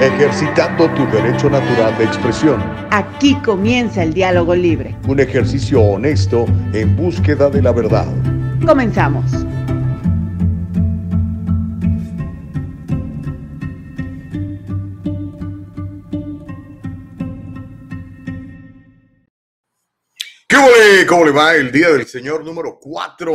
ejercitando tu derecho natural de expresión. Aquí comienza el diálogo libre. Un ejercicio honesto en búsqueda de la verdad. Comenzamos. ¿Qué ole? ¿Cómo le va el día del Señor número 4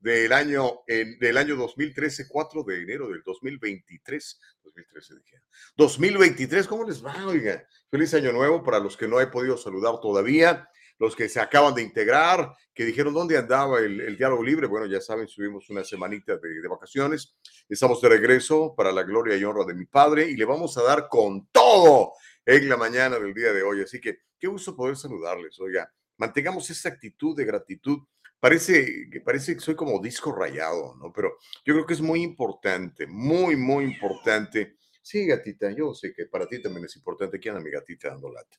del año, en, del año 2013, 4 de enero del 2023? 2013 dije. 2023, ¿cómo les va? Oiga, feliz año nuevo para los que no he podido saludar todavía, los que se acaban de integrar, que dijeron dónde andaba el, el diálogo libre. Bueno, ya saben, subimos una semanita de, de vacaciones. Estamos de regreso para la gloria y honra de mi Padre y le vamos a dar con todo en la mañana del día de hoy. Así que qué gusto poder saludarles. Oiga, mantengamos esa actitud de gratitud. Parece que parece que soy como disco rayado, ¿no? Pero yo creo que es muy importante, muy, muy importante. Sí, gatita, yo sé que para ti también es importante. ¿Quién anda mi gatita dando lata?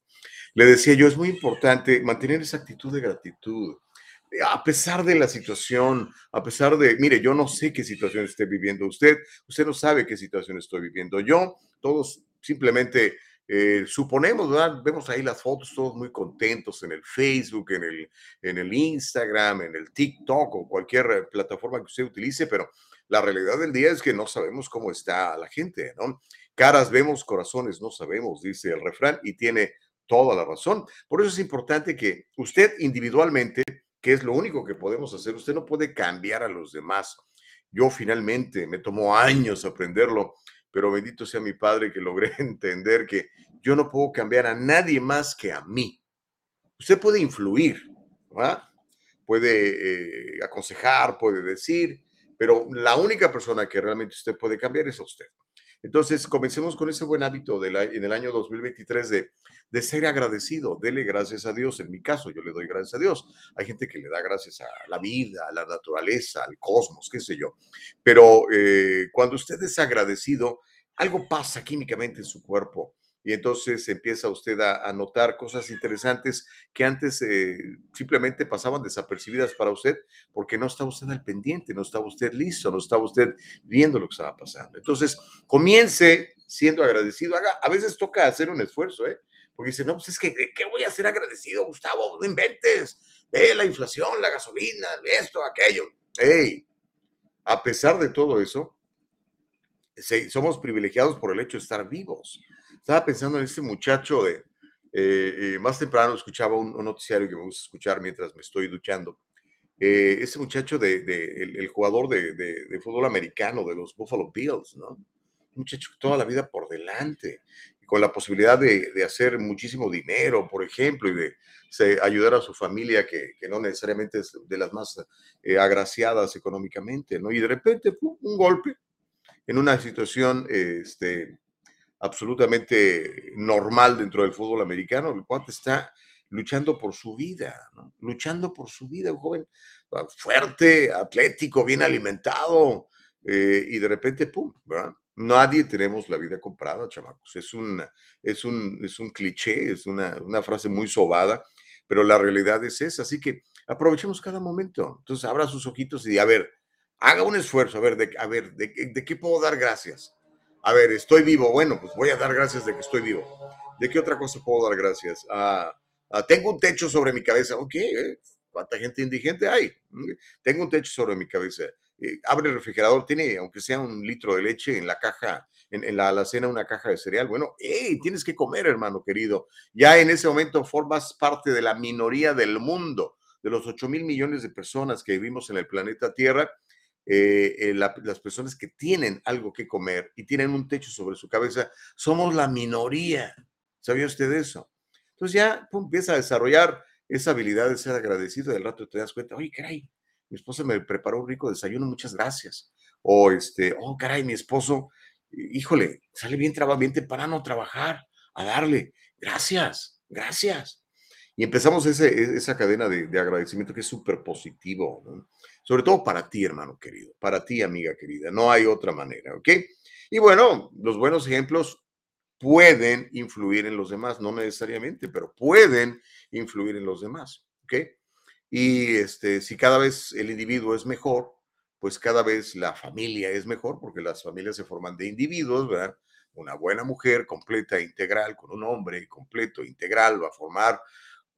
Le decía yo, es muy importante mantener esa actitud de gratitud. A pesar de la situación, a pesar de, mire, yo no sé qué situación esté viviendo usted, usted no sabe qué situación estoy viviendo yo, todos simplemente eh, suponemos, ¿verdad? Vemos ahí las fotos todos muy contentos en el Facebook, en el, en el Instagram, en el TikTok o cualquier plataforma que usted utilice, pero la realidad del día es que no sabemos cómo está la gente, ¿no? Caras vemos, corazones no sabemos, dice el refrán, y tiene toda la razón. Por eso es importante que usted individualmente, que es lo único que podemos hacer, usted no puede cambiar a los demás. Yo finalmente me tomó años aprenderlo pero bendito sea mi Padre que logré entender que yo no puedo cambiar a nadie más que a mí. Usted puede influir, puede eh, aconsejar, puede decir, pero la única persona que realmente usted puede cambiar es a usted. Entonces, comencemos con ese buen hábito de en el año 2023 de, de ser agradecido. Dele gracias a Dios. En mi caso, yo le doy gracias a Dios. Hay gente que le da gracias a la vida, a la naturaleza, al cosmos, qué sé yo. Pero eh, cuando usted es agradecido, algo pasa químicamente en su cuerpo y entonces empieza usted a, notar cosas interesantes que antes eh, simplemente pasaban desapercibidas para usted porque no estaba usted al pendiente, no estaba usted listo, no estaba usted viendo lo que estaba pasando. Entonces, comience siendo agradecido. Haga, a veces toca hacer un esfuerzo, ¿eh? Porque dice, no, pues es que, ¿qué voy a ser agradecido, Gustavo? No inventes. Ve la inflación, la gasolina, esto, aquello. Hey, a pesar de todo eso, somos privilegiados por el hecho de estar vivos. Estaba pensando en este muchacho de, eh, eh, más temprano escuchaba un, un, noticiario que me gusta escuchar mientras me estoy duchando. Eh, ese muchacho de, de el, el, jugador de, de, de, fútbol americano de los Buffalo Bills, ¿no? Un muchacho toda la vida por delante, con la posibilidad de, de hacer muchísimo dinero, por ejemplo, y de se, ayudar a su familia, que, que, no necesariamente es de las más eh, agraciadas económicamente, ¿no? Y de repente, ¡pum! un golpe en una situación este, absolutamente normal dentro del fútbol americano. El cuate está luchando por su vida, luchando por su vida, un joven ah, fuerte, atlético, bien alimentado, eh, y de repente, ¡pum! ¿verdad? Nadie tenemos la vida comprada, chamacos. Es un, es un, es un cliché, es una, una frase muy sobada, pero la realidad es esa. Así que aprovechemos cada momento. Entonces, abra sus ojitos y a ver, haga un esfuerzo, a ver, de, a ver, de, de qué puedo dar gracias? A ver, estoy vivo. Bueno, pues voy a dar gracias de que estoy vivo. ¿De qué otra cosa puedo dar gracias? Ah, ah, tengo un techo sobre mi cabeza. Ok, ¿eh? ¿cuánta gente indigente hay? Tengo un techo sobre mi cabeza. Eh, abre el refrigerador, tiene, aunque sea un litro de leche en la caja, en, en la alacena, una caja de cereal. Bueno, hey, tienes que comer, hermano querido. Ya en ese momento formas parte de la minoría del mundo, de los 8 mil millones de personas que vivimos en el planeta Tierra eh, eh, la, las personas que tienen algo que comer y tienen un techo sobre su cabeza, somos la minoría. ¿Sabía usted eso? Entonces ya pum, empieza a desarrollar esa habilidad de ser agradecido. Del rato te das cuenta, oye, caray, mi esposa me preparó un rico desayuno, muchas gracias. O este, oh, caray, mi esposo, híjole, sale bien, traba, bien temprano a trabajar, a darle, gracias, gracias. Y empezamos ese, esa cadena de, de agradecimiento que es súper positivo. ¿no? Sobre todo para ti, hermano querido, para ti, amiga querida, no hay otra manera, ¿ok? Y bueno, los buenos ejemplos pueden influir en los demás, no necesariamente, pero pueden influir en los demás, ¿ok? Y este, si cada vez el individuo es mejor, pues cada vez la familia es mejor, porque las familias se forman de individuos, ¿verdad? una buena mujer completa e integral con un hombre completo, integral, va a formar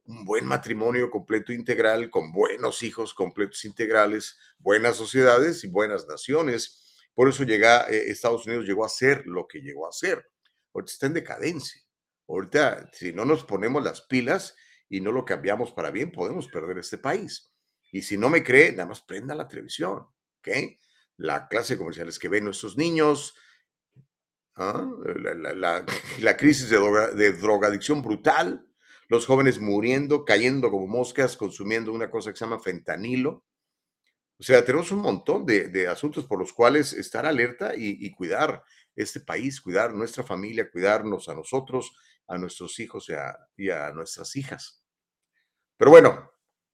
un buen matrimonio completo integral, con buenos hijos completos integrales, buenas sociedades y buenas naciones. Por eso llega, eh, Estados Unidos llegó a ser lo que llegó a ser. Ahorita está en decadencia. Ahorita, si no nos ponemos las pilas y no lo cambiamos para bien, podemos perder este país. Y si no me cree, nada más prenda la televisión, ¿ok? La clase de comerciales que ven nuestros niños, ¿ah? la, crisis de, de drogadicción brutal, los jóvenes muriendo, cayendo como moscas, consumiendo una cosa que se llama fentanilo. O sea, tenemos un montón de, asuntos por los cuales estar alerta y, cuidar este país, cuidar nuestra familia, cuidarnos a nosotros, a nuestros hijos y a, nuestras hijas. Pero bueno,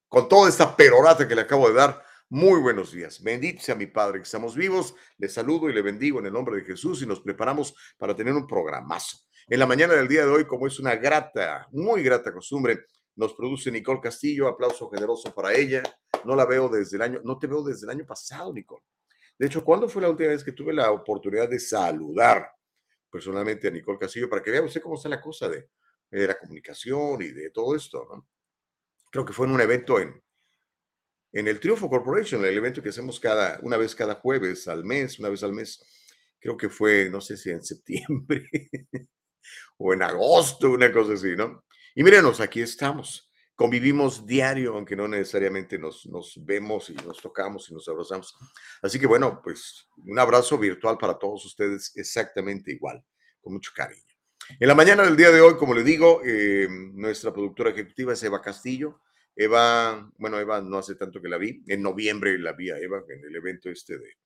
con toda esta perorata que le acabo de dar, muy buenos días. Bendito sea mi Padre que estamos vivos. Le saludo y le bendigo en el nombre de Jesús y nos preparamos para tener un programazo. En la mañana del día de hoy, como es una grata, muy grata costumbre, nos produce Nicole Castillo. Aplauso generoso para ella. No la veo desde el año, no te veo desde el año pasado, Nicole. De hecho, ¿cuándo fue la última vez que tuve la oportunidad de saludar personalmente a Nicole Castillo para que vea usted cómo está la cosa de, de la comunicación y de todo esto? ¿no? Creo que fue en un evento en, en el Triunfo Corporation, el evento que hacemos cada, una vez cada jueves al mes, una vez al mes. Creo que fue, no sé si en septiembre o en agosto, una cosa así, ¿no? Y mírenos, aquí estamos. Convivimos diario, aunque no necesariamente nos, nos vemos y nos tocamos y nos abrazamos. Así que bueno, pues un abrazo virtual para todos ustedes exactamente igual, con mucho cariño. En la mañana del día de hoy, como le digo, eh, nuestra productora ejecutiva es Eva Castillo. Eva, bueno, Eva no hace tanto que la vi, en noviembre la vi a Eva en el evento este de,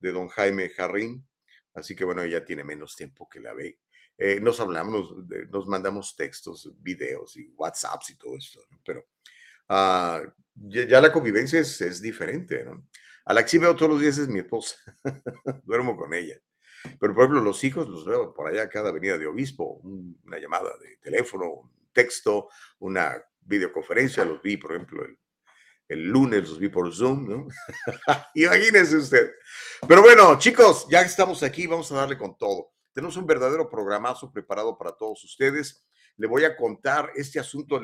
de don Jaime Jarrín, así que bueno, ella tiene menos tiempo que la ve. Eh, nos hablamos, nos, mandamos textos, videos y WhatsApps y todo esto, pero ah, ya, la convivencia es, diferente, ¿no? A la que sí veo todos los días es mi esposa, duermo con ella. Pero, por ejemplo, los hijos los veo por allá cada avenida de obispo, una llamada de teléfono, un texto, una videoconferencia, los vi, por ejemplo, el, el lunes los vi por Zoom, ¿no? Imagínense usted. Pero bueno, chicos, ya estamos aquí, vamos a darle con todo. Tenemos un verdadero programazo preparado para todos ustedes. Le voy a contar este asunto,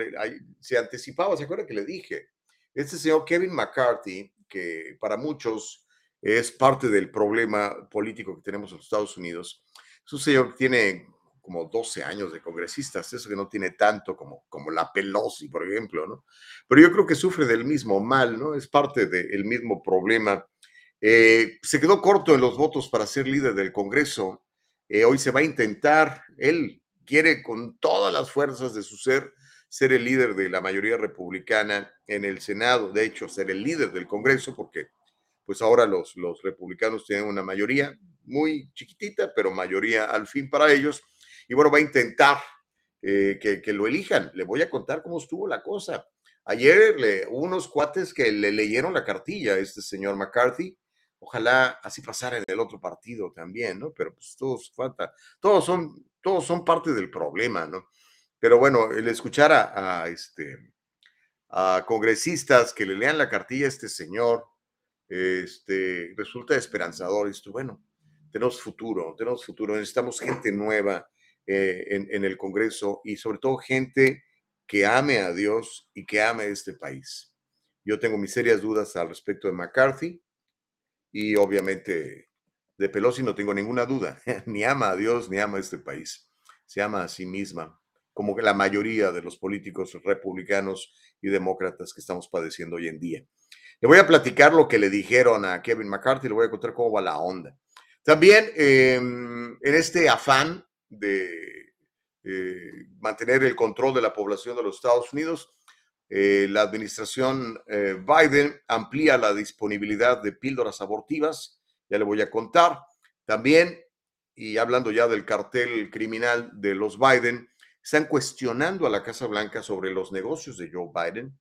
se anticipaba, ¿se acuerda que le dije? Este señor Kevin McCarthy, que para muchos es parte del problema político que tenemos en los Estados Unidos, es un señor que tiene como 12 años de congresistas, eso que no tiene tanto como, como la Pelosi, por ejemplo, ¿no? Pero yo creo que sufre del mismo mal, ¿no? Es parte del mismo problema. Eh, se quedó corto en los votos para ser líder del Congreso eh, hoy se va a intentar, él quiere con todas las fuerzas de su ser ser el líder de la mayoría republicana en el Senado, de hecho, ser el líder del Congreso, porque pues ahora los, los republicanos tienen una mayoría muy chiquitita, pero mayoría al fin para ellos. Y bueno, va a intentar eh, que, que, lo elijan. Le voy a contar cómo estuvo la cosa. Ayer le, unos cuates que le leyeron la cartilla a este señor McCarthy Ojalá así pasara en el otro partido también, ¿no? Pero pues todos falta, todos son, todos son parte del problema, ¿no? Pero bueno, el escuchar a, este, a congresistas que le lean la cartilla a este señor, este, resulta esperanzador. Esto, bueno, tenemos futuro, tenemos futuro, necesitamos gente nueva eh, en, en, el Congreso y sobre todo gente que ame a Dios y que ame a este país. Yo tengo mis serias dudas al respecto de McCarthy, y obviamente de Pelosi no tengo ninguna duda, ni ama a Dios ni ama a este país, se ama a sí misma, como que la mayoría de los políticos republicanos y demócratas que estamos padeciendo hoy en día. Le voy a platicar lo que le dijeron a Kevin McCarthy, le voy a contar cómo va la onda. También em, en este afán de eh, mantener el control de la población de los Estados Unidos, eh, la administración eh, Biden amplía la disponibilidad de píldoras abortivas, ya le voy a contar. También, y hablando ya del cartel criminal de los Biden, están cuestionando a la Casa Blanca sobre los negocios de Joe Biden.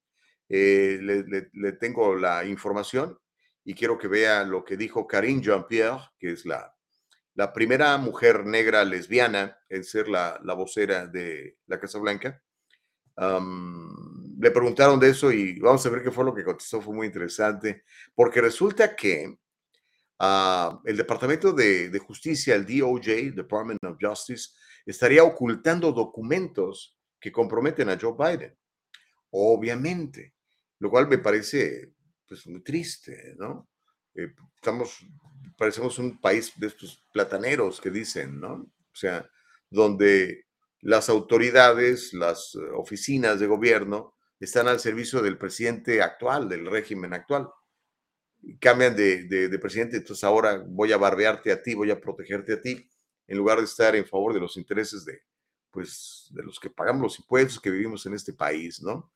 Eh, le, tengo la información y quiero que vea lo que dijo Karine Jean-Pierre, que es la, la primera mujer negra lesbiana en ser la, la vocera de la Casa Blanca le preguntaron de eso y vamos a ver qué fue lo que contestó, fue muy interesante, porque resulta que ah, el Departamento de, de Justicia, el DOJ, Department of Justice, estaría ocultando documentos que comprometen a Joe Biden. Obviamente, lo cual me parece pues muy triste, ¿no? Eh, estamos, parecemos un país de estos plataneros que dicen, ¿no? O sea, donde las autoridades, las eh, oficinas de gobierno están al servicio del presidente actual, del régimen actual. Cambian de, de, presidente, entonces ahora voy a barbearte a ti, voy a protegerte a ti, en lugar de estar en favor de los intereses de, pues, de los que pagamos los impuestos que vivimos en este país, ¿no?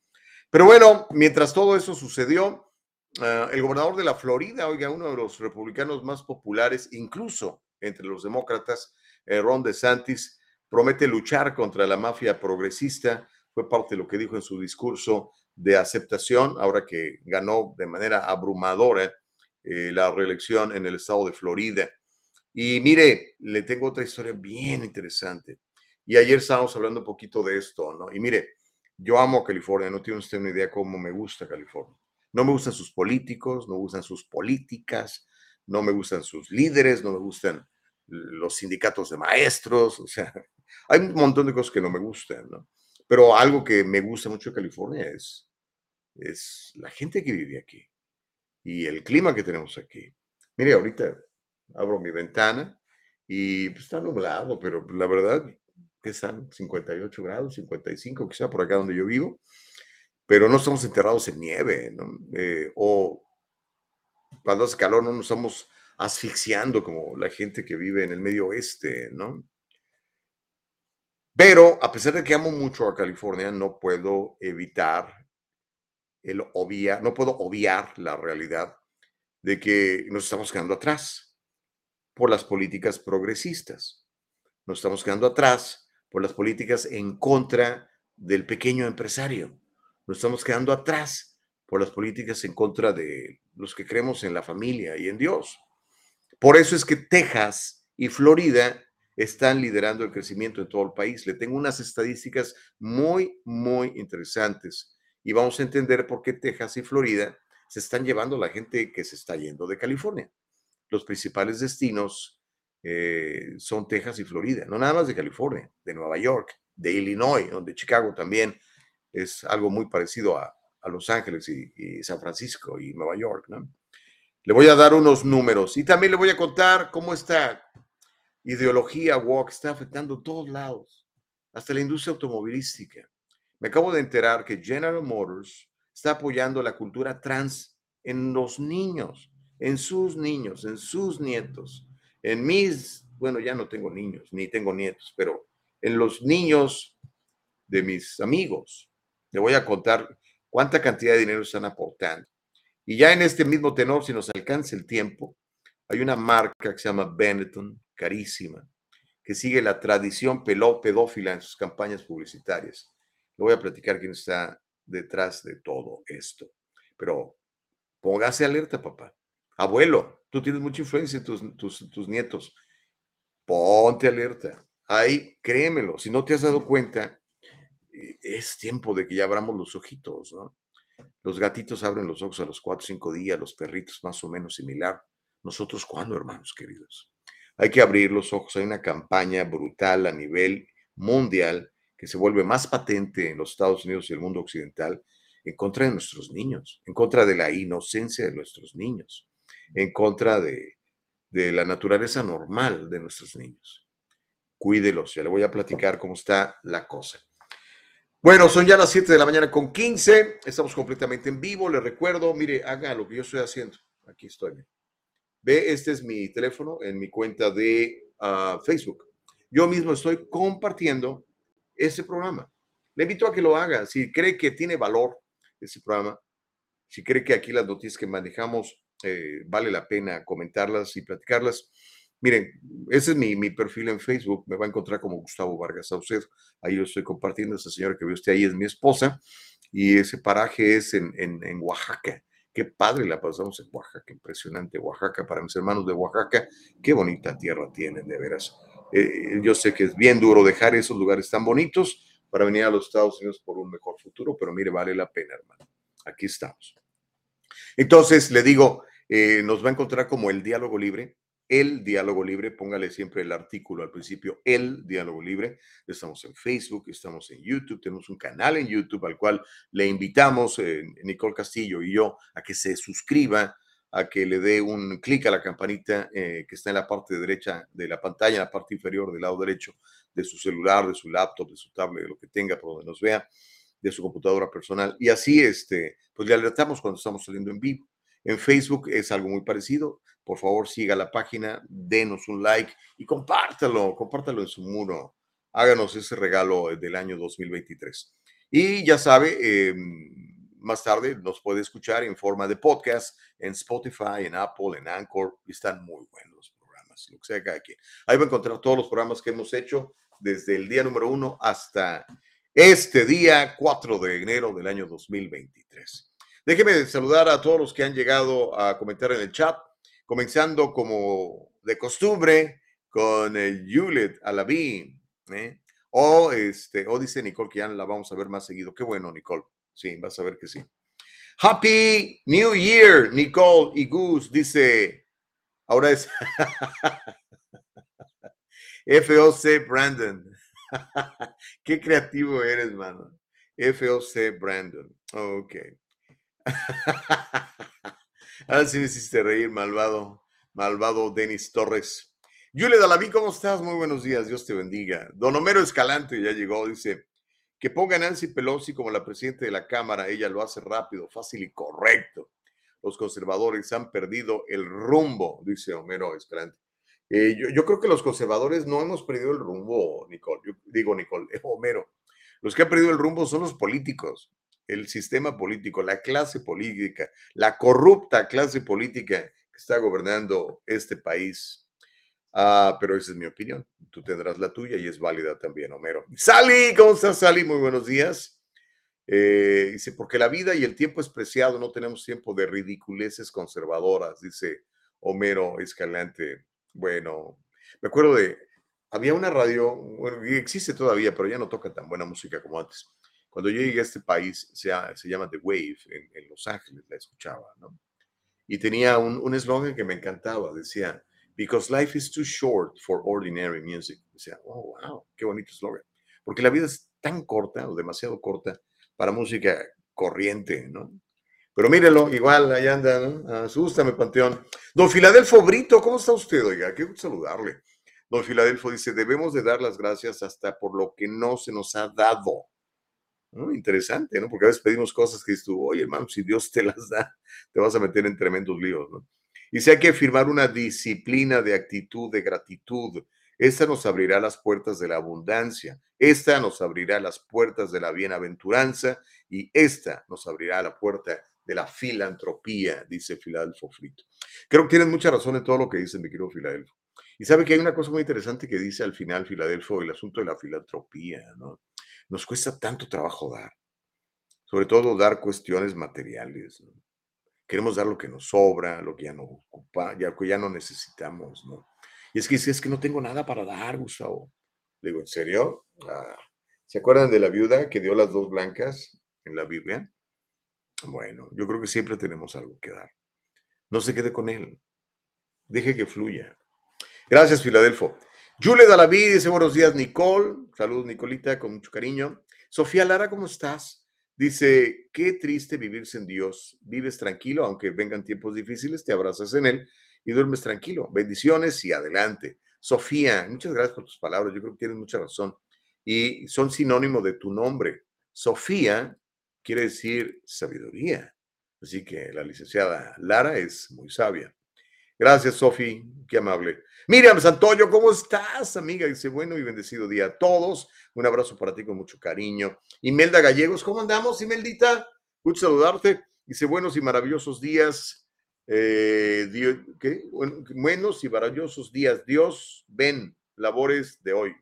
Pero bueno, mientras todo eso sucedió, ah, el gobernador de la Florida, oiga, uno de los republicanos más populares, incluso entre los demócratas, eh, Ron DeSantis, promete luchar contra la mafia progresista. Parte de lo que dijo en su discurso de aceptación, ahora que ganó de manera abrumadora eh, la reelección en el estado de Florida. Y mire, le tengo otra historia bien interesante. Y ayer estábamos hablando un poquito de esto, ¿no? Y mire, yo amo California, no tiene usted una idea cómo me gusta California. No me gustan sus políticos, no me gustan sus políticas, no me gustan sus líderes, no me gustan los sindicatos de maestros, o sea, hay un montón de cosas que no me gustan, ¿no? Pero algo que me gusta mucho de California es, es la gente que vive aquí y el clima que tenemos aquí. Mire, ahorita abro mi ventana y pues, está nublado, pero la verdad que están 58 grados, 55 quizá por acá donde yo vivo, pero no estamos enterrados en nieve, ¿no? Eh, o cuando hace calor no nos estamos asfixiando como la gente que vive en el medio oeste, ¿no? Pero a pesar de que amo mucho a California, no puedo evitar el obviar, no puedo obviar la realidad de que nos estamos quedando atrás por las políticas progresistas. Nos estamos quedando atrás por las políticas en contra del pequeño empresario. Nos estamos quedando atrás por las políticas en contra de los que creemos en la familia y en Dios. Por eso es que Texas y Florida están liderando el crecimiento en todo el país. Le tengo unas estadísticas muy, muy interesantes y vamos a entender por qué Texas y Florida se están llevando la gente que se está yendo de California. Los principales destinos eh, son Texas y Florida, no nada más de California, de Nueva York, de Illinois, donde Chicago también es algo muy parecido a, Los Ángeles y, San Francisco y Nueva York. Le voy a dar unos números y también le voy a contar cómo esta ideología walk está afectando todos lados, hasta la industria automovilística. Me acabo de enterar que General Motors está apoyando la cultura trans en los niños, en sus niños, en sus nietos. En mis, bueno, ya no tengo niños, ni tengo nietos, pero en los niños de mis amigos, le voy a contar cuánta cantidad de dinero están aportando. Y ya en este mismo tenor, si nos alcanza el tiempo, hay una marca que se llama Benetton, carísima, que sigue la tradición pedófila en sus campañas publicitarias. Le voy a platicar quién está detrás de todo esto. Pero póngase alerta, papá. Abuelo, tú tienes mucha influencia en tus, nietos. Ponte alerta. Ahí, créemelo, si no te has dado cuenta, eh, es tiempo de que ya abramos los ojitos, ¿no? Los gatitos abren los ojos a los cuatro o cinco días, los perritos más o menos similar. Nosotros, ¿cuándo, hermanos queridos? Hay que abrir los ojos. Hay una campaña brutal a nivel mundial que se vuelve más patente en los Estados Unidos y el mundo occidental en contra de nuestros niños, en contra de la inocencia de nuestros niños en contra de, la naturaleza normal de nuestros niños. Cuídelos, ya le voy a platicar cómo está la cosa. Bueno, son ya las 7 de la mañana con 15. Estamos completamente en vivo. Le recuerdo, mire, haga lo que yo estoy haciendo. Aquí estoy. Ve, este es mi teléfono en mi cuenta de ah, Facebook. Yo mismo estoy compartiendo ese programa. Le invito a que lo haga. Si cree que tiene valor ese programa, si cree que aquí las noticias que manejamos eh, vale la pena comentarlas y platicarlas. Miren, ese es mi, mi, perfil en Facebook, me va a encontrar como Gustavo Vargas Saucedo. Ahí lo estoy compartiendo, esa señora que ve usted ahí es mi esposa y ese paraje es en, en, en Oaxaca. Qué padre la pasamos en Oaxaca, impresionante Oaxaca para mis hermanos de Oaxaca. Qué bonita tierra tienen, de veras. Eh, yo sé que es bien duro dejar esos lugares tan bonitos para venir a los Estados Unidos por un mejor futuro, pero mire, vale la pena, hermano. Aquí estamos. Entonces, le digo, Eh, nos va a encontrar como el diálogo libre, el diálogo libre, póngale siempre el artículo al principio, el diálogo libre. Estamos en Facebook, estamos en YouTube, tenemos un canal en YouTube al cual le invitamos, eh, Nicole Castillo y yo, a que se suscriba, a que le dé un clic a la campanita eh, que está en la parte derecha de la pantalla, en la parte inferior del lado derecho de su celular, de su laptop, de su tablet, de lo que tenga, por donde nos vea, de su computadora personal. Y así, este, pues le alertamos cuando estamos saliendo en vivo. En Facebook es algo muy parecido. Por favor, siga la página, denos un like y compártalo, compártalo en su muro. Háganos ese regalo del año 2023. Y ya sabe, em, más tarde nos puede escuchar en forma de podcast en Spotify, en Apple, en Anchor. Están muy buenos los programas, lo que sea cada quien. Ahí va a encontrar todos los programas que hemos hecho desde el día número uno hasta este día 4 de enero del año 2023. Déjeme saludar a todos los que han llegado a comentar en el chat, comenzando como de costumbre con el Yulet Alaví, ¿eh? O, este, o dice Nicole que ya la vamos a ver más seguido. Qué bueno, Nicole. Sí, vas a ver que sí. Happy New Year, Nicole y Gus, dice. Ahora es FOC Brandon. Qué creativo eres, mano. FOC Brandon. Ok. Ahora sí me hiciste reír, malvado, malvado Denis Torres. Yule Dalaví, ¿cómo estás? Muy buenos días, Dios te bendiga. Don Homero Escalante ya llegó, dice, que ponga a Nancy Pelosi como la presidenta de la Cámara, ella lo hace rápido, fácil y correcto. Los conservadores han perdido el rumbo, dice Homero Escalante. Eh, yo, creo que los conservadores no hemos perdido el rumbo, Nicole. Yo digo, Nicole, Homero. Los que han perdido el rumbo son los políticos el sistema político, la clase política, la corrupta clase política que está gobernando este país. Ah, pero esa es mi opinión. Tú tendrás la tuya y es válida también, Homero. Sally, ¿cómo estás, Sally? Muy buenos días. Eh, dice, porque la vida y el tiempo es preciado, no tenemos tiempo de ridiculeces conservadoras, dice Homero Escalante. Bueno, me acuerdo de, había una radio, existe todavía, pero ya no toca tan buena música como antes cuando yo llegué a este país, se, se llama The Wave, en, Los Ángeles, la escuchaba, ¿no? Y tenía un eslogan que me encantaba, decía, Because life is too short for ordinary music. Decía, oh, wow, qué bonito eslogan. Porque la vida es tan corta o demasiado corta para música corriente, ¿no? Pero mírelo, igual, ahí anda, ¿no? Asústame, Panteón. Don Filadelfo Brito, ¿cómo está usted, oiga? Qué gusto saludarle. Don Filadelfo dice, debemos de dar las gracias hasta por lo que no se nos ha dado. Interesante, ¿no? Porque a veces pedimos cosas que dices tú, oye, hermano, si Dios te las da, te vas a meter en tremendos líos, ¿no? Y si hay que firmar una disciplina de actitud, de gratitud, esta nos abrirá las puertas de la abundancia, esta nos abrirá las puertas de la bienaventuranza y esta nos abrirá la puerta de la filantropía, dice Filadelfo Frito. Creo que tienes mucha razón en todo lo que dice mi querido Filadelfo. Y sabe que hay una cosa muy interesante que dice al final Filadelfo, el asunto de la filantropía, ¿no? Nos cuesta tanto trabajo dar, sobre todo dar cuestiones materiales. Queremos dar lo que nos sobra, lo que ya no ocupa, ya, que ya no necesitamos, ¿no? Y es que es que no tengo nada para dar, Gustavo. Le digo, ¿en serio? Ah, ¿Se acuerdan de la viuda que dio las dos blancas en la Biblia? Bueno, yo creo que siempre tenemos algo que dar. No se quede con él. Deje que fluya. Gracias, Filadelfo. Julie Dalaví dice buenos días, Nicole. Saludos, Nicolita, con mucho cariño. Sofía Lara, ¿cómo estás? Dice, qué triste vivir sin Dios. Vives tranquilo, aunque vengan tiempos difíciles, te abrazas en Él y duermes tranquilo. Bendiciones y adelante. Sofía, muchas gracias por tus palabras. Yo creo que tienes mucha razón. Y son sinónimo de tu nombre. Sofía quiere decir sabiduría. Así que la licenciada Lara es muy sabia. Gracias, Sofi, qué amable. Miriam Santoyo, ¿cómo estás, amiga? Dice, bueno y bendecido día a todos. Un abrazo para ti con mucho cariño. Imelda Gallegos, ¿cómo andamos, Imeldita? Gusto saludarte. Dice, buenos y maravillosos días. Eh, buenos y maravillosos días. Dios, ven, labores de hoy.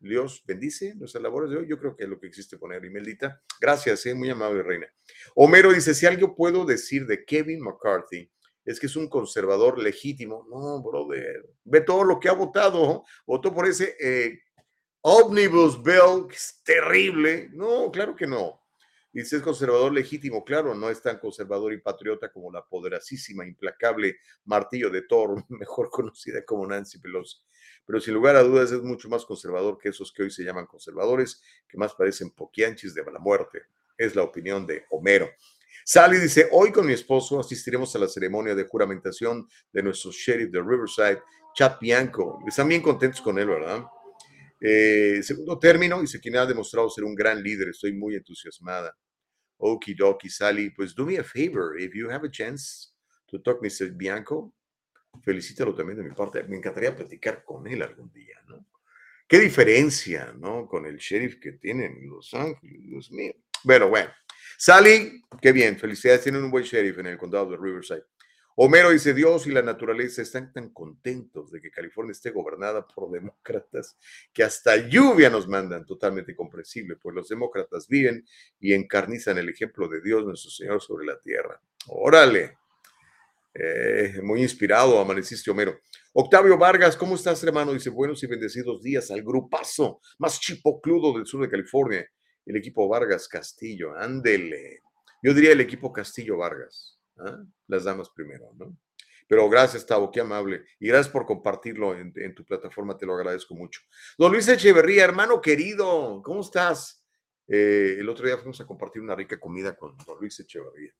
Dios bendice nuestras labores de hoy. Yo creo que es lo que existe poner, Imeldita. Gracias, eh, muy amable, reina. Homero dice, si algo puedo decir de Kevin McCarthy, es que es un conservador legítimo. No, brother. Ve todo lo que ha votado. Votó por ese eh, Omnibus Bill, que es terrible. No, claro que no. Dice, es conservador legítimo, claro, no es tan conservador y patriota como la poderosísima, implacable martillo de Thor, mejor conocida como Nancy Pelosi. Pero sin lugar a dudas es mucho más conservador que esos que hoy se llaman conservadores, que más parecen poquianchis de la muerte. Es la opinión de Homero. Sally dice, hoy con mi esposo asistiremos a la ceremonia de juramentación de nuestro sheriff de Riverside, Chad Bianco. Están bien contentos con él, ¿verdad? Eh, segundo término, dice quien ha demostrado ser un gran líder. Estoy muy entusiasmada. Okidoki, Sally. Pues do me a favor, if you have a chance to talk Mr. Bianco, felicítalo también de mi parte. Me encantaría platicar con él algún día, ¿no? Qué diferencia, ¿no? Con el sheriff que tienen Los Ángeles, Dios mío. Bueno, bueno. Sally, qué bien, felicidades, tienen un buen sheriff en el condado de Riverside. Homero dice, Dios y la naturaleza están tan contentos de que California esté gobernada por demócratas que hasta lluvia nos mandan, totalmente comprensible, pues los demócratas viven y encarnizan el ejemplo de Dios nuestro Señor sobre la tierra. Órale. Eh, muy inspirado, amaneciste Homero. Octavio Vargas, ¿cómo estás, hermano? Dice, buenos y bendecidos días al grupazo más chipocludo del sur de California, el equipo Vargas Castillo. Ándele. Yo diría el equipo Castillo Vargas. ¿ah? Las damas primero, ¿no? Pero gracias, Tavo, qué amable. Y gracias por compartirlo en, tu plataforma, te lo agradezco mucho. Don Luis Echeverría, hermano querido, ¿cómo estás? Eh, el otro día fuimos a compartir una rica comida con Don Luis Echeverría,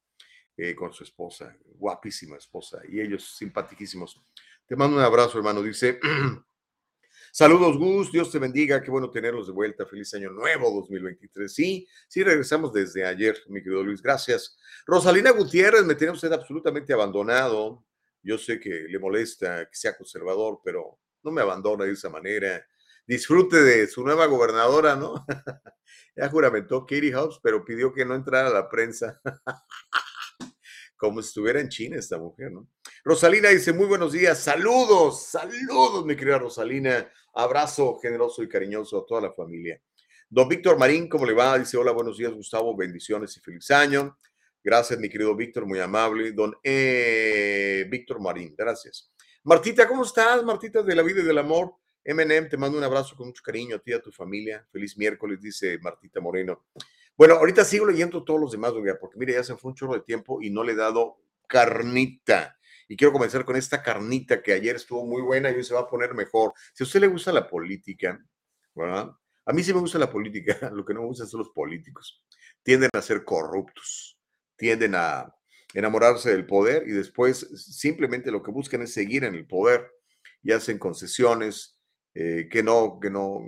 eh, con su esposa, guapísima esposa, y ellos simpaticísimos. Te mando un abrazo, hermano. Dice, Saludos, Gus. Dios te bendiga. Qué bueno tenerlos de vuelta. Feliz año nuevo 2023. Sí, sí, regresamos desde ayer, mi querido Luis. Gracias. Rosalina Gutiérrez, me tiene usted absolutamente abandonado. Yo sé que le molesta que sea conservador, pero no me abandona de esa manera. Disfrute de su nueva gobernadora, ¿no? ya juramentó Katie Hobbs, pero pidió que no entrara a la prensa. Como si estuviera en China esta mujer, ¿no? Rosalina dice, muy buenos días, saludos, saludos, mi querida Rosalina. Abrazo generoso y cariñoso a toda la familia. Don Víctor Marín, ¿cómo le va? Dice, hola, buenos días, Gustavo, bendiciones y feliz año. Gracias, mi querido Víctor, muy amable. Don eh, Víctor Marín, gracias. Martita, ¿cómo estás? Martita de la vida y del amor. MNM, te mando un abrazo con mucho cariño a ti y a tu familia. Feliz miércoles, dice Martita Moreno. Bueno, ahorita sigo leyendo todos los demás, porque mire, ya se fue un chorro de tiempo y no le he dado carnita. Y quiero comenzar con esta carnita que ayer estuvo muy buena y hoy se va a poner mejor. Si a usted le gusta la política, ¿verdad? A mí sí me gusta la política, lo que no me gusta son los políticos. Tienden a ser corruptos, tienden a enamorarse del poder y después simplemente lo que buscan es seguir en el poder y hacen concesiones eh, que no, que no,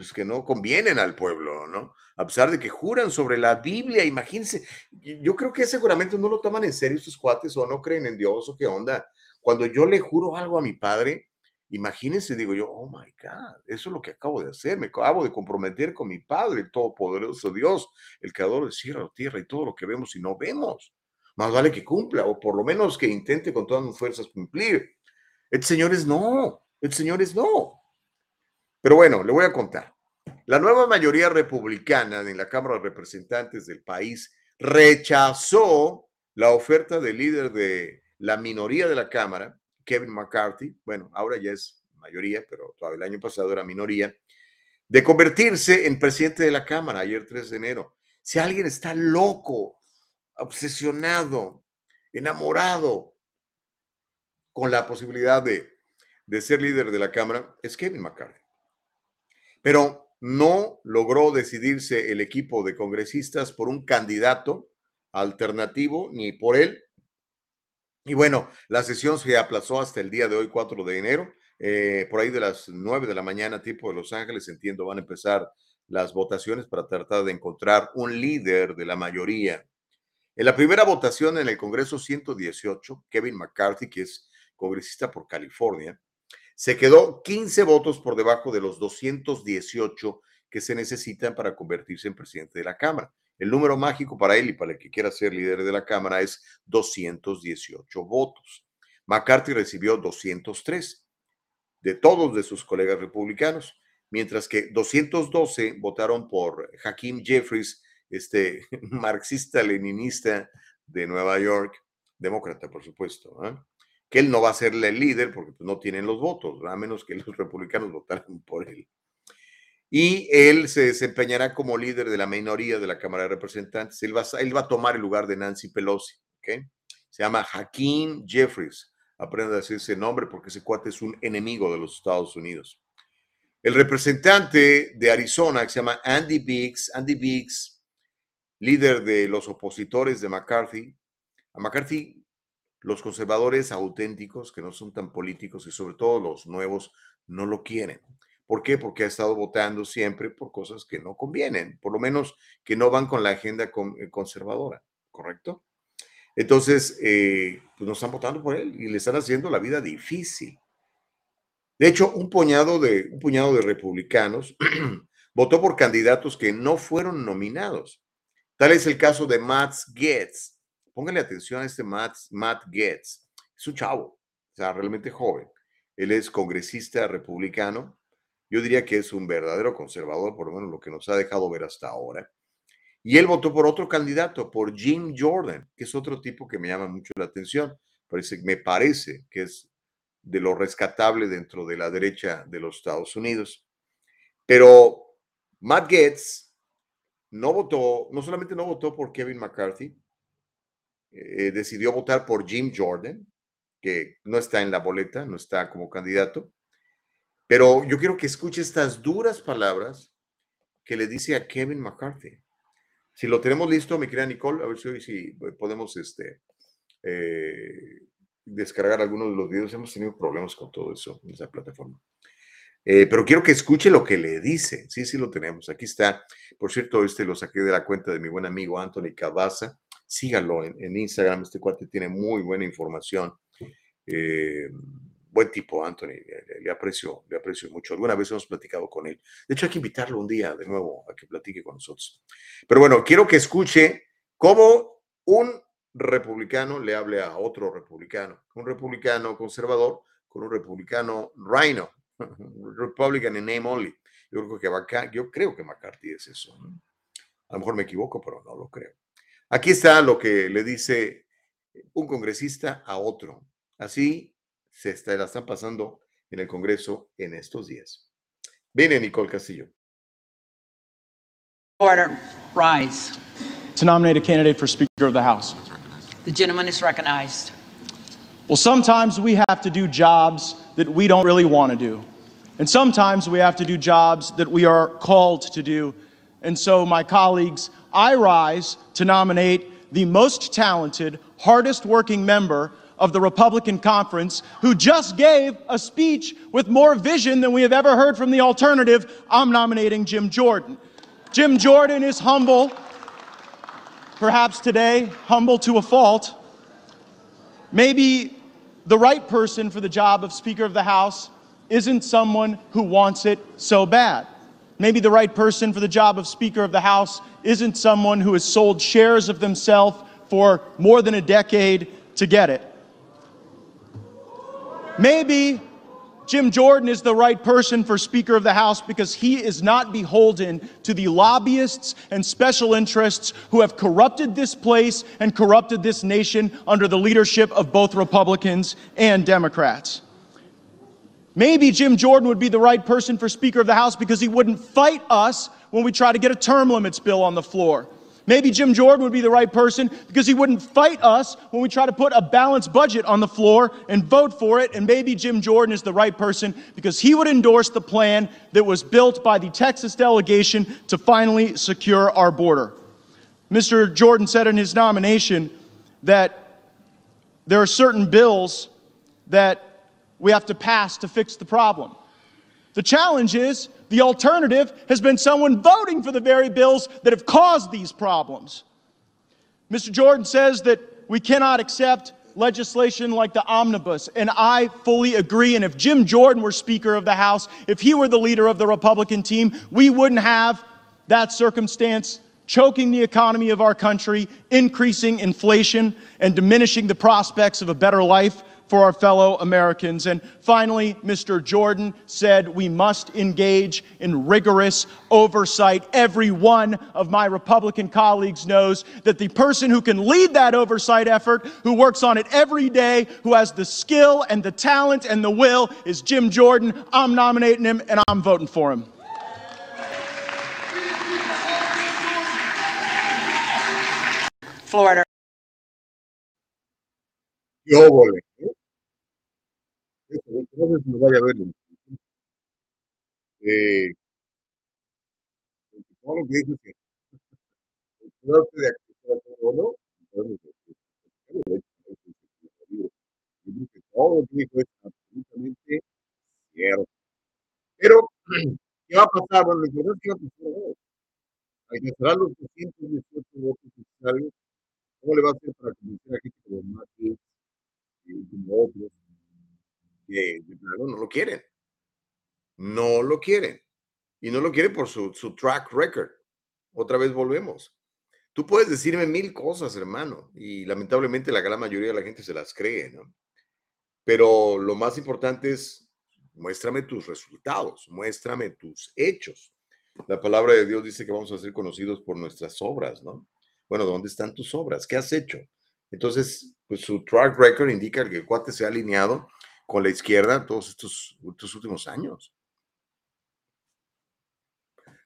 pues que no convienen al pueblo, ¿no? A pesar de que juran sobre la Biblia, imagínense, yo creo que seguramente no lo toman en serio estos cuates o no creen en Dios o qué onda. Cuando yo le juro algo a mi padre, imagínense, digo yo, oh my God, eso es lo que acabo de hacer, me acabo de comprometer con mi Padre, el Todopoderoso Dios, el Creador de cielo, tierra y todo lo que vemos y no vemos. Más vale que cumpla, o por lo menos que intente con todas mis fuerzas cumplir. El Señor es no, el Señor es no. Pero bueno, le voy a contar. La nueva mayoría republicana en la Cámara de Representantes del país rechazó la oferta del líder de la minoría de la Cámara, Kevin McCarthy, bueno, ahora ya es mayoría, pero todavía el año pasado era minoría, de convertirse en presidente de la Cámara ayer 3 de enero. Si alguien está loco, obsesionado, enamorado con la posibilidad de, de ser líder de la Cámara, es Kevin McCarthy. Pero no logró decidirse el equipo de congresistas por un candidato alternativo ni por él. Y bueno, la sesión se aplazó hasta el día de hoy, 4 de enero. Eh, por ahí de las 9 de la mañana, tipo de Los Ángeles, entiendo, van a empezar las votaciones para tratar de encontrar un líder de la mayoría. En la primera votación en el Congreso 118, Kevin McCarthy, que es congresista por California, se quedó 15 votos por debajo de los 218 que se necesitan para convertirse en presidente de la Cámara. El número mágico para él y para el que quiera ser líder de la Cámara es 218 votos. McCarthy recibió 203 de todos sus colegas republicanos, mientras que 212 votaron por Hakeem Jeffries, este marxista-leninista de Nueva York, demócrata, por supuesto. ¿eh? Que él no va a ser el líder porque pues, no tienen los votos, a menos que los republicanos votaran por él. y él se desempeñará como líder de la minoría de la Cámara de Representantes. Él va, él va a tomar el lugar de Nancy Pelosi. ¿okay? Se llama Hakeem Jeffries. Aprenda a decir ese nombre porque ese cuate es un enemigo de los Estados Unidos. El representante de Arizona, que se llama Andy Biggs, Andy Biggs, líder de los opositores de McCarthy. A McCarthy, los conservadores auténticos, que no son tan políticos y sobre todo los nuevos, no lo quieren. ¿Por qué? Porque ha estado votando siempre por cosas que no convienen, por lo menos que no van con la agenda eh, conservadora, ¿correcto? Entonces, eh, pues no están votando por él y le están haciendo la vida difícil. De hecho, un puñado de, un puñado de republicanos votó por candidatos que no fueron nominados. Tal es el caso de Matt Gaetz. Póngale atención a este Matt, Matt Gaetz. Es un chavo, o sea, realmente joven. Él es congresista republicano. Yo diría que es un verdadero conservador, por lo menos lo que nos ha dejado ver hasta ahora. Y él votó por otro candidato, por Jim Jordan, que es otro tipo que me llama mucho la atención. Parece, me parece que es de lo rescatable dentro de la derecha de los Estados Unidos. Pero Matt Gaetz no votó, no solamente no votó por Kevin McCarthy, eh, decidió votar por Jim Jordan, que no está en la boleta, no está como candidato. Pero yo quiero que escuche estas duras palabras que le dice a Kevin McCarthy. Si lo tenemos listo, mi querida Nicole, a ver si hoy si podemos este, eh, descargar algunos de los videos. Hemos tenido problemas con todo eso en esa plataforma. Eh, pero quiero que escuche lo que le dice. Sí, sí lo tenemos. Aquí está. Por cierto, este lo saqué de la cuenta de mi buen amigo Anthony Cabaza. Sígalo en, Instagram. Este cuate tiene muy buena información. Eh, buen tipo, Anthony. Le, aprecio, le aprecio mucho. Alguna vez hemos platicado con él. De hecho, hay que invitarlo un día de nuevo a que platique con nosotros. Pero bueno, quiero que escuche cómo un republicano le hable a otro republicano, un republicano conservador con un republicano rhino, Republican in name only. Yo creo que, yo creo que McCarthy es eso. A lo mejor me equivoco, pero no lo creo. Aquí está lo que le dice un congresista a otro. Así se está, la están pasando en el Congreso en estos días. Viene Nicole Castillo. Order, rise. To nominate a candidate for Speaker of the House. The gentleman is recognized. Well, sometimes we have to do jobs that we don't really want to do. And sometimes we have to do jobs that we are called to do. And so, my colleagues, I rise to nominate the most talented, hardest working member of the Republican conference who just gave a speech with more vision than we have ever heard from the alternative. I'm nominating Jim Jordan. Jim Jordan is humble perhaps today, humble to a fault, maybe the right person for the job of Speaker of the House isn't someone who wants it so bad. Maybe the right person for the job of Speaker of the House isn't someone who has sold shares of themselves for more than a decade to get it. Maybe Jim Jordan is the right person for Speaker of the House because he is not beholden to the lobbyists and special interests who have corrupted this place and corrupted this nation under the leadership of both Republicans and Democrats. Maybe Jim Jordan would be the right person for Speaker of the House because he wouldn't fight us when we try to get a term limits bill on the floor. Maybe Jim Jordan would be the right person because he wouldn't fight us when we try to put a balanced budget on the floor and vote for it. And maybe Jim Jordan is the right person because he would endorse the plan that was built by the Texas delegation to finally secure our border. Mr. Jordan said in his nomination that there are certain bills that we have to pass to fix the problem. The challenge is the alternative has been someone voting for the very bills that have caused these problems. Mr. Jordan says that we cannot accept legislation like the omnibus, and I fully agree. And if Jim Jordan were Speaker of the House, if he were the leader of the Republican team, we wouldn't have that circumstance choking the economy of our country, increasing inflation, and diminishing the prospects of a better life for our fellow Americans. And finally, Mr. Jordan said we must engage in rigorous oversight. Every one of my Republican colleagues knows that the person who can lead that oversight effort, who works on it every day, who has the skill and the talent and the will, is Jim Jordan. I'm nominating him and I'm voting for him. Florida. Yo, No lo vaya a ver. Eh, todo lo que dice que el norte de aquí se va a hacer oro, entonces, este, yo todo lo que dijo es absolutamente cierto. Pero, ¿qué va a pasar? Bueno, verdad es que va a pasar ahora. Alcanzará los 218 votos necesarios. ¿Cómo le va a hacer para convencer a gente como Matt Gaetz y como otros no lo quieren? No lo quieren. Y no lo quieren por su, su track record. Otra vez volvemos. Tú puedes decirme mil cosas, hermano, y lamentablemente la gran mayoría de la gente se las cree, ¿no? Pero lo más importante es, muéstrame tus resultados, muéstrame tus hechos. La palabra de Dios dice que vamos a ser conocidos por nuestras obras, ¿no? Bueno, ¿dónde están tus obras? ¿Qué has hecho? Entonces, pues su track record indica que el cuate se ha alineado con la izquierda todos estos, últimos años.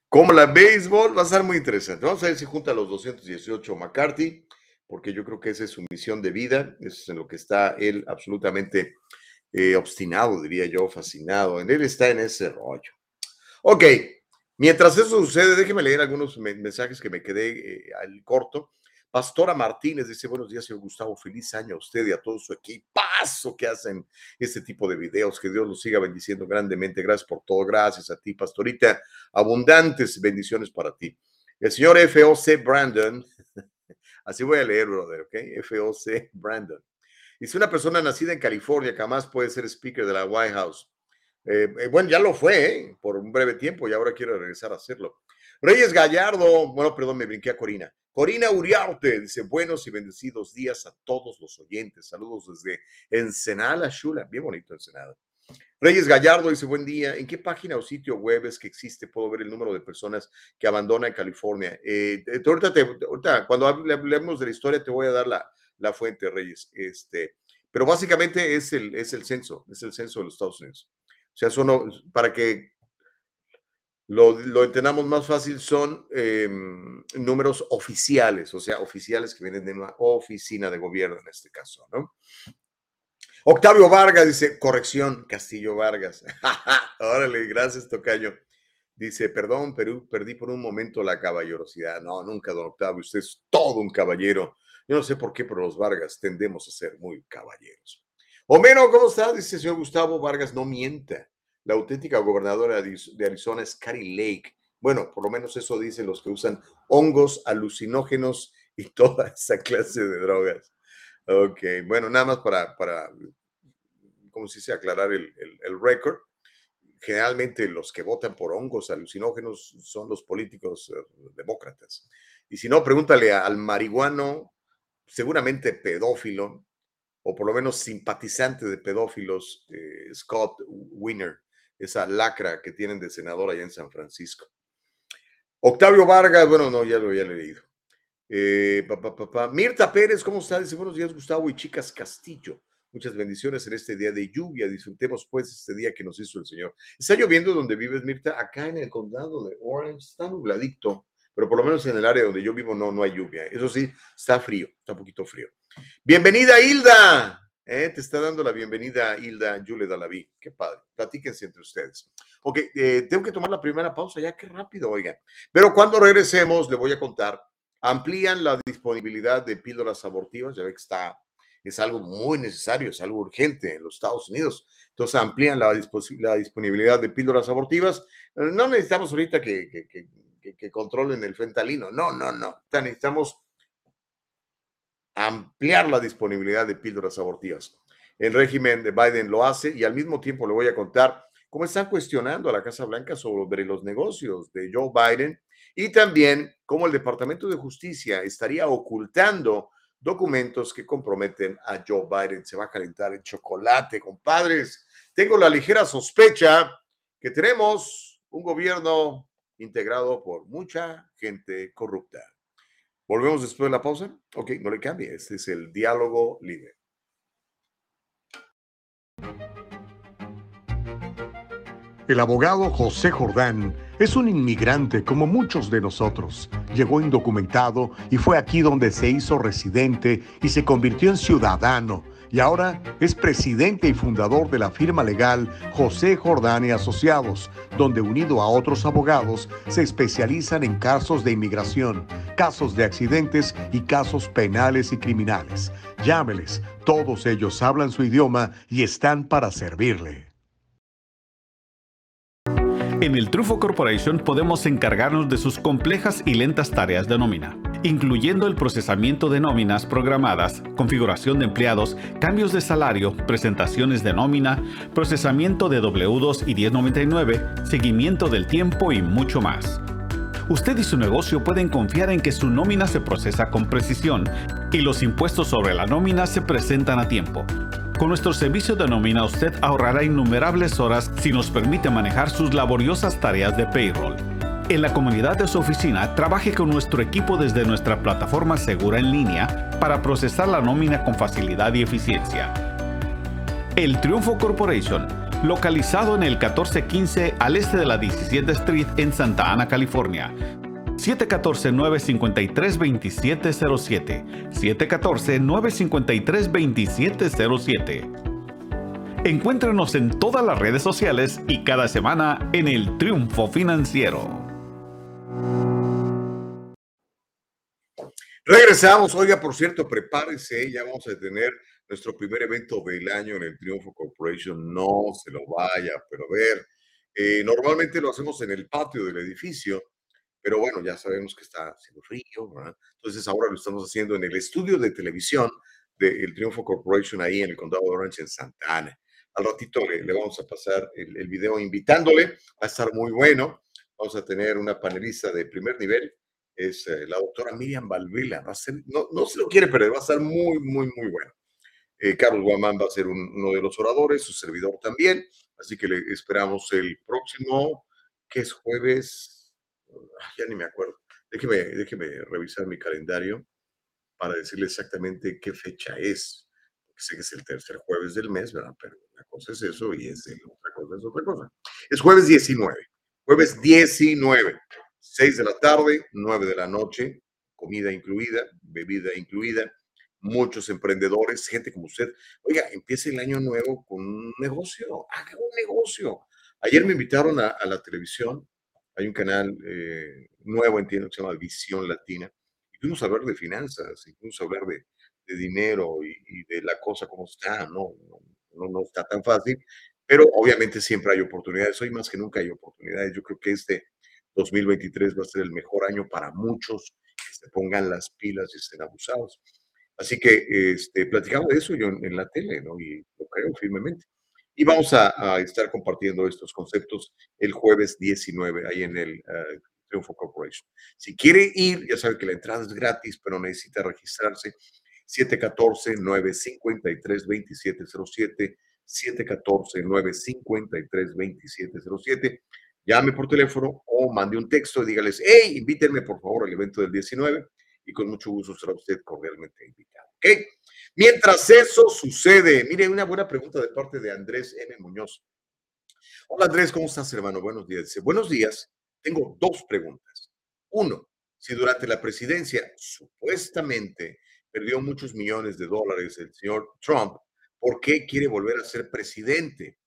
Como la béisbol, va a ser muy interesante. Vamos a ver si junta los 218 McCarthy, porque yo creo que esa es su misión de vida, es en lo que está él absolutamente eh, obstinado, diría yo, fascinado. En él está en ese rollo. Ok, mientras eso sucede, déjeme leer algunos me- mensajes que me quedé eh, al corto. Pastora Martínez dice, buenos días, señor Gustavo, feliz año a usted y a todo su equipazo que hacen este tipo de videos. Que Dios los siga bendiciendo grandemente. Gracias por todo. Gracias a ti, Pastorita. Abundantes bendiciones para ti. El señor FOC Brandon, así voy a leer, brother, ¿ok? FOC Brandon. Dice, una persona nacida en California jamás puede ser speaker de la White House. Eh, eh, bueno, ya lo fue ¿eh? por un breve tiempo y ahora quiero regresar a hacerlo. Reyes Gallardo, bueno, perdón, me brinqué a Corina. Corina Uriarte dice, buenos y bendecidos días a todos los oyentes. Saludos desde Ensenada, Shula. Bien bonito Ensenada. Reyes Gallardo dice, buen día. ¿En qué página o sitio web es que existe? Puedo ver el número de personas que abandonan California. Eh, eh, ahorita, te- ahorita, cuando hable- hablemos de la historia, te voy a dar la, la fuente, Reyes. Este, pero básicamente es el, es el censo, es el censo de los Estados Unidos. O sea, son, para que lo, lo entendamos más fácil, son em, números oficiales, o sea, oficiales que vienen de una oficina de gobierno en este caso, ¿no? Octavio Vargas dice, corrección, Castillo Vargas. Órale, gracias, Tocayo. Dice, perdón, Perú, perdí por un momento la caballerosidad. No, nunca, don Octavio, usted es todo un caballero. Yo no sé por qué, pero los Vargas tendemos a ser muy caballeros. Homero, ¿cómo estás? Dice, señor Gustavo Vargas, no mienta. La auténtica gobernadora de Ariz- de Arizona es Carrie Lake. Bueno, por lo menos eso dicen los que usan hongos, alucinógenos y toda esa clase de drogas. Ok, bueno, nada más para, para ¿cómo se dice? Aclarar el, el, récord. Generalmente los que votan por hongos alucinógenos son los políticos eh, demócratas. Y si no, pregúntale al marihuano, seguramente pedófilo, o por lo menos simpatizante de pedófilos, eh, Scott Wiener, esa lacra que tienen de senador allá en San Francisco. Octavio Vargas, bueno, no, ya lo había leído. Eh, pa, pa. Mirta Pérez, ¿cómo está? Dice, buenos días, Gustavo y chicas Castillo. Muchas bendiciones en este día de lluvia. Disfrutemos pues este día que nos hizo el Señor. ¿Está lloviendo donde vives, Mirta? Acá en el condado de Orange está nubladito, pero por lo menos en el área donde yo vivo no, no hay lluvia. Eso sí, está frío, está un poquito frío. Bienvenida, Hilda. Eh, Te está dando la bienvenida Hilda Yule Dalaví. Qué padre. Platíquense entre ustedes. Ok, eh, tengo que tomar la primera pausa ya, qué rápido, oigan. Pero cuando regresemos, le voy a contar amplían la disponibilidad de píldoras abortivas, ya ve que está, es algo muy necesario, es algo urgente en los Estados Unidos. Entonces amplían la, la disponibilidad de píldoras abortivas. No necesitamos ahorita que, que- que- que- controlen el fentalino, no, no, no. Necesitamos ampliar la disponibilidad de píldoras abortivas. El régimen de Biden lo hace y al mismo tiempo le voy a contar cómo están cuestionando a la Casa Blanca sobre los negocios de Joe Biden y también cómo el Departamento de Justicia estaría ocultando documentos que comprometen a Joe Biden. Se va a calentar el chocolate, compadres. Tengo la ligera sospecha que tenemos un gobierno integrado por mucha gente corrupta. Volvemos después de la pausa. Ok, no le cambie. Este es el diálogo libre. El abogado José Jordán Es un inmigrante como muchos de nosotros. Llegó indocumentado y fue aquí donde se hizo residente y se convirtió en ciudadano. Y ahora es presidente y fundador de la firma legal José Jordán y Asociados, donde unido a otros abogados se especializan en casos de inmigración, casos de accidentes y casos penales y criminales. Llámeles, todos ellos hablan su idioma y están para servirle. En el Trufo Corporation podemos encargarnos de sus complejas y lentas tareas de nómina, incluyendo el procesamiento de nóminas programadas, configuración de empleados, cambios de salario, presentaciones de nómina, procesamiento de W2 y 1099, seguimiento del tiempo y mucho más. Usted y su negocio pueden confiar en que su nómina se procesa con precisión y los impuestos sobre la nómina se presentan a tiempo. Con nuestro servicio de nómina usted ahorrará innumerables horas si nos permite manejar sus laboriosas tareas de payroll. En la comunidad de su oficina, trabaje con nuestro equipo desde nuestra plataforma segura en línea para procesar la nómina con facilidad y eficiencia. El Triunfo Corporation, localizado en el 1415 al este de la 17 Street en Santa Ana, California. 714-953-2707. 714-953-2707. Encuéntrenos en todas las redes sociales y cada semana en el Triunfo Financiero. Regresamos. Oiga, por cierto, prepárese, ya vamos a tener nuestro primer evento del año en el Triunfo Corporation. No se lo vaya, pero ver. Eh, normalmente lo hacemos en el patio del edificio pero bueno, ya sabemos que está haciendo frío, ¿verdad? Entonces ahora lo estamos haciendo en el estudio de televisión del Triunfo Corporation ahí en el condado de Orange en Santa Ana. Al ratito le, vamos a pasar el, video invitándole, va a estar muy bueno. Vamos a tener una panelista de primer nivel, es eh, la doctora Miriam Valvela. Va a ser, no, no se lo quiere perder, va a estar muy, muy, muy bueno. Eh, Carlos Guamán va a ser uno de los oradores, su servidor también. Así que le esperamos el próximo, que es jueves ya ni me acuerdo. Déjeme, déjeme revisar mi calendario para decirle exactamente qué fecha es. Sé que es el tercer jueves del mes, ¿verdad? Pero una cosa es eso y es otra cosa es otra cosa. Es jueves 19. Jueves 19. 6 de la tarde, 9 de la noche, comida incluida, bebida incluida, muchos emprendedores, gente como usted. Oiga, empieza el año nuevo con un negocio, haga un negocio. Ayer me invitaron a, la televisión hay un canal eh, nuevo, entiendo, que se llama Visión Latina. Y fuimos a hablar de finanzas, y fuimos a hablar de, dinero y, de la cosa como está, ¿no? No, no está tan fácil, pero obviamente siempre hay oportunidades. Hoy más que nunca hay oportunidades. Yo creo que este 2023 va a ser el mejor año para muchos que se pongan las pilas y estén abusados. Así que este, platicamos de eso yo en, la tele, ¿no? Y lo creo firmemente. Y vamos a, estar compartiendo estos conceptos el jueves 19 ahí en el uh, Triunfo Corporation. Si quiere ir, ya sabe que la entrada es gratis, pero necesita registrarse. 714-953-2707. 714-953-2707. Llame por teléfono o mande un texto y dígales, hey, invítenme por favor al evento del 19 y con mucho gusto será usted cordialmente invitado. ¿Ok? Mientras eso sucede, mire, una buena pregunta de parte de Andrés M. Muñoz. Hola Andrés, ¿cómo estás, hermano? Buenos días. Dice, buenos días. Tengo dos preguntas. Uno, si durante la presidencia supuestamente perdió muchos millones de dólares el señor Trump, ¿por qué quiere volver a ser presidente?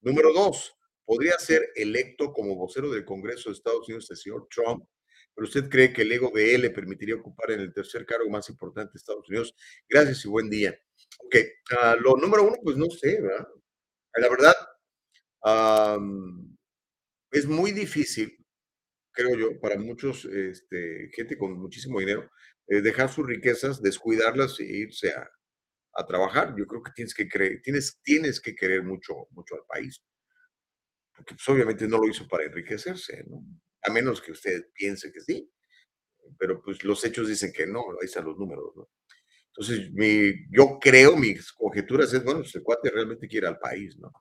Número dos, ¿podría ser electo como vocero del Congreso de Estados Unidos el señor Trump pero usted cree que el ego de él le permitiría ocupar en el tercer cargo más importante de Estados Unidos. Gracias y buen día. Ok, ah, lo número uno, pues no sé, ¿verdad? La verdad, es muy difícil, creo yo, para muchos, este, gente con muchísimo dinero, eh, dejar sus riquezas, descuidarlas e irse a, a, trabajar. Yo creo que tienes que creer, tienes, tienes que querer mucho, mucho al país. Pues, obviamente no lo hizo para enriquecerse, ¿no? a menos que usted piense que sí, pero pues los hechos dicen que no, ahí están los números, ¿no? Entonces, mi, yo creo, mis conjeturas es, bueno, el cuate realmente quiere al país, ¿no?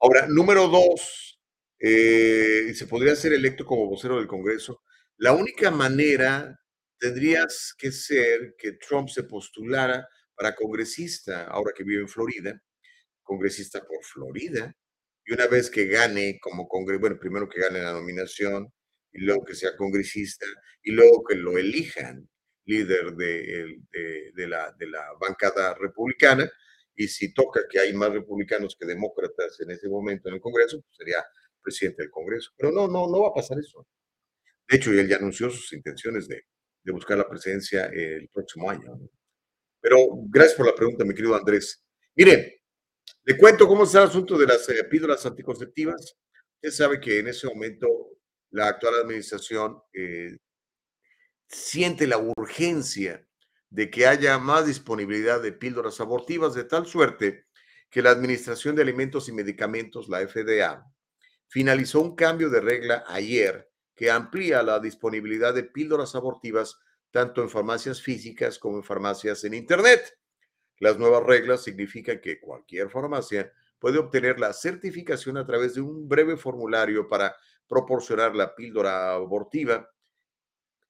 Ahora, número dos, eh, se podría ser electo como vocero del Congreso. La única manera tendrías que ser que Trump se postulara para congresista, ahora que vive en Florida, congresista por Florida, y una vez que gane como congreso, bueno, primero que gane la nominación y luego que sea congresista y luego que lo elijan líder de, de, la, de la bancada republicana y si toca que hay más republicanos que demócratas en ese momento en el Congreso, pues sería presidente del Congreso. Pero no, no, no va a pasar eso. De hecho, él ya anunció sus intenciones de, de buscar la presidencia el próximo año. Pero gracias por la pregunta, mi querido Andrés. Miren, le cuento cómo está el asunto de las eh, píldoras anticonceptivas. Usted sabe que en ese momento la actual administración eh, siente la urgencia de que haya más disponibilidad de píldoras abortivas de tal suerte que la Administración de Alimentos y Medicamentos, la FDA, finalizó un cambio de regla ayer que amplía la disponibilidad de píldoras abortivas tanto en farmacias físicas como en farmacias en Internet. Las nuevas reglas significan que cualquier farmacia puede obtener la certificación a través de un breve formulario para proporcionar la píldora abortiva.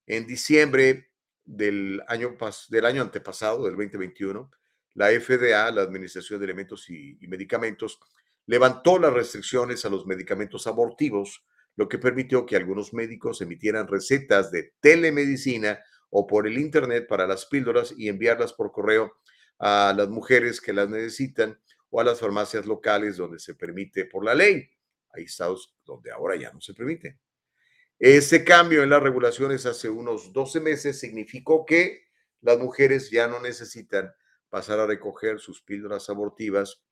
En diciembre del año, del año antepasado, del 2021, la FDA, la Administración de Elementos y, y Medicamentos, levantó las restricciones a los medicamentos abortivos, lo que permitió que algunos médicos emitieran recetas de telemedicina o por el Internet para las píldoras y enviarlas por correo a las mujeres que las necesitan o a las farmacias locales donde se permite por la ley. Hay estados donde ahora ya no se permite. Ese cambio en las regulaciones hace unos 12 meses significó que las mujeres ya no necesitan pasar a recoger sus píldoras abortivas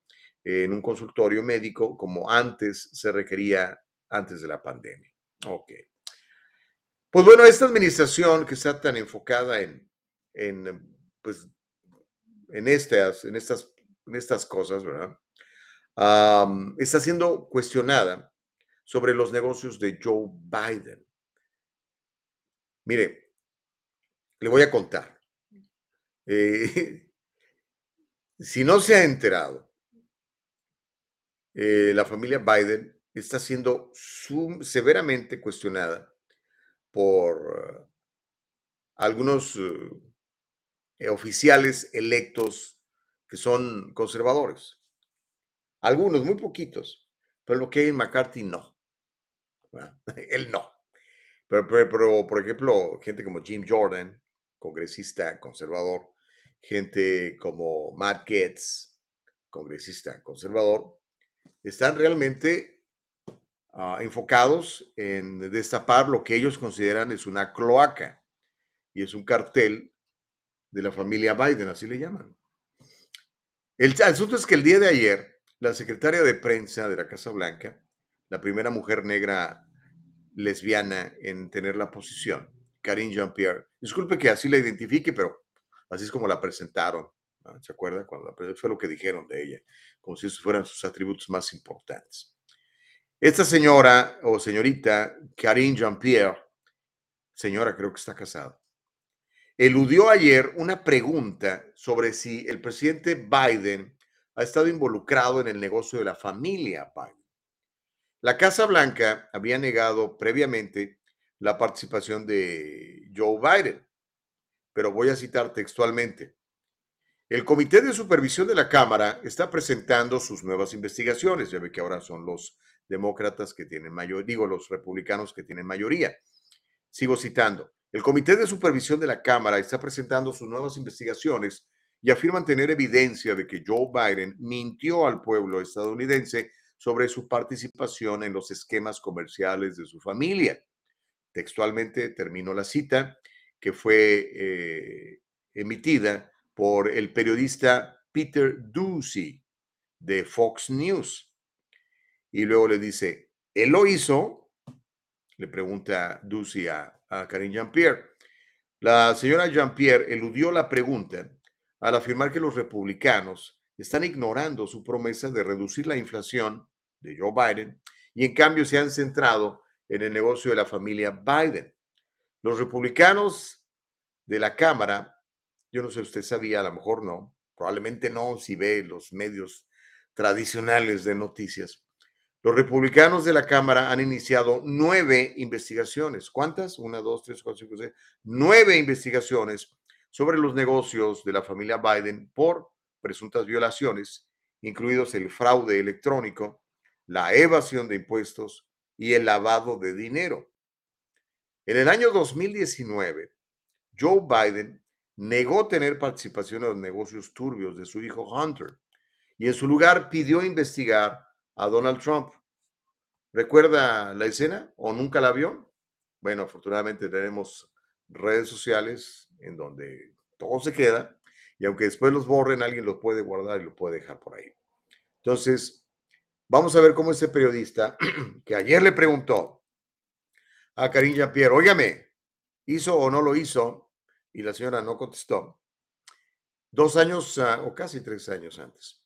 en un consultorio médico como antes se requería antes de la pandemia. Ok. Pues bueno, esta administración que está tan enfocada en, en pues, en estas, en estas, en estas cosas, ¿verdad? está siendo cuestionada sobre los negocios de Joe Biden. Mire, le voy a contar. Eh, si no se ha enterado, eh, la familia Biden está siendo severamente cuestionada por algunos eh, oficiales electos que son conservadores. Algunos, muy poquitos, pero lo que hay McCarthy no. él no. Pero, pero, por ejemplo, gente como Jim Jordan, congresista conservador, gente como Matt Gaetz, congresista conservador, están realmente ah, enfocados en destapar lo que ellos consideran es una cloaca y es un cartel de la familia Biden, así le llaman. El, asunto es que el día de ayer, la secretaria de prensa de la Casa Blanca, la primera mujer negra lesbiana en tener la posición, Karine Jean-Pierre, disculpe que así la identifique, pero así es como la presentaron. ¿Se acuerda? Cuando fue lo que dijeron de ella, como si esos fueran sus atributos más importantes. Esta señora o señorita, Karine Jean-Pierre, señora creo que está casada, eludió ayer una pregunta sobre si el presidente Biden ha estado involucrado en el negocio de la familia Biden. La Casa Blanca había negado previamente la participación de Joe Biden, pero voy a citar textualmente. El Comité de Supervisión de la Cámara está presentando sus nuevas investigaciones. Ya ve que ahora son los demócratas que tienen mayoría, digo, los republicanos que tienen mayoría. Sigo citando. El Comité de Supervisión de la Cámara está presentando sus nuevas investigaciones y afirman tener evidencia de que Joe Biden mintió al pueblo estadounidense sobre su participación en los esquemas comerciales de su familia. Textualmente termino la cita que fue eh, emitida por el periodista Peter Ducey de Fox News. Y luego le dice, él lo hizo, le pregunta Ducey a, a Jean-Pierre. La señora Jean-Pierre eludió la pregunta al afirmar que los republicanos están ignorando su promesa de reducir la inflación de Joe Biden y en cambio se han centrado en el negocio de la familia Biden. Los republicanos de la Cámara, yo no sé, usted sabía, a lo mejor no, probablemente no, si ve los medios tradicionales de noticias, los republicanos de la Cámara han iniciado nueve investigaciones. ¿Cuántas? Una, dos, tres, cuatro, cinco, seis. Nueve investigaciones sobre los negocios de la familia Biden por presuntas violaciones, incluidos el fraude electrónico, la evasión de impuestos y el lavado de dinero. En el año 2019, Joe Biden negó tener participación en los negocios turbios de su hijo Hunter y en su lugar pidió investigar a Donald Trump. ¿Recuerda la escena o nunca la vio? Bueno, afortunadamente tenemos redes sociales en donde todo se queda y aunque después los borren, alguien lo puede guardar y lo puede dejar por ahí. Entonces, vamos a ver cómo este periodista que ayer le preguntó a Karine Jean-Pierre, óigame, ¿hizo o no lo hizo? Y la señora no contestó. Dos años ah, o casi tres años antes,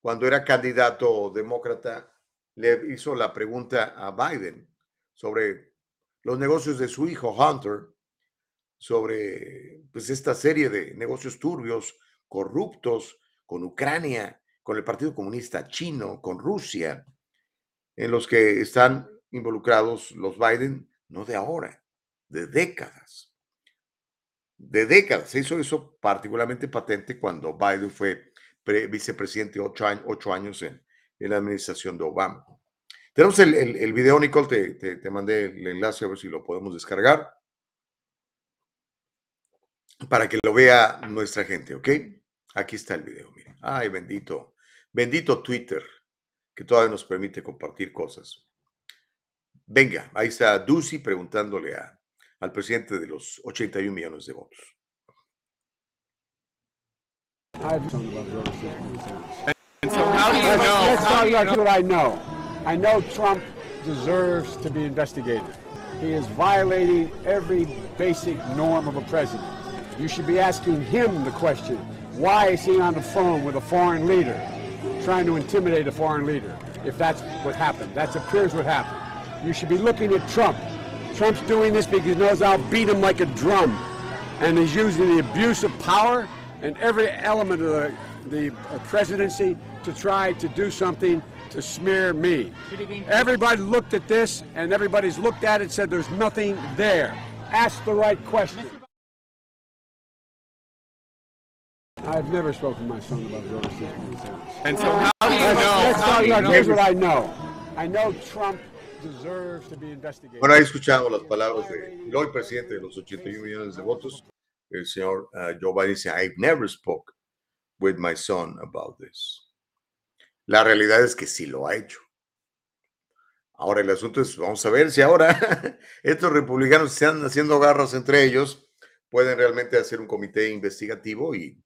cuando era candidato demócrata, le hizo la pregunta a Biden sobre los negocios de su hijo Hunter, sobre pues, esta serie de negocios turbios, corruptos con Ucrania, con el Partido Comunista Chino, con Rusia, en los que están involucrados los Biden, no de ahora, de décadas. De décadas. Se hizo eso particularmente patente cuando Biden fue vicepresidente ocho, años, años en, la administración de Obama. Tenemos el, el, video, Nicole, te, te, mandé el enlace a ver si lo podemos descargar para que lo vea nuestra gente, ¿ok? Aquí está el video, miren. Ay, bendito, bendito Twitter, que todavía nos permite compartir cosas. Venga, ahí está Ducey preguntándole a, al presidente de los 81 millones de votos. How do you know? Let's talk about what I know. I know Trump deserves to be investigated. He is violating every basic norm of a president. You should be asking him the question, why is he on the phone with a foreign leader, trying to intimidate a foreign leader, if that's what happened. That appears what happened. You should be looking at Trump. Trump's doing this because he knows I'll beat him like a drum. And he's using the abuse of power and every element of the, the presidency to try to do something to smear me. Everybody looked at this, and everybody's looked at it said there's nothing there. Ask the right question. I've never spoken to my son about Roe And so how do you know? Let's talk about here's what I know. I know Trump deserves to be investigated. Bueno, ahí escuchamos las palabras del hoy presidente de los 81 millones de votos, el señor uh, Joe Biden dice, I've never spoke with my son about this. La realidad es que sí lo ha hecho. Ahora el asunto es, vamos a ver si ahora estos republicanos están haciendo garras entre ellos, pueden realmente hacer un comité investigativo y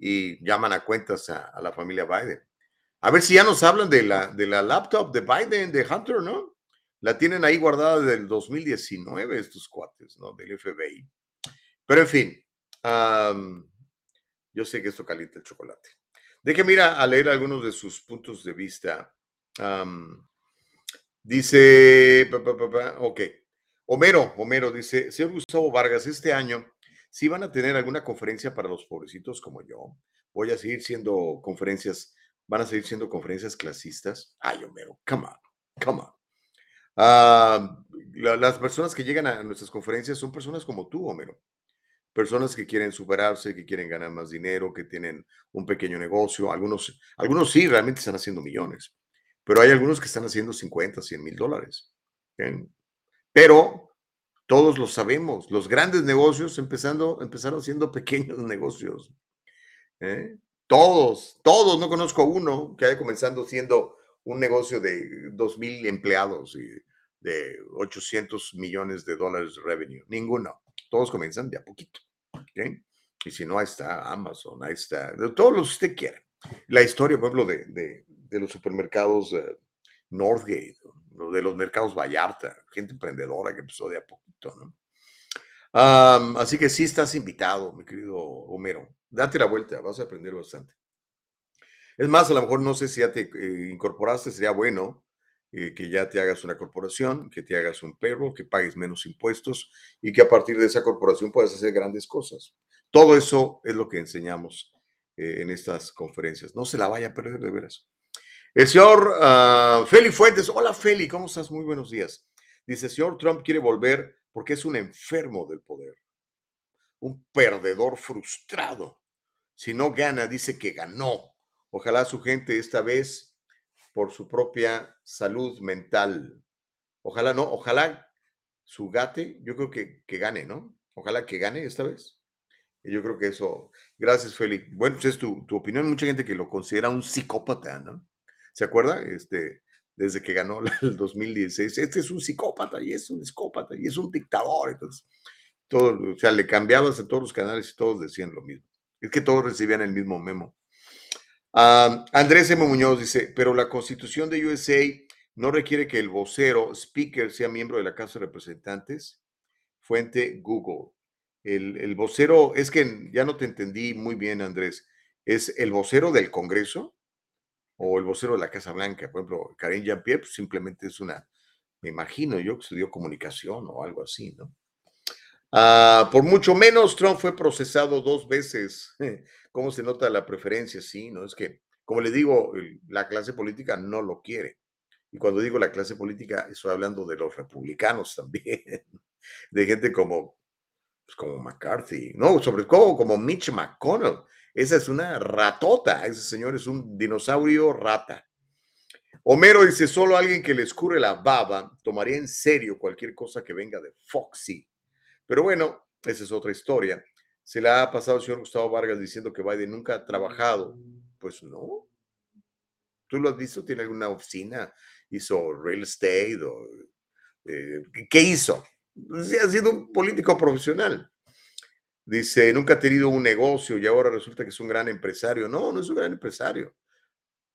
y llaman a cuentas a, la familia Biden. A ver si ya nos hablan de la, de la laptop de Biden, de Hunter, ¿no? La tienen ahí guardada desde el 2019 estos cuates, ¿no? Del FBI. Pero en fin, yo sé que esto calienta el chocolate. Déjeme ir a, leer algunos de sus puntos de vista. dice, ok, Homero, Homero dice, señor Gustavo Vargas, este año si van a tener alguna conferencia para los pobrecitos como yo. Voy a seguir siendo conferencias, van a seguir siendo conferencias clasistas. Ay, Homero, come on, come on. Ah, las personas que llegan a nuestras conferencias son personas como tú, Homero. Personas que quieren superarse, que quieren ganar más dinero, que tienen un pequeño negocio. Algunos, algunos sí, realmente están haciendo millones, pero hay algunos que están haciendo 50, 100 mil dólares. Pero todos lo sabemos. Los grandes negocios empezando, empezaron siendo pequeños negocios. ¿eh? Todos, todos, no conozco uno que haya comenzando siendo un negocio de 2 mil empleados y de 800 millones de dólares de revenue. Ninguno. Todos comienzan de a poquito. Y si no, ahí está Amazon, ahí está, de todos los que usted quiera. La historia, por ejemplo, de, de, los supermercados uh, Northgate, de los mercados Vallarta, gente emprendedora que empezó de a poquito, ¿no? así que sí estás invitado, mi querido Homero. Date la vuelta, vas a aprender bastante. Es más, a lo mejor no sé si ya te eh, incorporaste, sería bueno eh, que ya te hagas una corporación, que te hagas un perro, que pagues menos impuestos y que a partir de esa corporación puedas hacer grandes cosas. Todo eso es lo que enseñamos eh, en estas conferencias. No se la vaya a perder de veras. El señor uh, Feli Fuentes, hola Feli, ¿cómo estás? Muy buenos días. Dice, señor Trump quiere volver porque es un enfermo del poder, un perdedor frustrado. Si no gana, dice que ganó. Ojalá su gente esta vez por su propia salud mental. Ojalá no, ojalá su gate, yo creo que, que gane, ¿no? Ojalá que gane esta vez. Y yo creo que eso, gracias Félix. Bueno, pues es tu, tu opinión, mucha gente que lo considera un psicópata, ¿no? ¿Se acuerda? Este, desde que ganó el 2016, este es un psicópata y es un psicópata y es un dictador. Entonces, todo, o sea, le cambiabas a todos los canales y todos decían lo mismo. Es que todos recibían el mismo memo. Ah, Andrés M. Muñoz dice, pero la constitución de USA no requiere que el vocero, speaker, sea miembro de la Casa de Representantes. Fuente Google. El, el vocero, es que ya no te entendí muy bien, Andrés. ¿Es el vocero del Congreso o el vocero de la Casa Blanca? Por ejemplo, Karine Jean-Pierre pues, simplemente es una, me imagino yo que estudió comunicación o algo así, ¿no? Ah, por mucho menos, Trump fue procesado dos veces. ¿Cómo se nota la preferencia? Sí, ¿no? Es que, como le digo, la clase política no lo quiere. Y cuando digo la clase política, estoy hablando de los republicanos también, de gente como, pues, como McCarthy, no, sobre todo como Mitch McConnell. Esa es una ratota, ese señor es un dinosaurio rata. Homero dice, solo alguien que le escurre la baba tomaría en serio cualquier cosa que venga de Foxy. Pero bueno, esa es otra historia. Se la ha pasado el señor Gustavo Vargas diciendo que Biden nunca ha trabajado. Pues no. ¿Tú lo has visto? ¿Tiene alguna oficina? ¿Hizo real estate? O, eh, ¿Qué hizo? Pues, ha sido un político profesional. Dice, nunca ha tenido un negocio y ahora resulta que es un gran empresario. No, no es un gran empresario.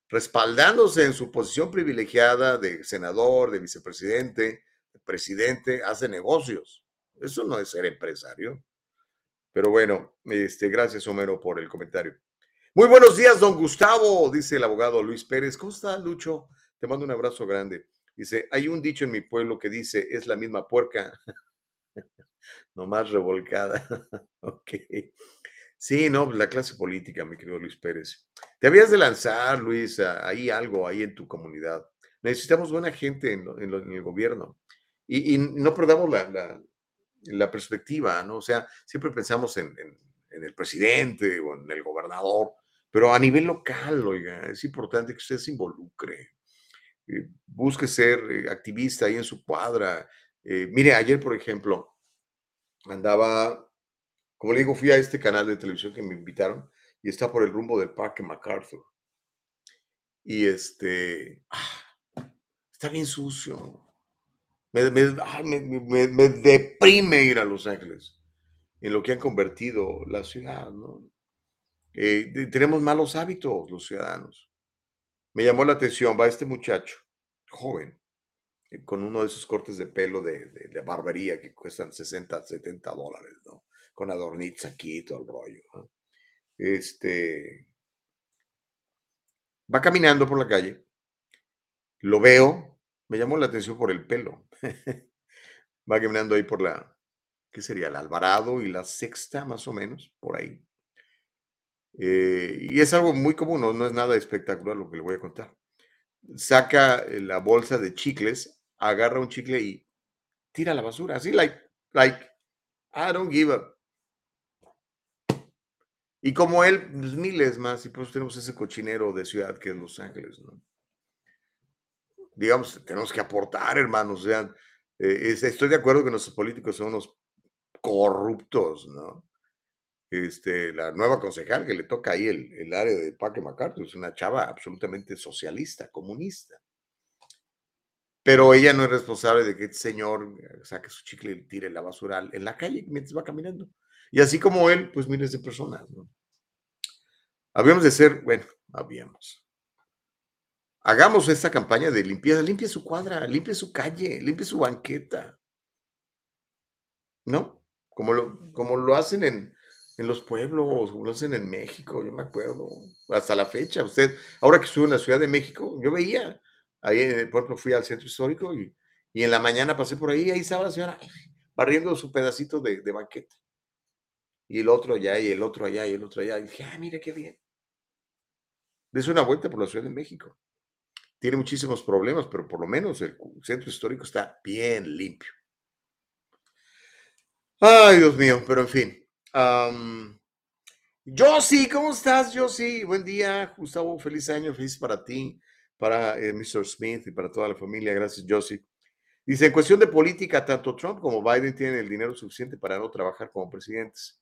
Respaldándose en su posición privilegiada de senador, de vicepresidente, de presidente, hace negocios. Eso no es ser empresario. Pero bueno, este, gracias Homero por el comentario. Muy buenos días, don Gustavo, dice el abogado Luis Pérez. ¿Cómo está, Lucho? Te mando un abrazo grande. Dice, hay un dicho en mi pueblo que dice, es la misma puerca, nomás revolcada. ok. Sí, no, la clase política, mi querido Luis Pérez. Te habías de lanzar, Luis, ahí algo, ahí en tu comunidad. Necesitamos buena gente en, el gobierno. Y, no perdamos la, la perspectiva, ¿no? O sea, siempre pensamos en, el presidente o en el gobernador, pero a nivel local, oiga, es importante que usted se involucre, eh, busque ser eh, activista ahí en su cuadra. Eh, mire, ayer, por ejemplo, andaba, como le digo, fui a este canal de televisión que me invitaron y está por el rumbo del Parque MacArthur. Y este, ah, está bien sucio. Me, deprime ir a Los Ángeles, en lo que han convertido la ciudad, ¿no? Eh, tenemos malos hábitos los ciudadanos. Me llamó la atención, va este muchacho, joven, eh, con uno de esos cortes de pelo de, barbería que cuestan 60, 70 dólares, ¿no? Con adornitos aquí y todo el rollo. Este, va caminando por la calle, lo veo, me llamó la atención por el pelo. Va caminando ahí por la, ¿qué sería? El Alvarado y la Sexta, más o menos, por ahí. Eh, y es algo muy común, no, es nada espectacular lo que le voy a contar. Saca eh, la bolsa de chicles, agarra un chicle y tira la basura, así, like, like, I don't give up. Y como él, pues, miles más, y pues tenemos ese cochinero de ciudad que es Los Ángeles, ¿no? Digamos, tenemos que aportar, hermanos. O sea, eh, estoy de acuerdo que nuestros políticos son unos corruptos, ¿no? Este, la nueva concejal que le toca ahí el, el área de Parque MacArthur es una chava absolutamente socialista, comunista. Pero ella no es responsable de que este señor eh, saque su chicle y tire la basura en la calle mientras va caminando. Y así como él, pues miles de personas, ¿no? Habíamos de ser, bueno, habíamos Hagamos esta campaña de limpieza, limpie su cuadra, limpie su calle, limpie su banqueta. ¿No? Como lo, como lo hacen en, los pueblos, como lo hacen en México, yo me acuerdo, hasta la fecha. Usted, ahora que estuve en la Ciudad de México, yo veía, ahí, por ejemplo, fui al centro histórico y, en la mañana pasé por ahí, ahí estaba la señora barriendo su pedacito de, de banqueta. Y el otro allá, y el otro allá, y el otro allá. Y dije, ah, mire qué bien. Des una vuelta por la Ciudad de México tiene muchísimos problemas, pero por lo menos el centro histórico está bien limpio. Ay, Dios mío, pero en fin. Yo sí, ¿cómo estás? Sí, buen día, Gustavo, feliz año, feliz para ti. para eh, Mr. Smith y para toda la familia. Gracias, Josie. Dice, en cuestión de política, tanto Trump como Biden tienen el dinero suficiente para no trabajar como presidentes.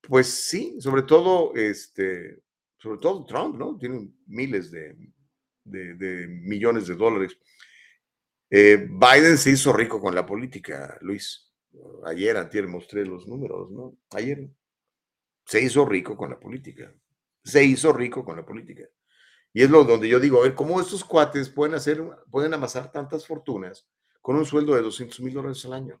Pues sí, sobre todo, este, sobre todo Trump, ¿no? Tiene miles de, de- millones de dólares. Eh, Biden se hizo rico con la política, Luis. Ayer, antier, mostré los números, ¿no? Ayer se hizo rico con la política. Se hizo rico con la política. Y es lo donde yo digo, a ver, ¿cómo estos cuates pueden hacer, pueden amasar tantas fortunas con un sueldo de 200 mil dólares al año?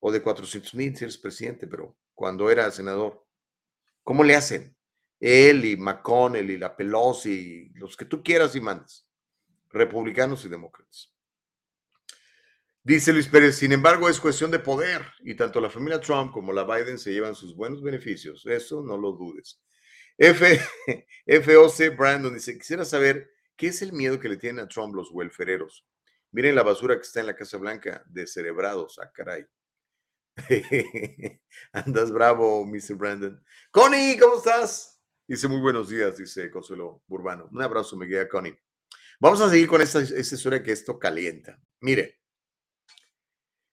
O de 400 mil si eres presidente, pero cuando era senador. ¿Cómo le hacen? Él y McConnell y la Pelosi, los que tú quieras y mandes, republicanos y demócratas. Dice Luis Pérez, sin embargo, es cuestión de poder y tanto la familia Trump como la Biden se llevan sus buenos beneficios. Eso no lo dudes. F, FOC Brandon dice, quisiera saber qué es el miedo que le tienen a Trump los welfereros. Miren la basura que está en la Casa Blanca, de cerebrados, a caray. Andas bravo, Mr. Brandon. Connie, ¿cómo estás? Dice muy buenos días, dice Consuelo Urbano. Un abrazo, me queda Connie. Vamos a seguir con esta, esta historia que esto calienta. Mire,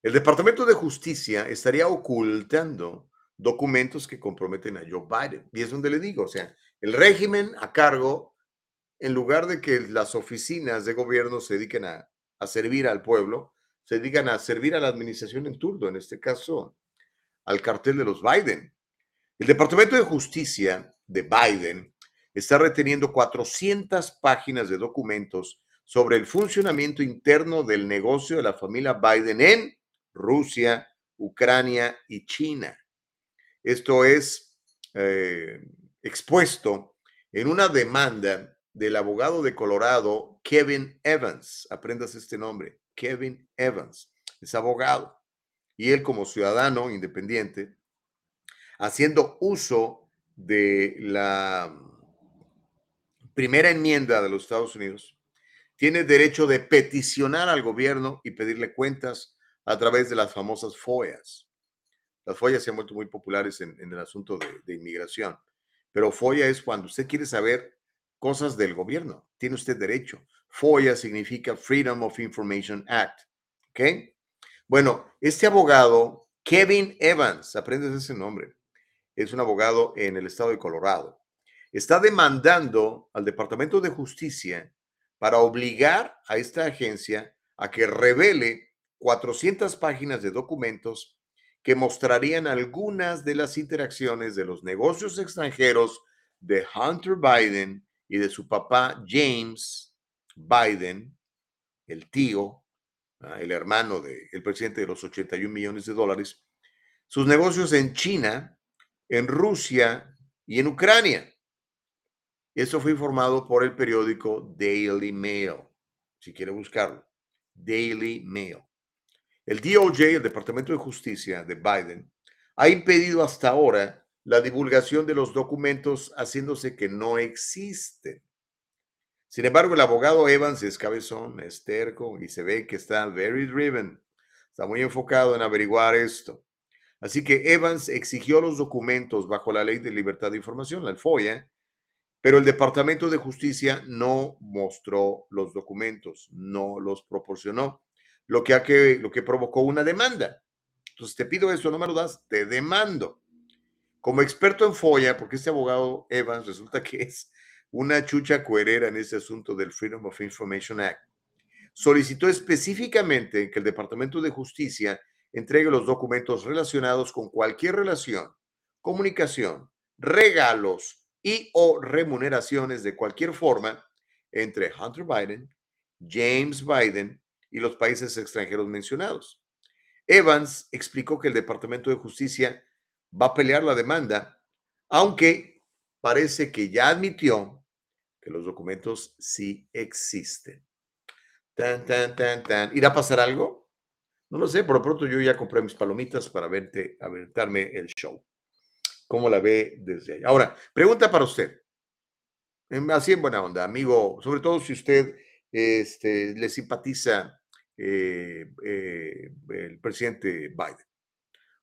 el Departamento de Justicia estaría ocultando documentos que comprometen a Joe Biden. Y es donde le digo, o sea, el régimen a cargo, en lugar de que las oficinas de gobierno se dediquen a, a servir al pueblo, se dedican a servir a la administración en turno, en este caso al cartel de los Biden. El Departamento de Justicia de Biden está reteniendo 400 páginas de documentos sobre el funcionamiento interno del negocio de la familia Biden en Rusia, Ucrania y China. Esto es eh, expuesto en una demanda del abogado de Colorado, Kevin Evans. Aprendas este nombre, Kevin Evans. Es abogado. Y él como ciudadano independiente, haciendo uso de la primera enmienda de los Estados Unidos, tiene derecho de peticionar al gobierno y pedirle cuentas a través de las famosas FOIAs. Las FOIAs se han vuelto muy populares en, el asunto de, de, inmigración, pero FOIA es cuando usted quiere saber cosas del gobierno. Tiene usted derecho. FOIA significa Freedom of Information Act. ¿Ok? Bueno, este abogado, Kevin Evans, aprendes ese nombre, es un abogado en el estado de Colorado. Está demandando al Departamento de Justicia para obligar a esta agencia a que revele 400 páginas de documentos que mostrarían algunas de las interacciones de los negocios extranjeros de Hunter Biden y de su papá James Biden, el tío, el hermano del el presidente de los 81 millones de dólares, sus negocios en China, en Rusia y en Ucrania. Esto fue informado por el periódico Daily Mail, si quiere buscarlo. Daily Mail. El DOJ, el Departamento de Justicia de Biden, ha impedido hasta ahora la divulgación de los documentos haciéndose que no existen. Sin embargo, el abogado Evans es cabezón, es terco y se ve que está very driven. Está muy enfocado en averiguar esto. Así que Evans exigió los documentos bajo la ley de libertad de información, la FOIA, pero el Departamento de Justicia no mostró los documentos, no los proporcionó, lo que, que, lo que provocó una demanda. Entonces te pido eso, no me lo das, te demando. Como experto en FOIA, porque este abogado Evans resulta que es una chucha cuerera en ese asunto del Freedom of Information Act, solicitó específicamente que el Departamento de Justicia entregue los documentos relacionados con cualquier relación, comunicación, regalos y o remuneraciones de cualquier forma entre Hunter Biden, James Biden y los países extranjeros mencionados. Evans explicó que el Departamento de Justicia va a pelear la demanda, aunque parece que ya admitió que los documentos sí existen. Tan, tan, tan, tan. ¿Irá a pasar algo? No lo sé, por lo pronto yo ya compré mis palomitas para verte, aventarme el show. ¿Cómo la ve desde ahí? Ahora, pregunta para usted. Así en buena onda, amigo, sobre todo si usted este, le simpatiza eh, eh, el presidente Biden.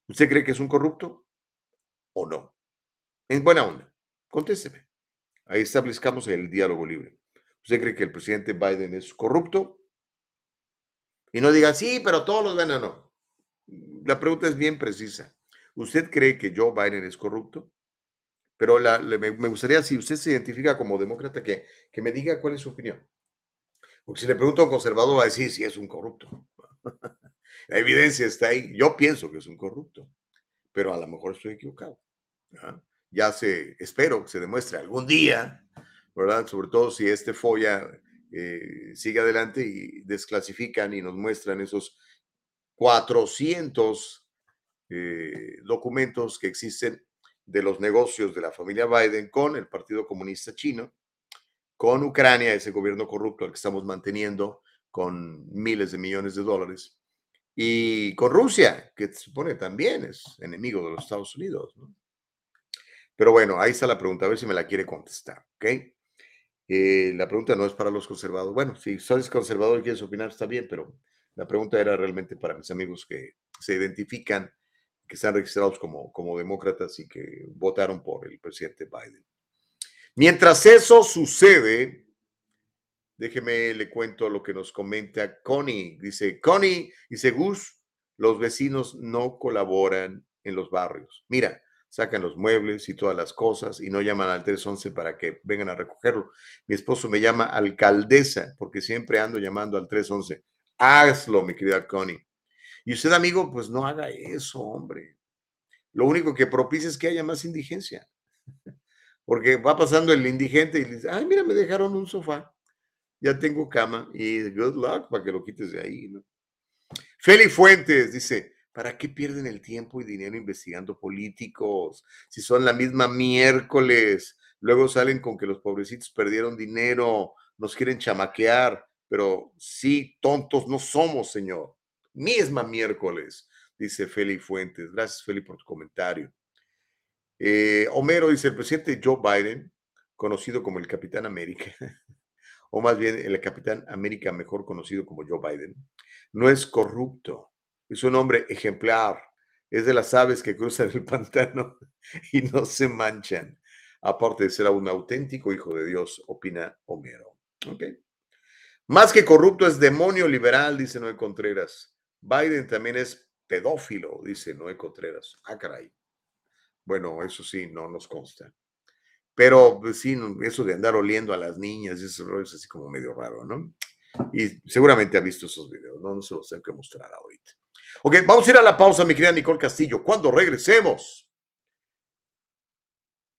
¿Usted cree que es un corrupto o no? En buena onda, contésteme. Ahí establezcamos el diálogo libre. ¿Usted cree que el presidente Biden es corrupto? Y no diga, sí, pero todos los ven, no. La pregunta es bien precisa. ¿Usted cree que Joe Biden es corrupto? Pero la, me, gustaría, si usted se identifica como demócrata, que, que me diga cuál es su opinión. Porque si le pregunto a un conservador, va a decir si es un corrupto. La evidencia está ahí. Yo pienso que es un corrupto, pero a lo mejor estoy equivocado. Ya se, espero que se demuestre algún día, ¿verdad? Sobre todo si este FOIA eh, sigue adelante y desclasifican y nos muestran esos 400 eh, documentos que existen de los negocios de la familia Biden con el Partido Comunista Chino, con Ucrania, ese gobierno corrupto al que estamos manteniendo con miles de millones de dólares, y con Rusia, que se supone también es enemigo de los Estados Unidos. Pero bueno, ahí está la pregunta, a ver si me la quiere contestar, ¿ok? Eh, la pregunta no es para los conservadores. Bueno, si sois conservador y quieres opinar, está bien, pero la pregunta era realmente para mis amigos que se identifican, que están registrados como, como demócratas y que votaron por el presidente Biden. Mientras eso sucede, Déjeme le cuento lo que nos comenta Connie. Dice, Connie, dice Gus, los vecinos no colaboran en los barrios. Mira, sacan los muebles y todas las cosas y no llaman al 311 para que vengan a recogerlo. Mi esposo me llama alcaldesa porque siempre ando llamando al 311. Hazlo, mi querida Connie. Y usted, amigo, pues no haga eso, hombre. Lo único que propicia es que haya más indigencia. Porque va pasando el indigente y dice, ay, mira, me dejaron un sofá ya tengo cama y good luck para que lo quites de ahí. ¿no? Fuentes dice, ¿para qué pierden el tiempo y dinero investigando políticos? Si son la misma miércoles, luego salen con que los pobrecitos perdieron dinero, nos quieren chamaquear, pero sí, tontos no somos, señor. Misma miércoles, dice Feli Fuentes. Gracias, Feli, por tu comentario. Eh, Homero dice, el presidente Joe Biden, conocido como el Capitán América, o más bien el capitán América mejor conocido como Joe Biden, no es corrupto, es un hombre ejemplar, es de las aves que cruzan el pantano y no se manchan, aparte de ser un auténtico hijo de Dios, opina Homero. Okay. Más que corrupto es demonio liberal, dice Noé Contreras. Biden también es pedófilo, dice Noé Contreras. Ah, caray. Bueno, eso sí, no nos consta. Pero pues, sí, eso de andar oliendo a las niñas, eso es así como medio raro, ¿no? Y seguramente ha visto esos videos, no, no se los tengo que mostrar ahorita. Ok, vamos a ir a la pausa, mi querida Nicole Castillo. Cuando regresemos,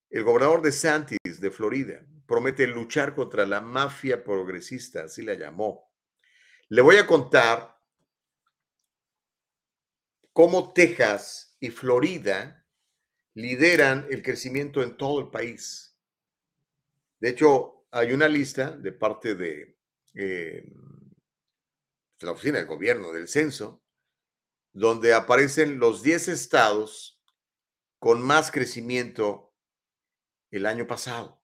el gobernador de Santis, de Florida, promete luchar contra la mafia progresista, así la llamó. Le voy a contar cómo Texas y Florida lideran el crecimiento en todo el país. De hecho, hay una lista de parte de, eh, la Oficina de Gobierno del Censo, donde aparecen los 10 estados con más crecimiento el año pasado.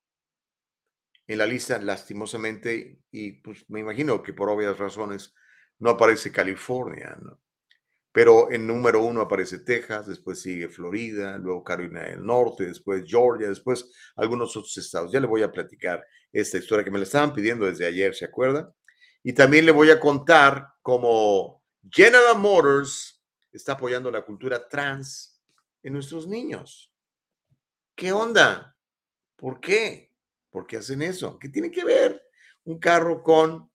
En la lista, lastimosamente, y pues me imagino que por obvias razones, no aparece California. Pero en número uno aparece Texas, después sigue Florida, luego Carolina del Norte, después Georgia, después algunos otros estados. Ya le voy a platicar esta historia que me la estaban pidiendo desde ayer, ¿se acuerda? Y también le voy a contar cómo General Motors está apoyando la cultura trans en nuestros niños. ¿Qué onda? ¿Por qué? ¿Por qué hacen eso? ¿Qué tiene que ver un carro con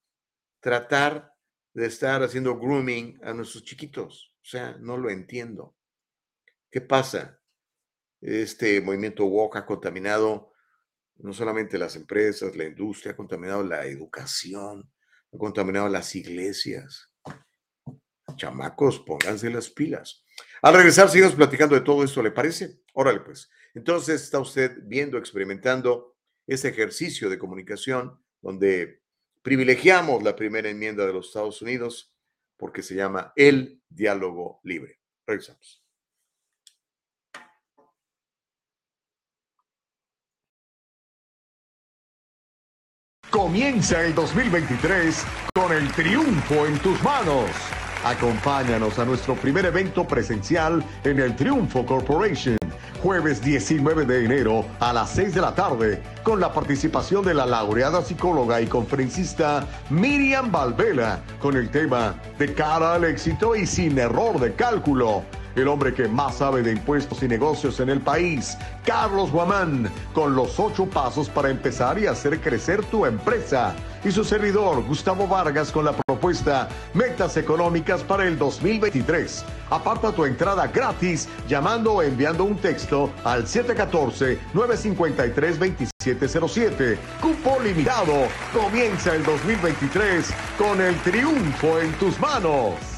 tratar de estar haciendo grooming a nuestros chiquitos. O sea, no lo entiendo. ¿Qué pasa? Este movimiento woke ha contaminado no solamente las empresas, la industria, ha contaminado la educación, ha contaminado las iglesias. Chamacos, pónganse las pilas. Al regresar, seguimos platicando de todo esto, ¿le parece? Órale, pues. Entonces está usted viendo, experimentando este ejercicio de comunicación donde privilegiamos la primera enmienda de los Estados Unidos porque se llama el diálogo libre. Regresamos. Comienza el 2023 con el triunfo en tus manos. Acompáñanos a nuestro primer evento presencial en el Triunfo Corporation jueves 19 de enero a las 6 de la tarde, con la participación de la laureada psicóloga y conferencista Miriam Valvela, con el tema De cara al éxito y sin error de cálculo el hombre que más sabe de impuestos y negocios en el país, Carlos Guamán, con los ocho pasos para empezar y hacer crecer tu empresa. Y su servidor, Gustavo Vargas, con la propuesta Metas Económicas para el 2023. Aparta tu entrada gratis llamando o enviando un texto al 714-953-2707. Cupo limitado. Comienza el 2023 con el triunfo en tus manos.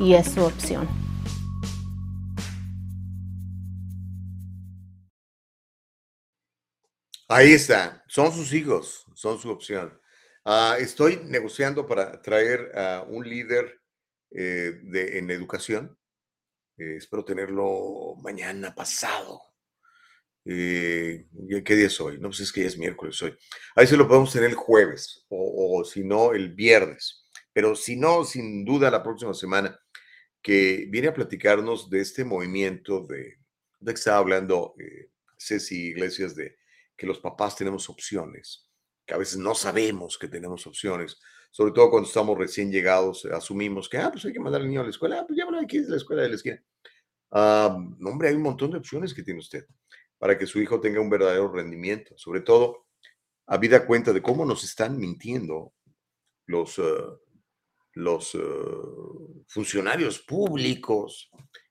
y es su opción. Ahí está, son sus hijos, son su opción. Ah, estoy negociando para traer a un líder eh, de, en educación. Eh, espero tenerlo mañana pasado. Eh, ¿Qué día es hoy? No, sé pues es que ya es miércoles hoy. Ahí se lo podemos tener el jueves o si no, el viernes. Pero si no, sin duda la próxima semana que viene a platicarnos de este movimiento de, de que estaba hablando eh, Ceci Iglesias, de que los papás tenemos opciones, que a veces no sabemos que tenemos opciones, sobre todo cuando estamos recién llegados, asumimos que, ah, pues hay que mandar al niño a la escuela, ah, pues llámalo aquí, es la escuela de la esquina. Ah, hombre, hay un montón de opciones que tiene usted para que su hijo tenga un verdadero rendimiento, sobre todo a vida cuenta de cómo nos están mintiendo los, uh, los eh, funcionarios públicos,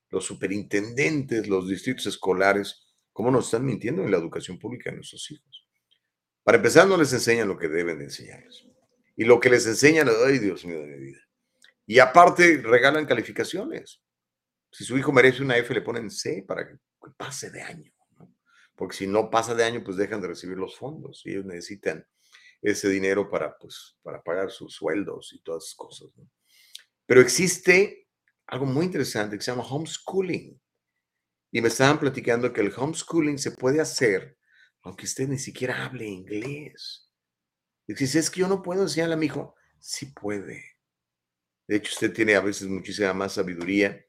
los superintendentes, los distritos escolares, cómo nos están mintiendo en la educación pública de nuestros hijos. Para empezar, no les enseñan lo que deben de enseñarles. Y lo que les enseñan, ay Dios mío de mi vida. Y aparte, regalan calificaciones. Si su hijo merece una F, le ponen C para que pase de año. Porque si no pasa de año, pues dejan de recibir los fondos. Y ellos necesitan ese dinero para, pues, para pagar sus sueldos y todas esas cosas. Pero existe algo muy interesante que se llama homeschooling. Y me estaban platicando que el homeschooling se puede hacer aunque usted ni siquiera hable inglés. Y si es que yo no puedo enseñarle a mi hijo, sí puede. De hecho, usted tiene a veces muchísima más sabiduría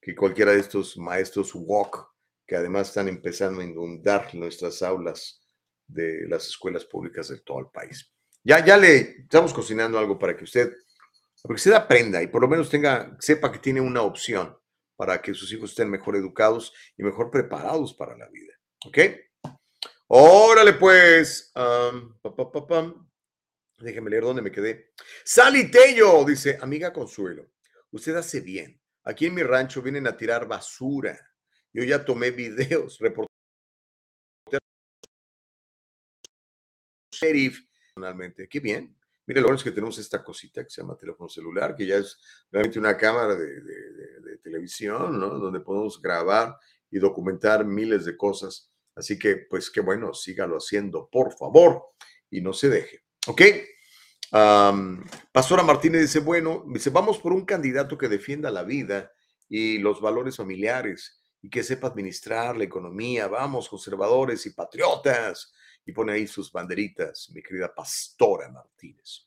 que cualquiera de estos maestros walk, que además están empezando a inundar nuestras aulas de las escuelas públicas de todo el país. Ya, ya le estamos cocinando algo para que usted, para que usted aprenda y por lo menos tenga, sepa que tiene una opción para que sus hijos estén mejor educados y mejor preparados para la vida. ¿Ok? Órale pues. Déjeme leer dónde me quedé. Sally Tello dice, amiga Consuelo, usted hace bien. Aquí en mi rancho vienen a tirar basura. Yo ya tomé videos, reporté sheriff, personalmente. Qué bien. Mire, lo bueno es que tenemos esta cosita que se llama teléfono celular, que ya es realmente una cámara de, televisión, ¿no? Donde podemos grabar y documentar miles de cosas. Así que, pues qué bueno, sígalo haciendo, por favor, y no se deje. ¿Ok? Pastora Martínez dice, bueno, dice, vamos por un candidato que defienda la vida y los valores familiares y que sepa administrar la economía. Vamos, conservadores y patriotas y pone ahí sus banderitas, mi querida Pastora Martínez.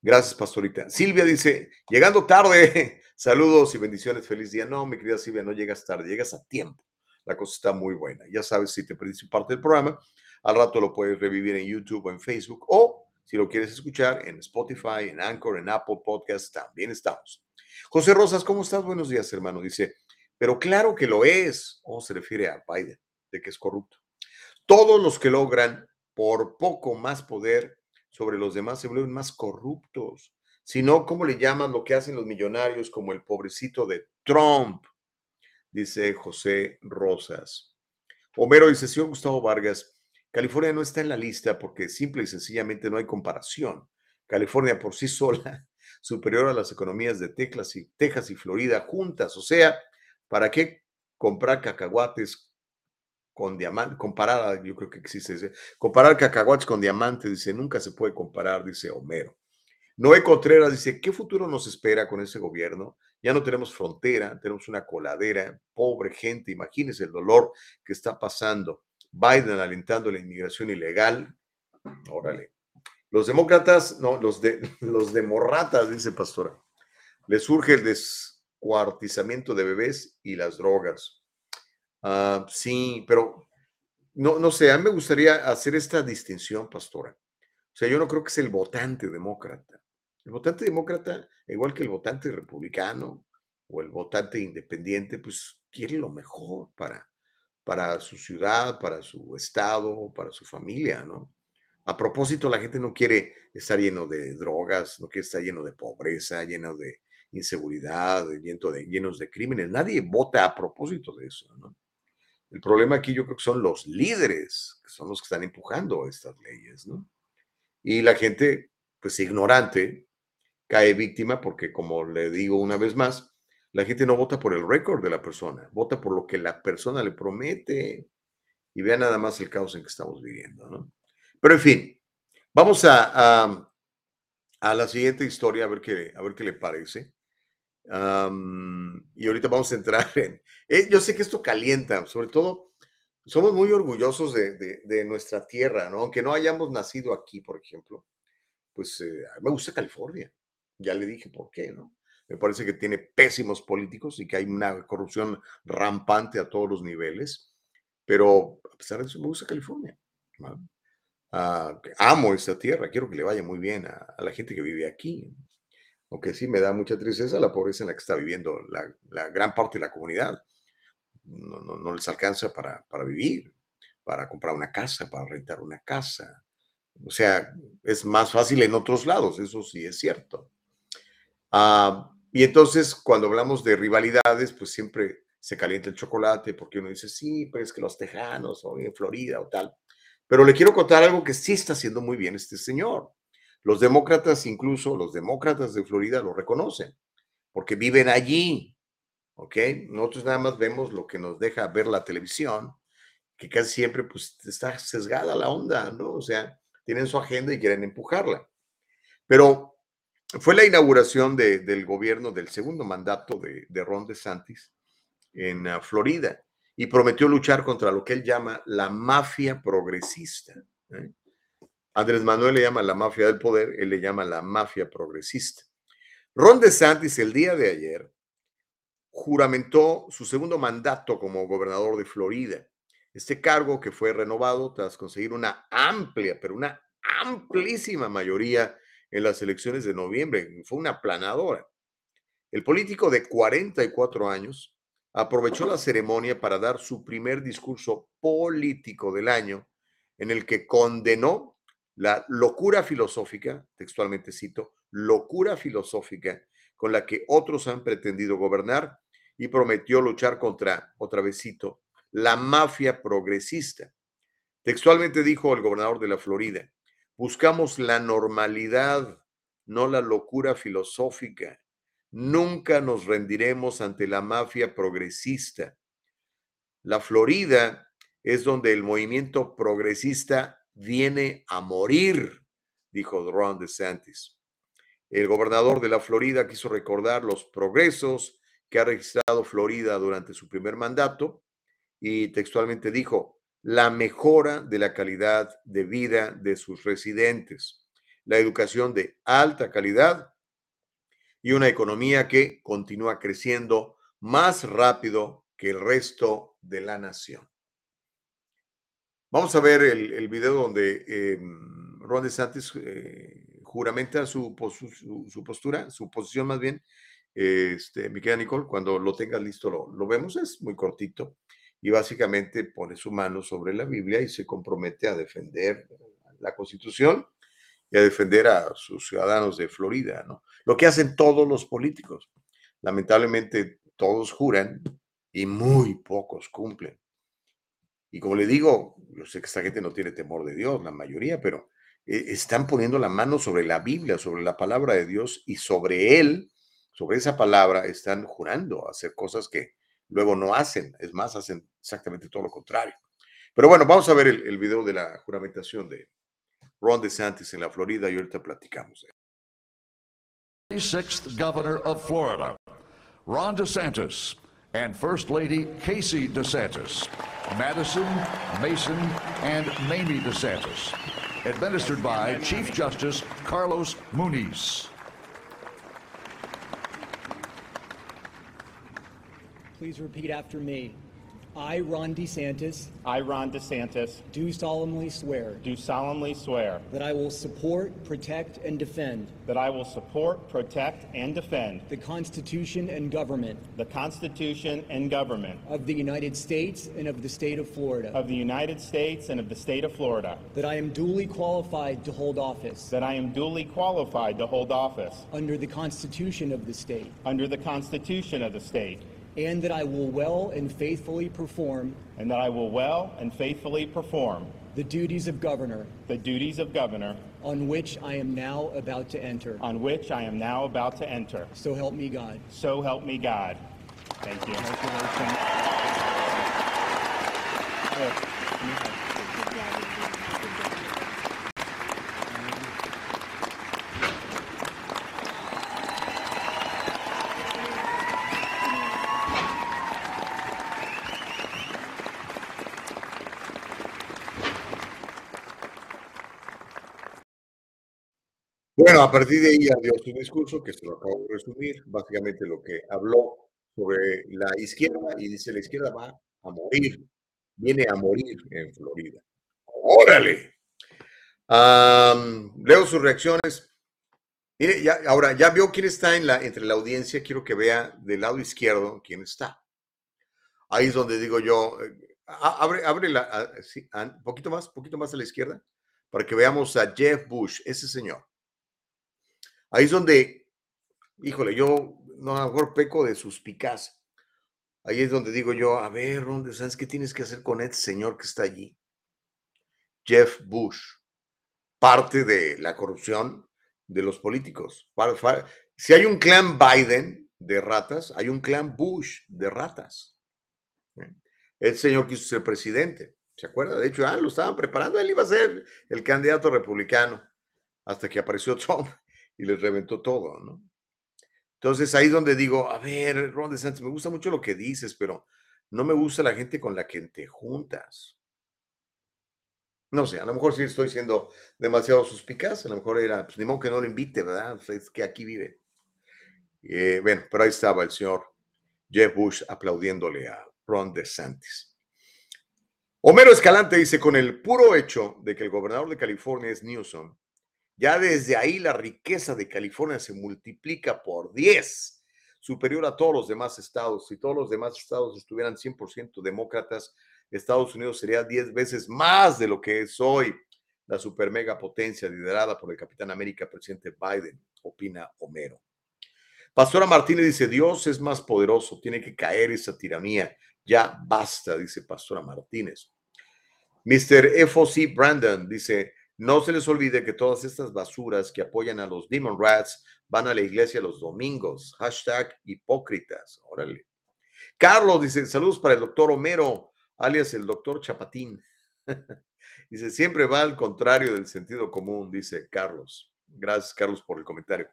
Gracias, Pastorita. Silvia dice, llegando tarde, saludos y bendiciones, feliz día. No, mi querida Silvia, no llegas tarde, llegas a tiempo. La cosa está muy buena. Ya sabes, si te perdiste parte del programa, al rato lo puedes revivir en YouTube o en Facebook o Si lo quieres escuchar en Spotify, en Anchor, en Apple Podcasts, también estamos. José Rosas, ¿cómo estás? Buenos días, hermano. Dice, pero claro que lo es. O se refiere a Biden, de que es corrupto. Todos los que logran por poco más poder sobre los demás se vuelven más corruptos. Si no, ¿cómo le llaman lo que hacen los millonarios como el pobrecito de Trump? Dice José Rosas. Homero dice, señor Gustavo Vargas, California no está en la lista porque simple y sencillamente no hay comparación. California por sí sola superior a las economías de Texas y, Florida juntas. O sea, ¿para qué comprar cacahuates con diamante, comparada, yo creo que existe ese, comparar cacahuates con diamantes, dice, nunca se puede comparar, dice Homero. Noé Contreras dice, ¿qué futuro nos espera con ese gobierno? Ya no tenemos frontera, tenemos una coladera, pobre gente, imagínense el dolor que está pasando. Biden alentando la inmigración ilegal. Órale. Los demócratas, no, los de los demorratas, dice Pastora. Les surge el descuartizamiento de bebés y las drogas. Ah, sí, pero no, no sé, a mí me gustaría hacer esta distinción, pastora. O sea, yo no creo que sea el votante demócrata. El votante demócrata, igual que el votante republicano o el votante independiente, pues quiere lo mejor para, para su ciudad, para su estado, para su familia, ¿no? A propósito, la gente no quiere estar lleno de drogas, no quiere estar lleno de pobreza, lleno de inseguridad, lleno de, llenos de crímenes. Nadie vota a propósito de eso, ¿no? El problema aquí yo creo que son los líderes, que son los que están empujando estas leyes, ¿no? Y la gente, pues ignorante, cae víctima porque, como le digo una vez más, la gente no vota por el récord de la persona, vota por lo que la persona le promete. Y vea nada más el caos en que estamos viviendo, ¿no? Pero en fin, vamos a, a, la siguiente historia a ver qué, a ver qué le parece y ahorita vamos a entrar en... Eh, yo sé que esto calienta, sobre todo, somos muy orgullosos de, nuestra tierra, ¿no? Aunque no hayamos nacido aquí, por ejemplo, pues eh, me gusta California. Ya le dije por qué, ¿no? Me parece que tiene pésimos políticos y que hay una corrupción rampante a todos los niveles, pero a pesar de eso me gusta California. Ah, amo esta tierra, quiero que le vaya muy bien a, a la gente que vive aquí aunque sí me da mucha tristeza la pobreza en la que está viviendo la, gran parte de la comunidad. No, les alcanza para, vivir, para comprar una casa, para rentar una casa. O sea, es más fácil en otros lados, eso sí es cierto. Ah, y entonces, cuando hablamos de rivalidades, pues siempre se calienta el chocolate porque uno dice, sí, pero es que los tejanos o en Florida o tal. Pero le quiero contar algo que sí está haciendo muy bien este señor. Los demócratas, incluso los demócratas de Florida, lo reconocen, porque viven allí. ¿Ok? Nosotros nada más vemos lo que nos deja ver la televisión, que casi siempre pues está sesgada la onda, ¿no? O sea, tienen su agenda y quieren empujarla. Pero fue la inauguración del gobierno del segundo mandato de, de Ron DeSantis en ah, Florida y prometió luchar contra lo que él llama la mafia progresista. ¿eh? Andrés Manuel le llama la mafia del poder, él le llama la mafia progresista. Ron DeSantis el día de ayer juramentó su segundo mandato como gobernador de Florida. Este cargo que fue renovado tras conseguir una amplia, pero una amplísima mayoría en las elecciones de noviembre. Fue una planadora. El político de 44 años aprovechó la ceremonia para dar su primer discurso político del año en el que condenó la locura filosófica, textualmente cito, locura filosófica con la que otros han pretendido gobernar y prometió luchar contra, otra vez cito, la mafia progresista. Textualmente dijo el gobernador de la Florida, buscamos la normalidad, no la locura filosófica. Nunca nos rendiremos ante la mafia progresista. La Florida es donde el movimiento progresista viene a morir, dijo Ron DeSantis. El gobernador de la Florida quiso recordar los progresos que ha registrado Florida durante su primer mandato y textualmente dijo, la mejora de la calidad de vida de sus residentes, la educación de alta calidad y una economía que continúa creciendo más rápido que el resto de la nación. Vamos a ver el, video donde em, Ron DeSantis eh, juramenta su, su, su, postura, su posición más bien. Este, mi querida Nicole, cuando lo tengas listo lo, lo vemos, es muy cortito y básicamente pone su mano sobre la Biblia y se compromete a defender la Constitución y a defender a sus ciudadanos de Florida, ¿no? Lo que hacen todos los políticos. Lamentablemente todos juran y muy pocos cumplen. Y como le digo, yo sé que esta gente no tiene temor de Dios, la mayoría, pero eh, están poniendo la mano sobre la Biblia, sobre la palabra de Dios y sobre él, sobre esa palabra, están jurando hacer cosas que luego no hacen. Es más, hacen exactamente todo lo contrario. Pero bueno, vamos a ver el, video de la juramentación de Ron DeSantis en la Florida y ahorita platicamos. 26th governor of Florida, Ron DeSantis, and First Lady Casey DeSantis, Madison, Mason, and Mamie DeSantis, administered by Chief Justice Carlos Muniz. Please repeat after me. I, Ron DeSantis, I, Ron DeSantis, do solemnly swear do solemnly swear that I will support, protect, and defend that I will support, protect, and defend the Constitution and government the Constitution and government of the United States and of the state of Florida, of the United States and of the state of Florida, that I am duly qualified to hold office that I am duly qualified to hold office under the Constitution of the state, under the Constitution of the state, and that I will well and faithfully perform and that I will well and faithfully perform the duties of governor the duties of governor on which I am now about to enter. on which I am now about to enter. So help me God. So help me God. Thank you. Bueno, a partir de ahí dio su discurso, que se lo acabo de resumir, básicamente lo que habló sobre la izquierda y dice la izquierda va a morir, viene a morir en Florida. Órale. Leo sus reacciones. Mire, ya, ahora ya vio quién está entre la audiencia, quiero que vea del lado izquierdo quién está. Ahí es donde digo yo, eh, abre, abre la, sí, poquito más, poquito más a la izquierda, para que veamos a Jeff Bush, ese señor. Ahí es donde, híjole, yo no, a lo mejor peco de suspicaz. Ahí es donde digo yo, a ver, Ron DeSantis, ¿qué tienes que hacer con este señor que está allí? Jeff Bush, parte de la corrupción de los políticos. Si hay un clan Biden de ratas, hay un clan Bush de ratas. ¿eh? El señor quiso ser presidente, ¿se acuerda? De hecho, ah, lo estaban preparando, él iba a ser el candidato republicano, hasta que apareció Trump y les reventó todo, ¿no? Entonces ahí es donde digo, a ver, Ron DeSantis, me gusta mucho lo que dices, pero no me gusta la gente con la que te juntas. No sé, a lo mejor sí estoy siendo demasiado suspicaz, a lo mejor era, pues ni modo que no lo invite, ¿verdad? Pues, es que aquí vive. Eh, bueno, pero ahí estaba el señor Jeff Bush aplaudiéndole a Ron DeSantis. Homero Escalante dice, con el puro hecho de que el gobernador de California es Newsom, ya desde ahí la riqueza de California se multiplica por 10, superior a todos los demás estados. Si todos los demás estados estuvieran 100% demócratas, Estados Unidos sería 10 veces más de lo que es hoy la super mega potencia liderada por el Capitán América, presidente Biden, opina Homero. Pastora Martínez dice, Dios es más poderoso, tiene que caer esa tiranía. Ya basta, dice Pastora Martínez. Mr. FOC Brandon dice, no se les olvide que todas estas basuras que apoyan a los Demon Rats van a la iglesia los domingos. Hashtag hipócritas. Órale. Carlos dice, saludos para el doctor Homero, alias el doctor Chapatín. dice, siempre va al contrario del sentido común, dice Carlos. Gracias, Carlos, por el comentario.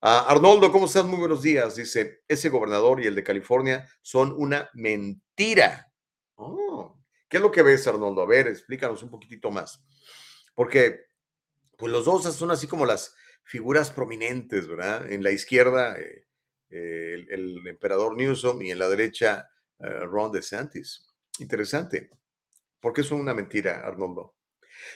Ah, Arnoldo, ¿cómo estás? Muy buenos días. Dice, ese gobernador y el de California son una mentira. Oh, ¿Qué es lo que ves, Arnoldo? A ver, explícanos un poquitito más. Porque, pues los dos son así como las figuras prominentes, ¿verdad? En la izquierda, eh, eh, el, emperador Newsom y en la derecha, eh, Ron DeSantis. Interesante. ¿Por qué son una mentira, Arnoldo?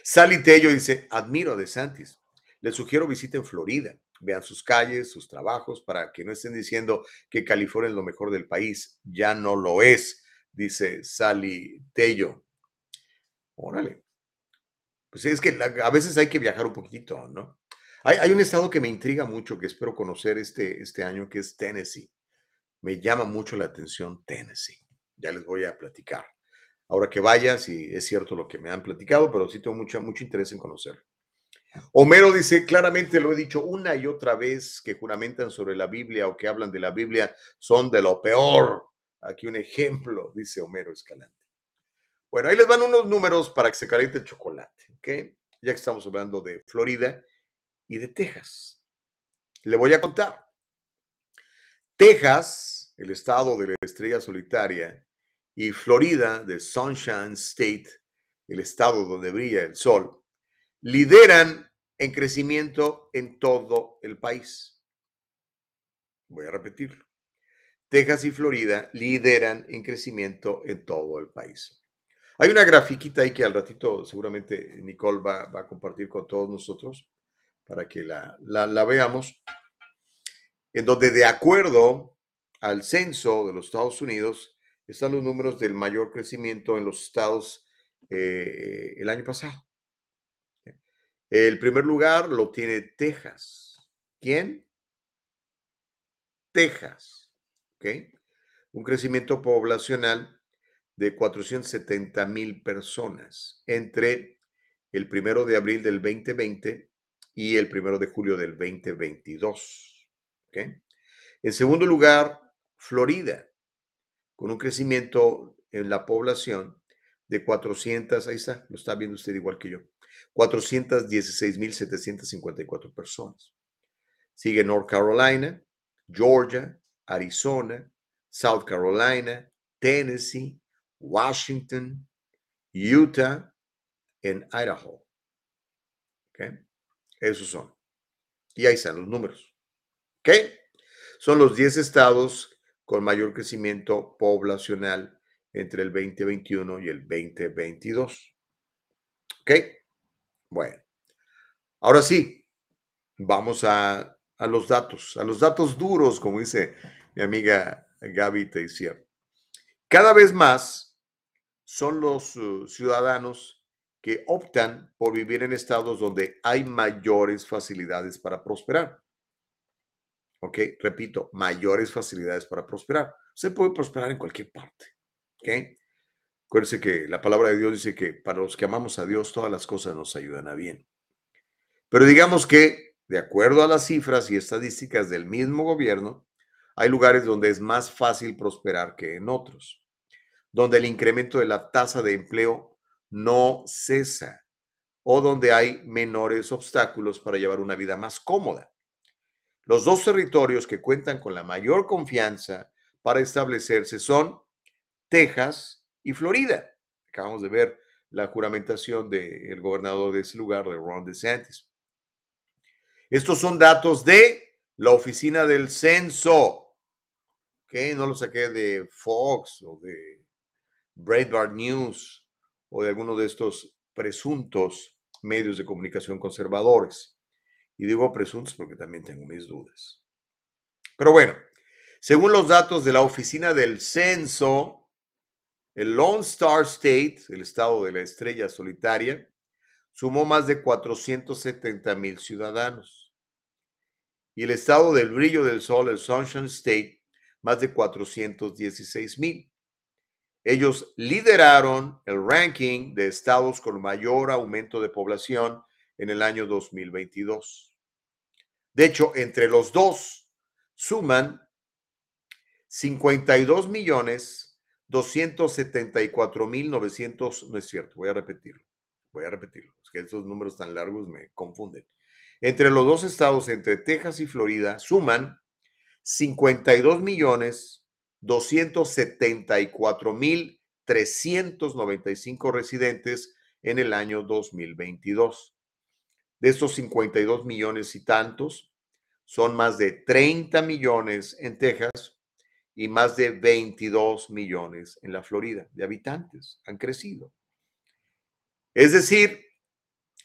Sally Tello dice, admiro a DeSantis. Les sugiero visiten Florida, vean sus calles, sus trabajos, para que no estén diciendo que California es lo mejor del país. Ya no lo es, dice Sally Tello. Órale. Pues es que a veces hay que viajar un poquito, ¿no? Hay, un estado que me intriga mucho, que espero conocer este, este año, que es Tennessee. Me llama mucho la atención Tennessee. Ya les voy a platicar. Ahora que vaya, si es cierto lo que me han platicado, pero sí tengo mucho, mucho interés en conocer. Homero dice, claramente lo he dicho una y otra vez, que juramentan sobre la Biblia o que hablan de la Biblia son de lo peor. Aquí un ejemplo, dice Homero Escalante. Bueno, ahí les van unos números para que se caliente el chocolate, ¿ok? Ya que estamos hablando de Florida y de Texas. Le voy a contar. Texas, el estado de la estrella solitaria, y Florida, de Sunshine State, el estado donde brilla el sol, lideran en crecimiento en todo el país. Voy a repetirlo. Texas y Florida lideran en crecimiento en todo el país. Hay una grafiquita ahí que al ratito seguramente Nicole va, va a compartir con todos nosotros para que la, la, la veamos, en donde de acuerdo al censo de los Estados Unidos, están los números del mayor crecimiento en los estados eh, el año pasado. El primer lugar lo tiene Texas. ¿Quién? Texas. ¿Ok? Un crecimiento poblacional de 470 mil personas entre el primero de abril del 2020 y el primero de julio del 2022. ¿Ok? En segundo lugar, Florida, con un crecimiento en la población de 400, ahí está, lo está viendo usted igual que yo, 416.754 personas. Sigue North Carolina, Georgia, Arizona, South Carolina, Tennessee, Washington, Utah, en Idaho. ¿Ok? Esos son. Y ahí están los números. ¿Ok? Son los 10 estados con mayor crecimiento poblacional entre el 2021 y el 2022. ¿Ok? Bueno, ahora sí, vamos a, a los datos, a los datos duros, como dice mi amiga Gaby Teixier. Cada vez más son los uh, ciudadanos que optan por vivir en estados donde hay mayores facilidades para prosperar. ¿ok? Repito, mayores facilidades para prosperar. Se puede prosperar en cualquier parte, ¿ok? Acuérdense que la palabra de Dios dice que para los que amamos a Dios todas las cosas nos ayudan a bien. Pero digamos que, de acuerdo a las cifras y estadísticas del mismo gobierno, hay lugares donde es más fácil prosperar que en otros, donde el incremento de la tasa de empleo no cesa o donde hay menores obstáculos para llevar una vida más cómoda. Los dos territorios que cuentan con la mayor confianza para establecerse son Texas y Florida. Acabamos de ver la juramentación del gobernador de ese lugar, de Ron DeSantis. Estos son datos de la oficina del censo, que no lo saqué de Fox o de Breitbart News o de alguno de estos presuntos medios de comunicación conservadores. Y digo presuntos porque también tengo mis dudas. Pero bueno, según los datos de la Oficina del Censo, el Lone Star State, el estado de la estrella solitaria, sumó más de 470 mil ciudadanos. Y el estado del brillo del sol, el Sunshine State, más de 416 mil. Ellos lideraron el ranking de estados con mayor aumento de población en el año 2022. De hecho, entre los dos suman 52 millones 274 mil 900, no es cierto, voy a repetirlo, voy a repetirlo, es que esos números tan largos me confunden. Entre los dos estados, entre Texas y Florida, suman 52 millones 274 mil 395 residentes en el año 2022. De estos 52 millones y tantos, son más de 30 millones en Texas y más de 22 millones en la Florida de habitantes. Han crecido. Es decir,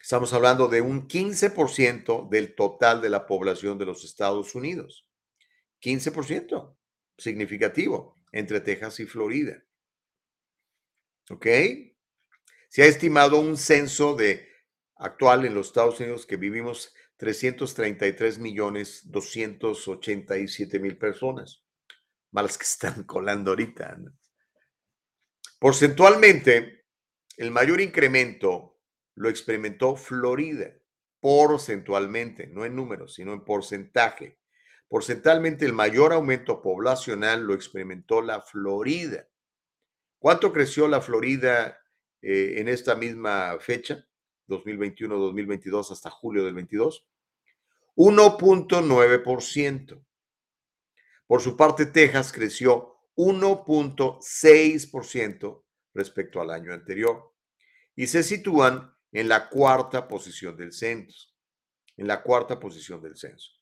Estamos hablando de un 15% del total de la población de los Estados Unidos. 15%, significativo, entre Texas y Florida. ¿Ok? Se ha estimado un censo de actual en los Estados Unidos que vivimos 333 millones 287 mil personas, más que están colando ahorita. Porcentualmente, el mayor incremento lo experimentó Florida, porcentualmente, no en números, sino en porcentaje. Porcentualmente, el mayor aumento poblacional lo experimentó la Florida. ¿Cuánto creció la Florida eh, en esta misma fecha, 2021-2022 hasta julio del 22? 1.9%. Por su parte, Texas creció 1.6% respecto al año anterior y se sitúan en la cuarta posición del censo. En la cuarta posición del censo.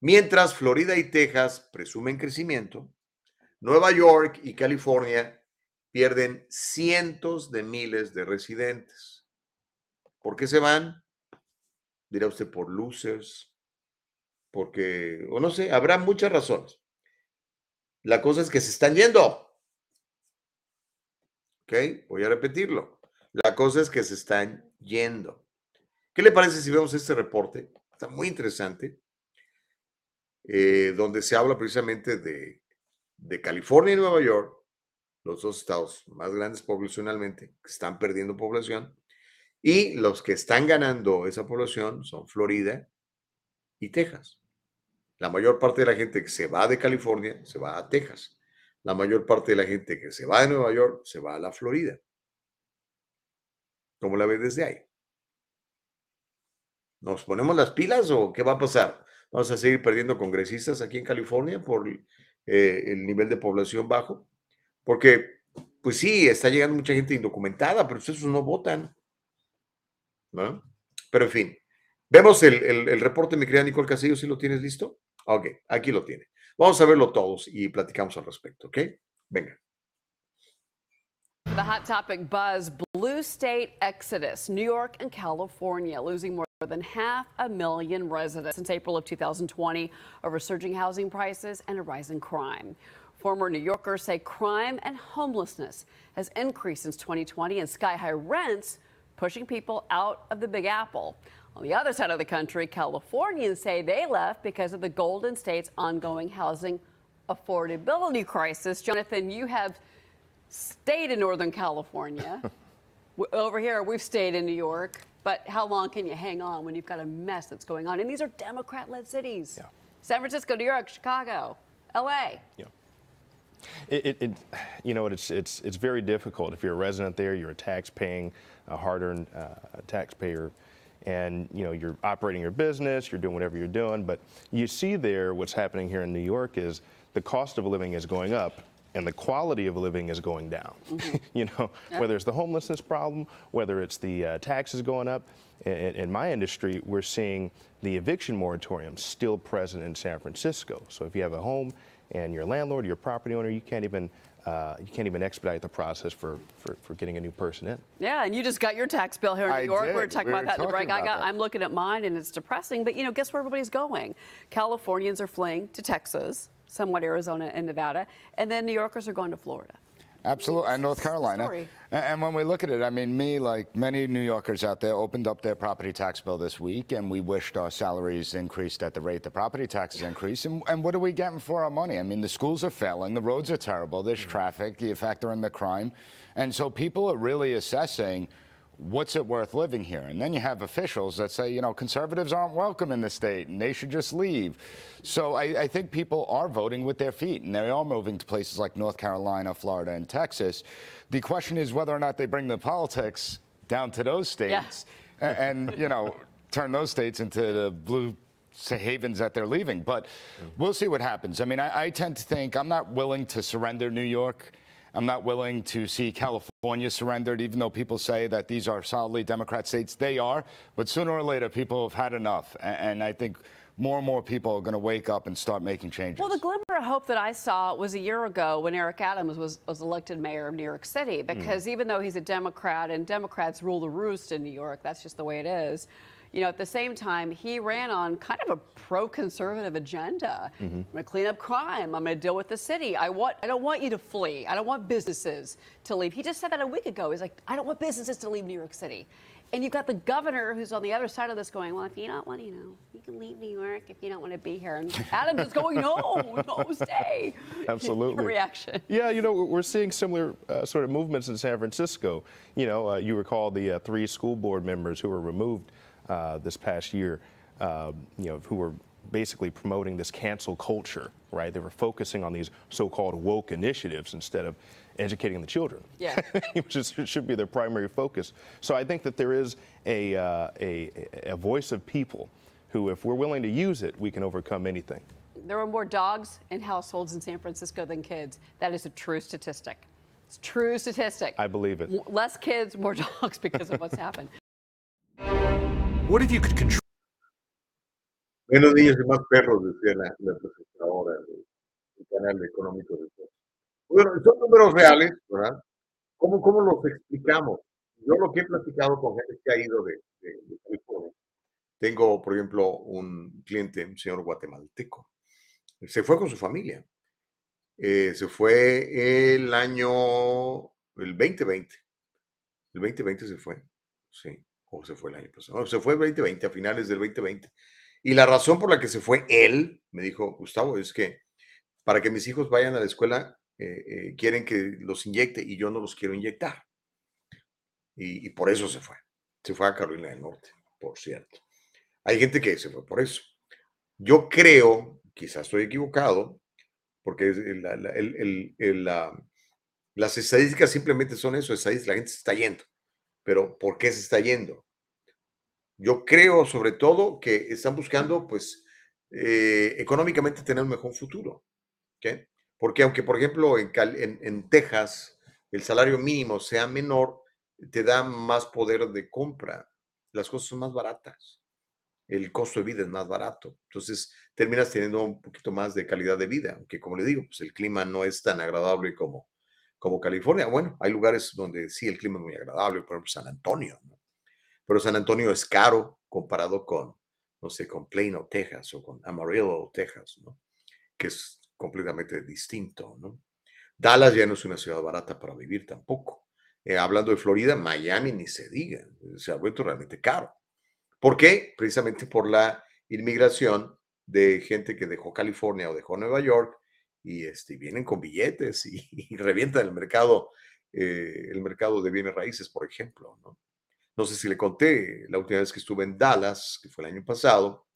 Mientras Florida y Texas presumen crecimiento, Nueva York y California pierden cientos de miles de residentes. ¿Por qué se van? Dirá usted por losers, porque, o no sé, habrá muchas razones. La cosa es que se están yendo. ¿Ok? Voy a repetirlo. La cosa es que se están yendo. ¿Qué le parece si vemos este reporte? Está muy interesante, eh, donde se habla precisamente de, California y Nueva York, los dos estados más grandes poblacionalmente, que están perdiendo población, y los que están ganando esa población son Florida y Texas. La mayor parte de la gente que se va de California se va a Texas. La mayor parte de la gente que se va de Nueva York se va a la Florida. ¿Cómo la ves desde ahí? ¿Nos ponemos las pilas o qué va a pasar? ¿Vamos a seguir perdiendo congresistas aquí en California por eh, el nivel de población bajo? Porque, pues sí, está llegando mucha gente indocumentada, pero esos no votan. ¿no? Pero en fin, vemos el, el, reporte, mi querida Nicole Casillo, si lo tienes listo. Ok, aquí lo tiene. Vamos a verlo todos y platicamos al respecto, ¿ok? Venga. The hot topic buzz blue state exodus, New York and California losing more than half a million residents since April of 2020 over surging housing prices and a rise in crime. Former New Yorkers say crime and homelessness has increased since 2020 and sky high rents pushing people out of the Big Apple. On the other side of the country, Californians say they left because of the Golden State's ongoing housing affordability crisis. Jonathan, you have stayed in Northern California. Over here, we've stayed in New York. But how long can you hang on when you've got a mess that's going on? And these are Democrat led cities San Francisco, New York, Chicago, LA. It, it, it, you know, it's it's it's very difficult if you're a resident there. You're a tax-paying, a hard-earned uh, taxpayer, and you know you're operating your business. You're doing whatever you're doing. But you see there what's happening here in New York is the cost of living is going up. And the quality of living is going down. you know, Yeah. whether it's the homelessness problem, whether it's the uh, taxes going up. In, in my industry, we're seeing the eviction moratorium still present in San Francisco. So if you have a home and your landlord, your property owner, you can't even uh, you can't even expedite the process for, for, for getting a new person in. Yeah, and you just got your tax bill here in New I York. We did. were talking We about were that in the break. I got, that. I'm looking at mine and it's depressing. But you know, guess where everybody's going? Californians are fleeing to Texas, somewhat Arizona and Nevada, and then New Yorkers are going to Florida. Absolutely, and North Carolina. story. And when we look at it, I mean, me, like many New Yorkers out there, opened up their property tax bill this week, and we wished our salaries increased at the rate the property taxes increase. And, and what are we getting for our money? I mean, the schools are failing, the roads are terrible, there's mm-hmm. traffic, you factor in the crime. And so people are really assessing what's it worth living here? And then you have officials that say, you know, conservatives aren't welcome in the state and they should just leave. So I, I think people are voting with their feet and they are moving to places like North Carolina, Florida, and Texas. The question is whether or not they bring the politics down to those states a- and, you know, turn those states into the blue havens that they're leaving. But mm. we'll see what happens. I mean, I, I tend to think I'm not willing to surrender New York. I'm not willing to see California surrendered, even though people say that these are solidly Democrat states. They are, but sooner or later, people have had enough. And I think more and more people are going to wake up and start making changes. Well, the glimmer of hope that I saw was a year ago when Eric Adams was, was elected mayor of New York City. Hmm. Because even though he's a Democrat and Democrats rule the roost in New York, that's just the way it is. You know, at the same time, he ran on kind of a pro-conservative agenda. I'm going to clean up crime. I'm going to deal with the city. I want. I don't want you to flee. I don't want businesses to leave. He just said that a week ago. He's like, I don't want businesses to leave New York City. And you've got the governor who's on the other side of this going, well, if you don't want to, you know, you can leave New York if you don't want to be here. And Adams is going, no, no, stay. Absolutely. Reaction. Yeah, you know, we're- we're seeing similar uh, sort of movements in San Francisco. You know, uh, you recall the uh, three school board members who were removed uh, this past year, um, you know, who were basically promoting this cancel culture, right? They were focusing on these so-called woke initiatives instead of educating the children. Yeah. which is, should be their primary focus. So I think that there is a, uh, a, a voice of people who, if we're willing to use it, we can overcome anything. There are more dogs in households in San Francisco than kids. That is a true statistic. It's a true statistic. I believe it. Less kids, more dogs because of what's happened. What if you could control? Menos niños y más perros, decía la, la presentadora del canal económico de Fox. Bueno, son números reales, ¿verdad? ¿Cómo, ¿Cómo los explicamos? Yo lo que he platicado con gente que ha ido de, de, de California. Tengo, por ejemplo, un cliente, un señor guatemalteco. Se fue con su familia. Eh, se fue el año, el 2020. El 2020 se fue. Sí, o se fue el año pasado. No, se fue el 2020, a finales del 2020. Y la razón por la que se fue él, me dijo Gustavo, es que para que mis hijos vayan a la escuela, eh, eh, quieren que los inyecte y yo no los quiero inyectar. Y, y por eso se fue. Se fue a Carolina del Norte, por cierto. Hay gente que se fue por eso. Yo creo, quizás estoy equivocado, porque la- la- el- el- el, la- las estadísticas simplemente son eso, estadísticas, la gente se está yendo. Pero ¿por qué se está yendo? Yo creo sobre todo que están buscando, pues, eh, económicamente tener un mejor futuro. ¿ok? Porque aunque, por ejemplo, en, en- en Texas el salario mínimo sea menor, te da más poder de compra. Las cosas son más baratas. El costo de vida es más barato. Entonces, terminas teniendo un poquito más de calidad de vida. Aunque, como le digo, pues el clima no es tan agradable como, como California. Bueno, hay lugares donde sí el clima es muy agradable, por ejemplo, San Antonio. ¿no? Pero San Antonio es caro comparado con, no sé, con Plano, Texas o con Amarillo, Texas, ¿no? Que es completamente distinto, ¿no? Dallas ya no es una ciudad barata para vivir tampoco. Eh, hablando de Florida, Miami ni se diga, eh, se ha vuelto realmente caro. ¿Por qué? Precisamente por la inmigración de gente que dejó California o dejó Nueva York y este, vienen con billetes y, y revientan el mercado, eh, el mercado de bienes raíces, por ejemplo, ¿no? Sé si le conté la última vez que estuve en Dallas, que fue el año pasado,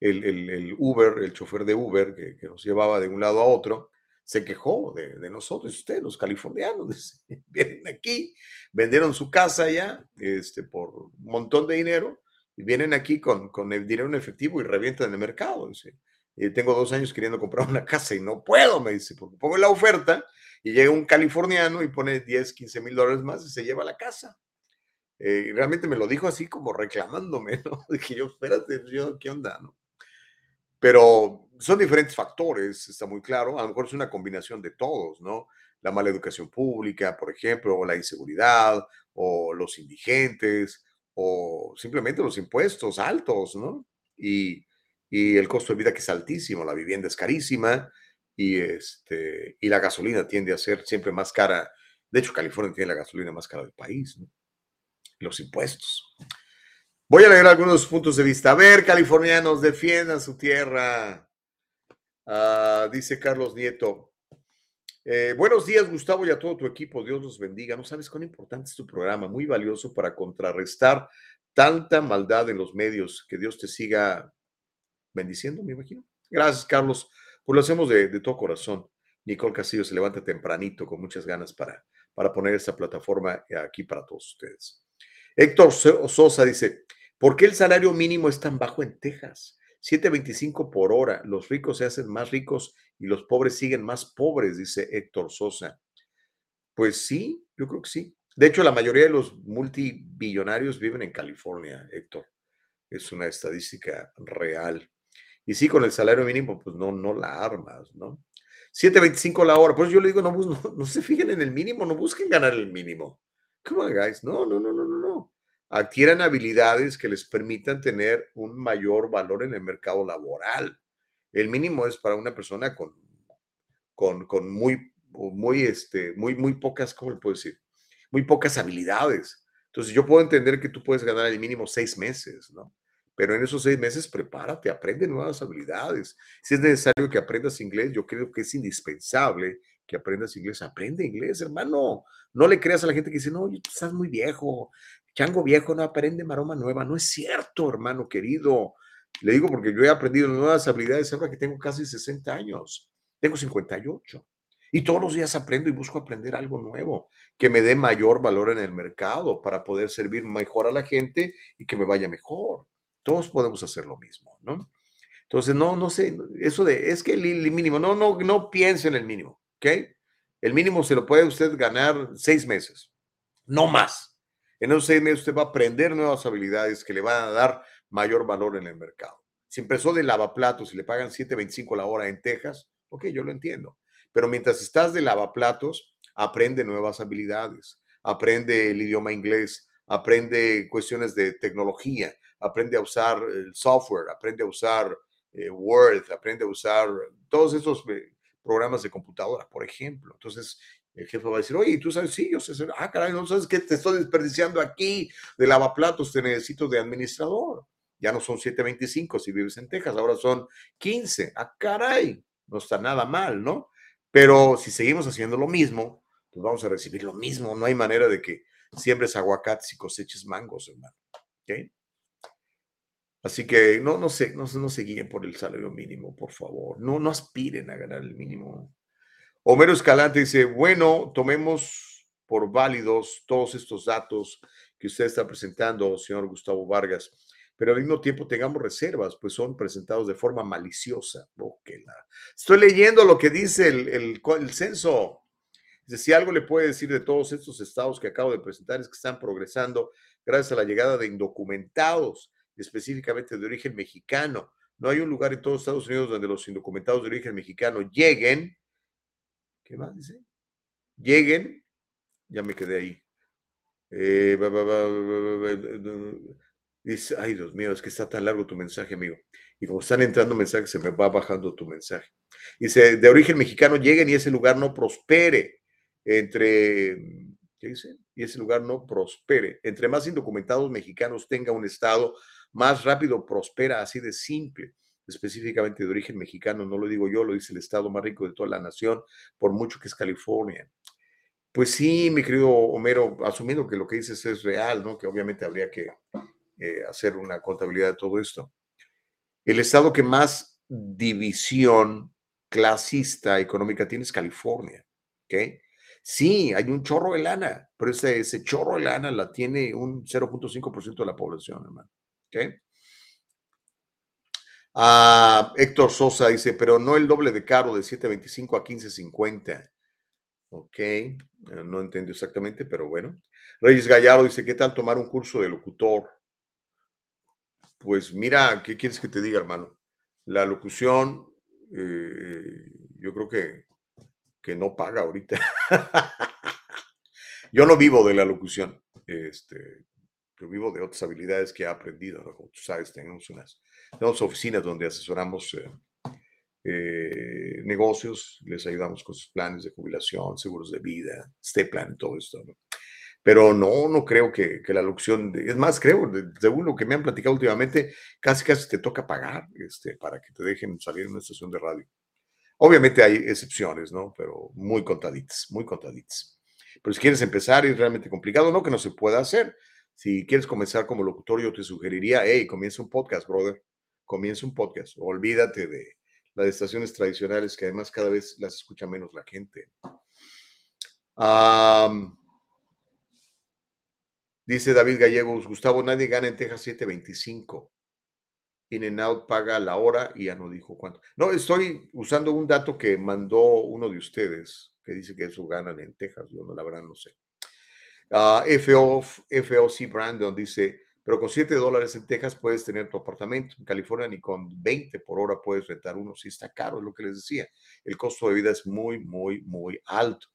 el, el- Uber, el chofer de Uber que, nos llevaba de un lado a otro, se quejó de, nosotros, ustedes, los californianos, vienen aquí, vendieron su casa ya este, por un montón de dinero y vienen aquí con, con el dinero en efectivo y revientan el mercado. Dice. Y tengo dos años queriendo comprar una casa y no puedo, me dice, porque pongo la oferta y llega un californiano y pone 10, 15 mil dólares más y se lleva la casa. Eh, realmente me lo dijo así como reclamándome, ¿no? Dije yo, espérate, yo, ¿qué onda, no? Pero son diferentes factores, está muy claro. A lo mejor es una combinación de todos, ¿no? La mala educación pública, por ejemplo, o la inseguridad, o los indigentes, o simplemente los impuestos altos, ¿no? Y, y el costo de vida que es altísimo, la vivienda es carísima y, este, y la gasolina tiende a ser siempre más cara. De hecho, California tiene la gasolina más cara del país, ¿no? Los impuestos. Voy a leer algunos puntos de vista. A ver, californianos, defiendan su tierra. Ah, dice Carlos Nieto. eh, buenos días, Gustavo, y a todo tu equipo. Dios los bendiga. No sabes cuán importante es tu programa, muy valioso para contrarrestar tanta maldad en los medios. Que Dios te siga bendiciendo, me imagino. Gracias, Carlos. Pues lo hacemos de, todo corazón. Nicole Castillo se levanta tempranito con muchas ganas para, para poner esta plataforma aquí para todos ustedes. Héctor So- Sosa dice, ¿por qué el salario mínimo es tan bajo en Texas? 7.25 por hora. Los ricos se hacen más ricos y los pobres siguen más pobres, dice Héctor Sosa. Pues sí, yo creo que sí. De hecho, la mayoría de los multibillonarios viven en California, Héctor. Es una estadística real. Y sí, con el salario mínimo, pues no, no la armas, ¿no? 7.25 la hora. Pues yo le digo, no, no, no se fijen en el mínimo, no busquen ganar el mínimo. Come on, guys. No, no, no, no, no, no. Adquieran habilidades que les permitan tener un mayor valor en el mercado laboral. El mínimo es para una persona con, con, con muy, muy, este, muy, muy pocas, ¿cómo le puedo decir? Muy pocas habilidades. Entonces yo puedo entender que tú puedes ganar el mínimo seis meses, ¿no? Pero en esos seis meses prepárate, aprende nuevas habilidades. Si es necesario que aprendas inglés, yo creo que es indispensable que aprendas inglés. Aprende inglés, hermano. No le creas a la gente que dice, no, estás muy viejo. Chango viejo no aprende maroma nueva. No es cierto, hermano querido. Le digo porque yo he aprendido nuevas habilidades ahora que tengo casi 60 años. Tengo 58. Y todos los días aprendo y busco aprender algo nuevo que me dé mayor valor en el mercado para poder servir mejor a la gente y que me vaya mejor. Todos podemos hacer lo mismo, ¿no? Entonces, no, no sé, eso de, es que el, mínimo, no, no, no piense en el mínimo, ¿ok? El mínimo se lo puede usted ganar seis meses, no más. En esos seis meses usted va a aprender nuevas habilidades que le van a dar mayor valor en el mercado. Si empezó de lavaplatos y le pagan 7.25 la hora en Texas, ok, yo lo entiendo. Pero mientras estás de lavaplatos, aprende nuevas habilidades, aprende el idioma inglés, aprende cuestiones de tecnología, aprende a usar el software, aprende a usar eh, Word, aprende a usar todos esos eh, programas de computadora, por ejemplo. Entonces, el jefe va a decir, oye, tú sabes, sí, yo sé, ah, caray, no sabes que te estoy desperdiciando aquí de lavaplatos, te necesito de administrador. Ya no son 7.25 si vives en Texas, ahora son 15. Ah, caray, no está nada mal, ¿no? Pero si seguimos haciendo lo mismo, pues vamos a recibir lo mismo. No hay manera de que siembres aguacates y coseches mangos, hermano. ¿Okay? Así que no, no sé, no, no se guíen por el salario mínimo, por favor. No, no aspiren a ganar el mínimo. Homero Escalante dice, bueno, tomemos por válidos todos estos datos que usted está presentando, señor Gustavo Vargas, pero al mismo tiempo tengamos reservas, pues son presentados de forma maliciosa. Oh, la... Estoy leyendo lo que dice el, el, el censo. Dice, si algo le puede decir de todos estos estados que acabo de presentar es que están progresando gracias a la llegada de indocumentados específicamente de origen mexicano. No hay un lugar en todos Estados Unidos donde los indocumentados de origen mexicano lleguen. ¿Qué más dice? Lleguen. Ya me quedé ahí. dice, ay Dios mío, es que está tan largo tu mensaje, amigo. Y como están entrando mensajes, se me va bajando tu mensaje. Dice, de origen mexicano lleguen y ese lugar no prospere entre, ¿qué dice? Y ese lugar no prospere. Entre más indocumentados mexicanos tenga un estado, más rápido prospera, así de simple, específicamente de origen mexicano, no lo digo yo, lo dice el estado más rico de toda la nación, por mucho que es California. Pues sí, mi querido Homero, asumiendo que lo que dices es real, ¿no? Que obviamente habría que eh, hacer una contabilidad de todo esto. El estado que más división clasista económica tiene es California, ¿ok? Sí, hay un chorro de lana, pero ese, ese chorro de lana la tiene un 0.5% de la población, hermano. ¿Okay? Ah, Héctor Sosa dice, pero no el doble de caro de 7.25 a 15.50. Ok, eh, no entiendo exactamente, pero bueno. Reyes Gallardo dice, ¿qué tal tomar un curso de locutor? Pues mira, ¿qué quieres que te diga, hermano? La locución, eh, yo creo que, que no paga ahorita. yo no vivo de la locución. Este, vivo de otras habilidades que he aprendido. Como tú sabes, tenemos unas tenemos oficinas donde asesoramos eh, eh, negocios, les ayudamos con sus planes de jubilación, seguros de vida, este plan, todo esto. Pero no, no creo que, que la locución, es más, creo, según lo que me han platicado últimamente, casi casi te toca pagar este, para que te dejen salir en una estación de radio. Obviamente hay excepciones, ¿no? Pero muy contaditas, muy contaditas. Pero si quieres empezar, es realmente complicado, no que no se pueda hacer, si quieres comenzar como locutor, yo te sugeriría, hey, comienza un podcast, brother. Comienza un podcast. Olvídate de las estaciones tradicionales que además cada vez las escucha menos la gente. dice David Gallegos, Gustavo, nadie gana en Texas 725. In and Out paga la hora y ya no dijo cuánto. No, estoy usando un dato que mandó uno de ustedes que dice que eso ganan en Texas. Yo no, la verdad no sé. Uh, FO, FOC Brandon dice, Pero con 7 dólares en Texas puedes tener tu apartamento. En California ni con 20 por hora puedes rentar uno. Si está caro, es lo que les decía. El costo de vida es muy, muy, muy alto.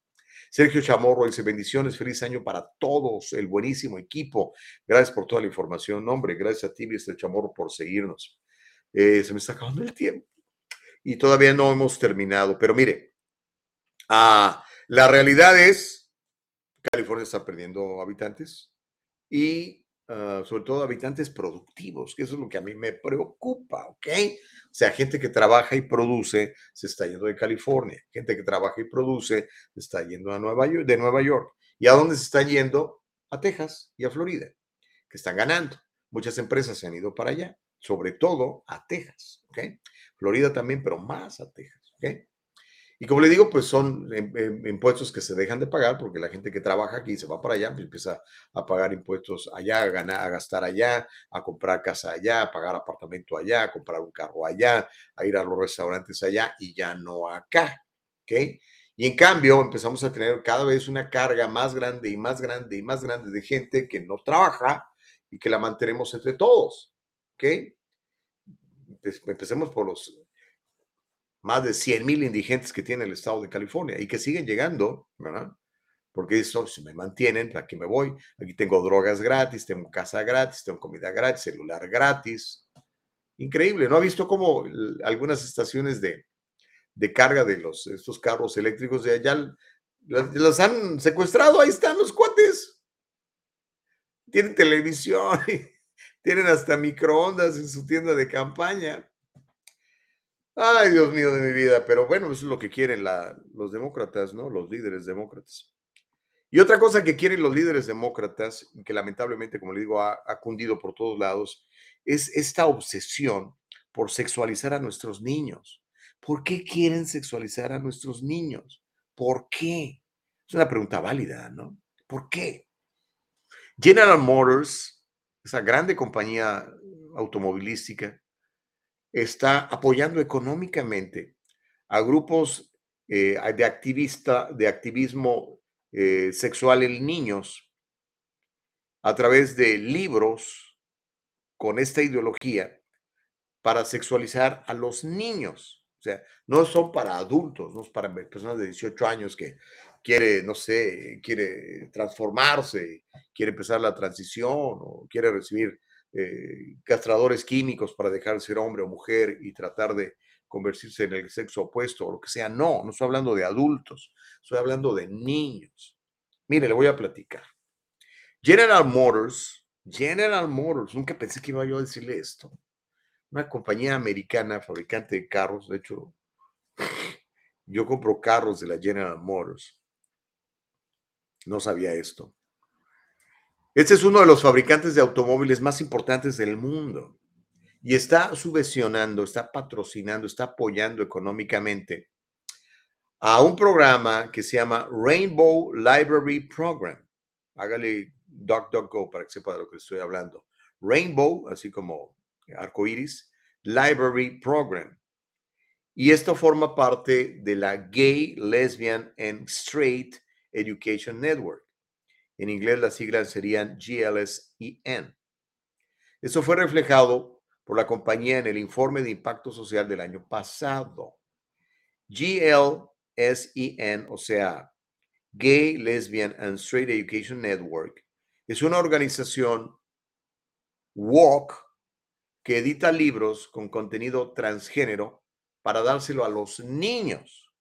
Sergio Chamorro dice, bendiciones, feliz año para todos, el buenísimo equipo. Gracias por toda la información. Hombre, gracias a ti, Mr. Chamorro, por seguirnos. Eh, se me está acabando el tiempo. Y todavía no hemos terminado. Pero mire, ah, la realidad es, Está perdiendo habitantes y ah, sobre todo habitantes productivos, que eso es lo que a mí me preocupa, ¿ok? O sea, gente que trabaja y produce se está yendo de California, gente que trabaja y produce se está yendo a Nueva York, de Nueva York. ¿Y a dónde se están yendo? A Texas y a Florida, que están ganando. Muchas empresas se han ido para allá, sobre todo a Texas, ¿ok? Florida también, pero más a Texas, ¿ok? Y como le digo, pues son em, em, impuestos que se dejan de pagar porque la gente que trabaja aquí se va para allá, pues empieza a pagar impuestos allá, a, ganar, a gastar allá, a comprar casa allá, a pagar apartamento allá, a comprar un carro allá, a ir a los restaurantes allá y ya no acá. ¿Ok? Y en cambio empezamos a tener cada vez una carga más grande y más grande y más grande de gente que no trabaja y que la mantenemos entre todos. ¿Ok? Empecemos por los más de 100 mil indigentes que tiene el estado de California y que siguen llegando, ¿verdad? Porque eso, si me mantienen, aquí me voy, aquí tengo drogas gratis, tengo casa gratis, tengo comida gratis, celular gratis. Increíble, ¿no ha visto cómo algunas estaciones de, de carga de los, estos carros eléctricos de allá los han secuestrado? Ahí están los cuates. Tienen televisión, tienen hasta microondas en su tienda de campaña. Ay, Dios mío de mi vida, pero bueno, eso es lo que quieren los demócratas, ¿no? Los líderes demócratas. Y otra cosa que quieren los líderes demócratas, que lamentablemente, como le digo, ha, ha cundido por todos lados, es esta obsesión por sexualizar a nuestros niños. ¿Por qué quieren sexualizar a nuestros niños? ¿Por qué? Es una pregunta válida, ¿no? ¿Por qué? General Motors, esa grande compañía automovilística, está apoyando económicamente a grupos eh, de, activista, de activismo eh, sexual en niños a través de libros con esta ideología para sexualizar a los niños. O sea, no son para adultos, no es para personas de 18 años que quiere, no sé, quiere transformarse, quiere empezar la transición o quiere recibir eh, castradores químicos para dejar de ser hombre o mujer y tratar de convertirse en el sexo opuesto o lo que sea. No, no estoy hablando de adultos, estoy hablando de niños. Mire, le voy a platicar. General Motors, General Motors, nunca pensé que iba yo a decirle esto. Una compañía americana, fabricante de carros, de hecho, yo compro carros de la General Motors. No sabía esto. Este es uno de los fabricantes de automóviles más importantes del mundo y está subvencionando, está patrocinando, está apoyando económicamente a un programa que se llama Rainbow Library Program. Hágale DuckDuckGo para que sepa de lo que estoy hablando. Rainbow, así como arcoiris, Library Program. Y esto forma parte de la Gay, Lesbian and Straight Education Network. En inglés las siglas serían GLSEN. Eso fue reflejado por la compañía en el informe de impacto social del año pasado. GLSEN, o sea, Gay, Lesbian and Straight Education Network, es una organización woke que edita libros con contenido transgénero para dárselo a los niños.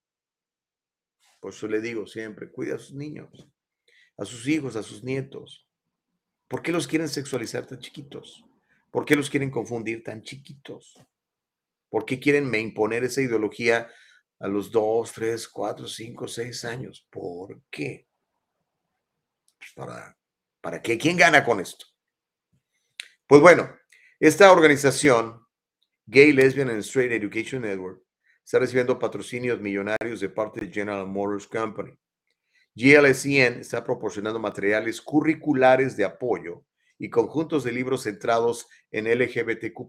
Por eso le digo siempre, cuida a sus niños a sus hijos, a sus nietos? ¿Por qué los quieren sexualizar tan chiquitos? ¿Por qué los quieren confundir tan chiquitos? ¿Por qué quieren me imponer esa ideología a los dos, tres, cuatro, cinco, seis años? ¿Por qué? Pues para, ¿Para qué? ¿Quién gana con esto? Pues bueno, esta organización, Gay, Lesbian and Straight Education Network, está recibiendo patrocinios millonarios de parte de General Motors Company. GLSEN está proporcionando materiales curriculares de apoyo y conjuntos de libros centrados en LGBTQ,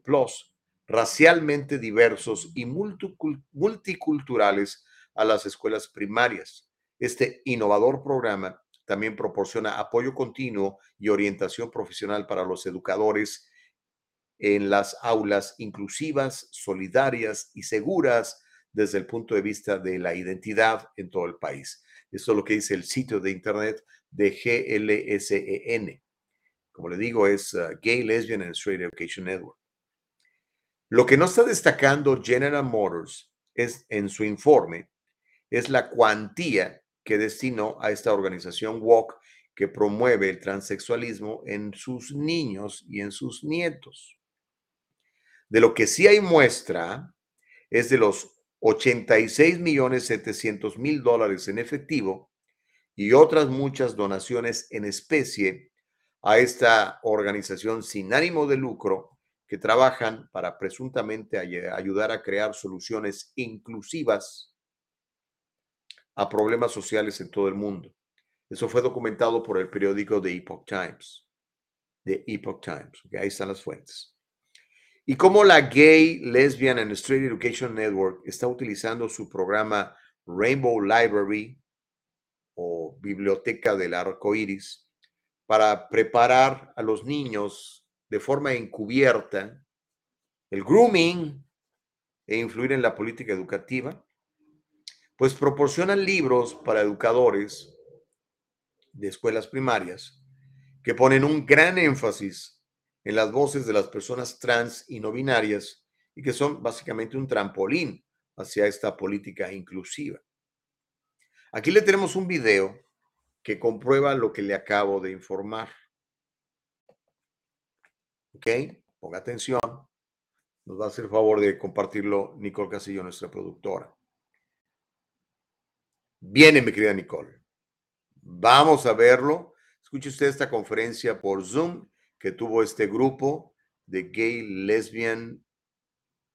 racialmente diversos y multiculturales a las escuelas primarias. Este innovador programa también proporciona apoyo continuo y orientación profesional para los educadores en las aulas inclusivas, solidarias y seguras desde el punto de vista de la identidad en todo el país. Esto es lo que dice el sitio de internet de GLSEN. Como le digo, es uh, Gay, Lesbian and Straight Education Network. Lo que no está destacando General Motors es en su informe es la cuantía que destinó a esta organización WOC que promueve el transexualismo en sus niños y en sus nietos. De lo que sí hay muestra es de los 86 millones 700 mil dólares en efectivo y otras muchas donaciones en especie a esta organización sin ánimo de lucro que trabajan para presuntamente ayudar a crear soluciones inclusivas a problemas sociales en todo el mundo. Eso fue documentado por el periódico The Epoch Times. The Epoch Times. Ahí están las fuentes. Y cómo la Gay, Lesbian and Straight Education Network está utilizando su programa Rainbow Library o Biblioteca del Arco Iris para preparar a los niños de forma encubierta el grooming e influir en la política educativa pues proporcionan libros para educadores de escuelas primarias que ponen un gran énfasis en las voces de las personas trans y no binarias y que son básicamente un trampolín hacia esta política inclusiva. Aquí le tenemos un video que comprueba lo que le acabo de informar. ¿Ok? Ponga atención. Nos va a hacer el favor de compartirlo Nicole Casillo, nuestra productora. Viene, mi querida Nicole. Vamos a verlo. Escuche usted esta conferencia por Zoom que tuvo este grupo de gay, lesbian,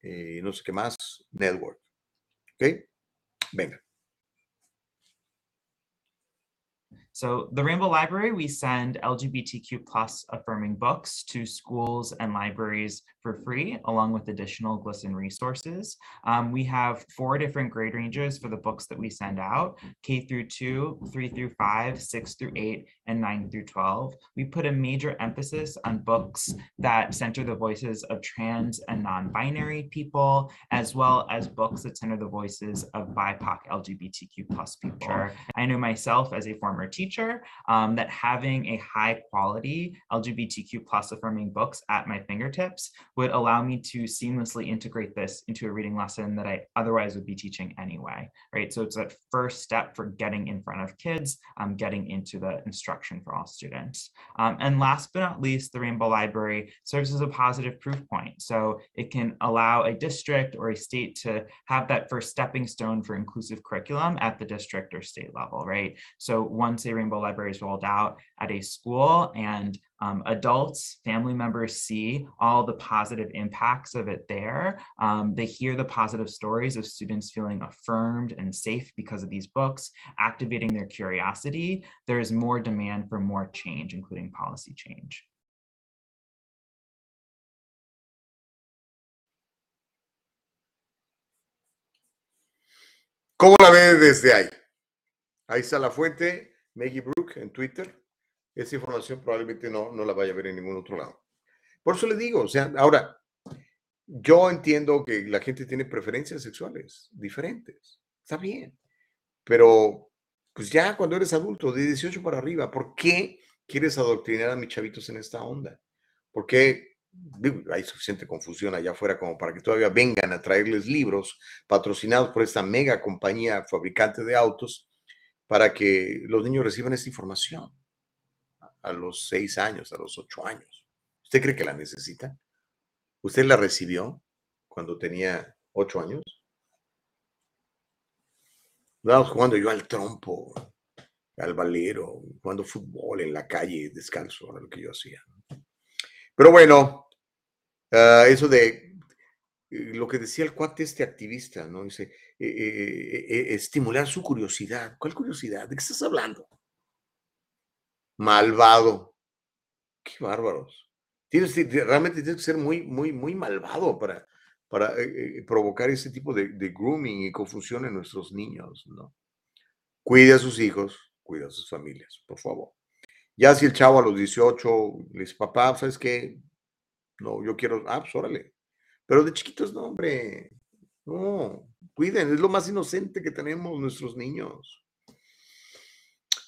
eh, no sé qué más, network. ¿Ok? Venga. So the Rainbow Library, we send LGBTQ plus affirming books to schools and libraries for free, along with additional GLSEN resources. Um, we have four different grade ranges for the books that we send out, K through two, three through five, six through eight, and nine through 12. We put a major emphasis on books that center the voices of trans and non-binary people, as well as books that center the voices of BIPOC LGBTQ plus people. I know myself as a former teacher teacher um, that having a high quality LGBTQ plus affirming books at my fingertips would allow me to seamlessly integrate this into a reading lesson that I otherwise would be teaching anyway, right? So it's that first step for getting in front of kids, um, getting into the instruction for all students. Um, and last but not least, the Rainbow Library serves as a positive proof point. So it can allow a district or a state to have that first stepping stone for inclusive curriculum at the district or state level, right? So once a Rainbow Libraries rolled out at a school and um, adults, family members see all the positive impacts of it there. Um, they hear the positive stories of students feeling affirmed and safe because of these books, activating their curiosity. There is more demand for more change, including policy change. ¿Cómo la ve desde ahí? Ahí está la fuente. Maggie Brook en Twitter, esa información probablemente no, no la vaya a ver en ningún otro lado. Por eso le digo, o sea, ahora, yo entiendo que la gente tiene preferencias sexuales diferentes, está bien, pero pues ya cuando eres adulto, de 18 para arriba, ¿por qué quieres adoctrinar a mis chavitos en esta onda? ¿Por qué hay suficiente confusión allá afuera como para que todavía vengan a traerles libros patrocinados por esta mega compañía fabricante de autos para que los niños reciban esta información a los seis años, a los ocho años. ¿Usted cree que la necesita? ¿Usted la recibió cuando tenía ocho años? Estábamos jugando yo al trompo, al valero, jugando fútbol en la calle descalzo, era lo que yo hacía. Pero bueno, ah, eso de lo que decía el cuate este activista, ¿no? Dice, eh, eh, estimular su curiosidad. ¿Cuál curiosidad? ¿De qué estás hablando? Malvado. Qué bárbaros. Tienes, realmente tienes que ser muy, muy, muy malvado para, para provocar ese tipo de, grooming y confusión en nuestros niños, ¿no? Cuide a sus hijos, cuida a sus familias, por favor. Ya si el chavo a los 18 le dice, papá, ¿sabes qué? No, yo quiero, ah, pues órale. Pero de chiquitos, no, hombre. No, cuiden, es lo más inocente que tenemos nuestros niños.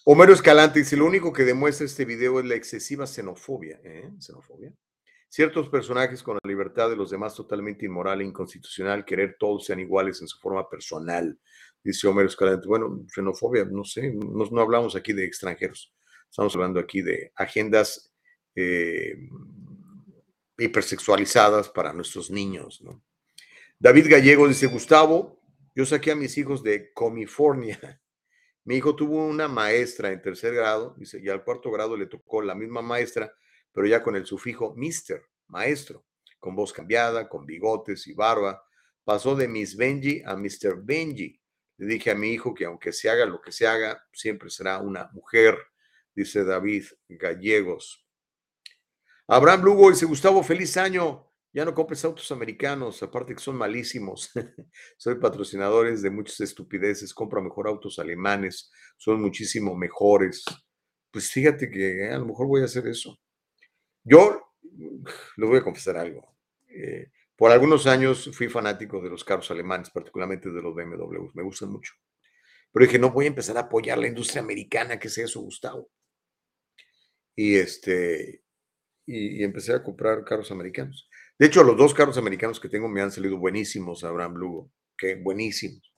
Homero Escalante dice, lo único que demuestra este video es la excesiva xenofobia. ¿eh? Xenofobia. Ciertos personajes con la libertad de los demás totalmente inmoral e inconstitucional, querer todos sean iguales en su forma personal, dice Homero Escalante. Bueno, xenofobia, no sé, no, no hablamos aquí de extranjeros, estamos hablando aquí de agendas eh, hipersexualizadas para nuestros niños. ¿no? David Gallego dice, Gustavo, yo saqué a mis hijos de California. Mi hijo tuvo una maestra en tercer grado, dice, y al cuarto grado le tocó la misma maestra, pero ya con el sufijo mister, maestro, con voz cambiada, con bigotes y barba. Pasó de Miss Benji a Mr. Benji. Le dije a mi hijo que aunque se haga lo que se haga, siempre será una mujer, dice David Gallegos. Abraham Lugo dice, Gustavo, feliz año. Ya no compres autos americanos, aparte que son malísimos. Soy patrocinadores de muchas estupideces, compra mejor autos alemanes, son muchísimo mejores. Pues fíjate que eh, a lo mejor voy a hacer eso. Yo le voy a confesar algo. Eh, por algunos años fui fanático de los carros alemanes, particularmente de los BMW, me gustan mucho. Pero dije, no voy a empezar a apoyar la industria americana, que sea eso, Gustavo. Y este, y, empecé a comprar carros americanos. De hecho, los dos carros americanos que tengo me han salido buenísimos, Abraham Lugo, que buenísimos.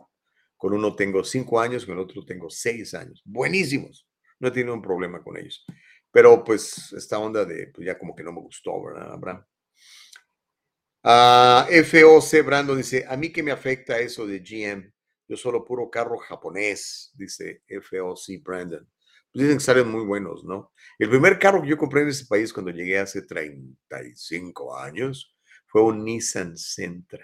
Con uno tengo cinco años, con el otro tengo seis años. Buenísimos. No he tenido un problema con ellos. Pero pues esta onda de, pues ya como que no me gustó, ¿verdad, Abraham? Ah, FOC Brando dice, a mí que me afecta eso de GM. Yo solo puro carro japonés, dice FOC Brandon. Pues dicen que salen muy buenos, ¿no? El primer carro que yo compré en ese país cuando llegué hace 35 años fue un Nissan Sentra.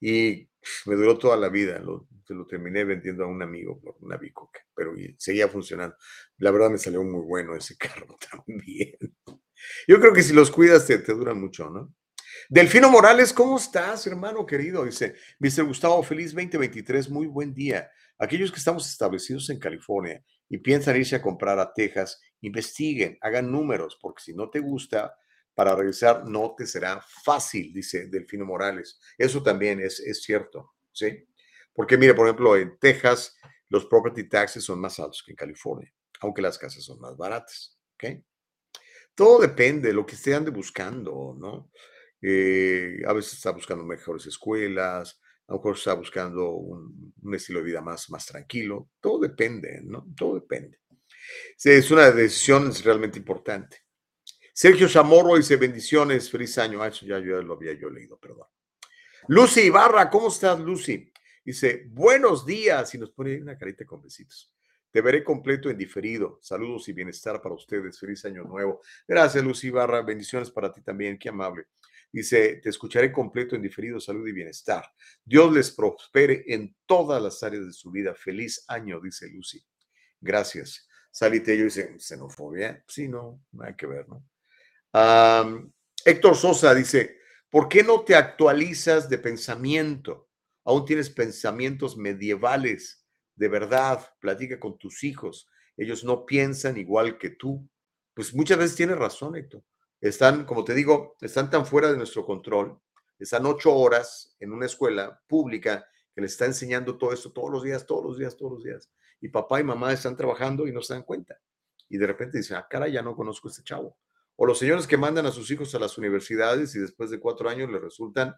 Y me duró toda la vida. Lo, lo terminé vendiendo a un amigo por una bicoca, pero seguía funcionando. La verdad me salió muy bueno ese carro también. Yo creo que si los cuidas te, te duran mucho, ¿no? Delfino Morales, ¿cómo estás, hermano querido? Dice, Mr. Gustavo, feliz 2023, muy buen día. Aquellos que estamos establecidos en California y piensan irse a comprar a Texas, investiguen, hagan números, porque si no te gusta, para regresar no te será fácil, dice Delfino Morales. Eso también es, es cierto, ¿sí? Porque mire, por ejemplo, en Texas los property taxes son más altos que en California, aunque las casas son más baratas, ¿ok? Todo depende de lo que esté ande buscando, ¿no? Eh, a veces está buscando mejores escuelas, a lo mejor está buscando un, estilo de vida más, más tranquilo. Todo depende, ¿no? Todo depende. Es una decisión realmente importante. Sergio Chamorro dice bendiciones, feliz año. Ah, eso ya, ya lo había yo leído, perdón. Lucy Ibarra, ¿cómo estás, Lucy? Dice, buenos días y nos pone una carita con besitos. Te veré completo en diferido. Saludos y bienestar para ustedes. Feliz año nuevo. Gracias, Lucy Ibarra. Bendiciones para ti también. Qué amable. Dice, te escucharé completo en diferido, salud y bienestar. Dios les prospere en todas las áreas de su vida. Feliz año, dice Lucy. Gracias. Salitello dice, xenofobia. Sí, no, hay que ver, ¿no? Héctor Sosa dice, ¿por qué no te actualizas de pensamiento? Aún tienes pensamientos medievales, de verdad, platica con tus hijos. Ellos no piensan igual que tú. Pues muchas veces tienes razón, Héctor están, como te digo, están tan fuera de nuestro control, están ocho horas en una escuela pública que les está enseñando todo esto todos los días, todos los días, todos los días. Y papá y mamá están trabajando y no se dan cuenta. Y de repente dicen, ah, cara, ya no conozco a este chavo. O los señores que mandan a sus hijos a las universidades y después de cuatro años les resultan,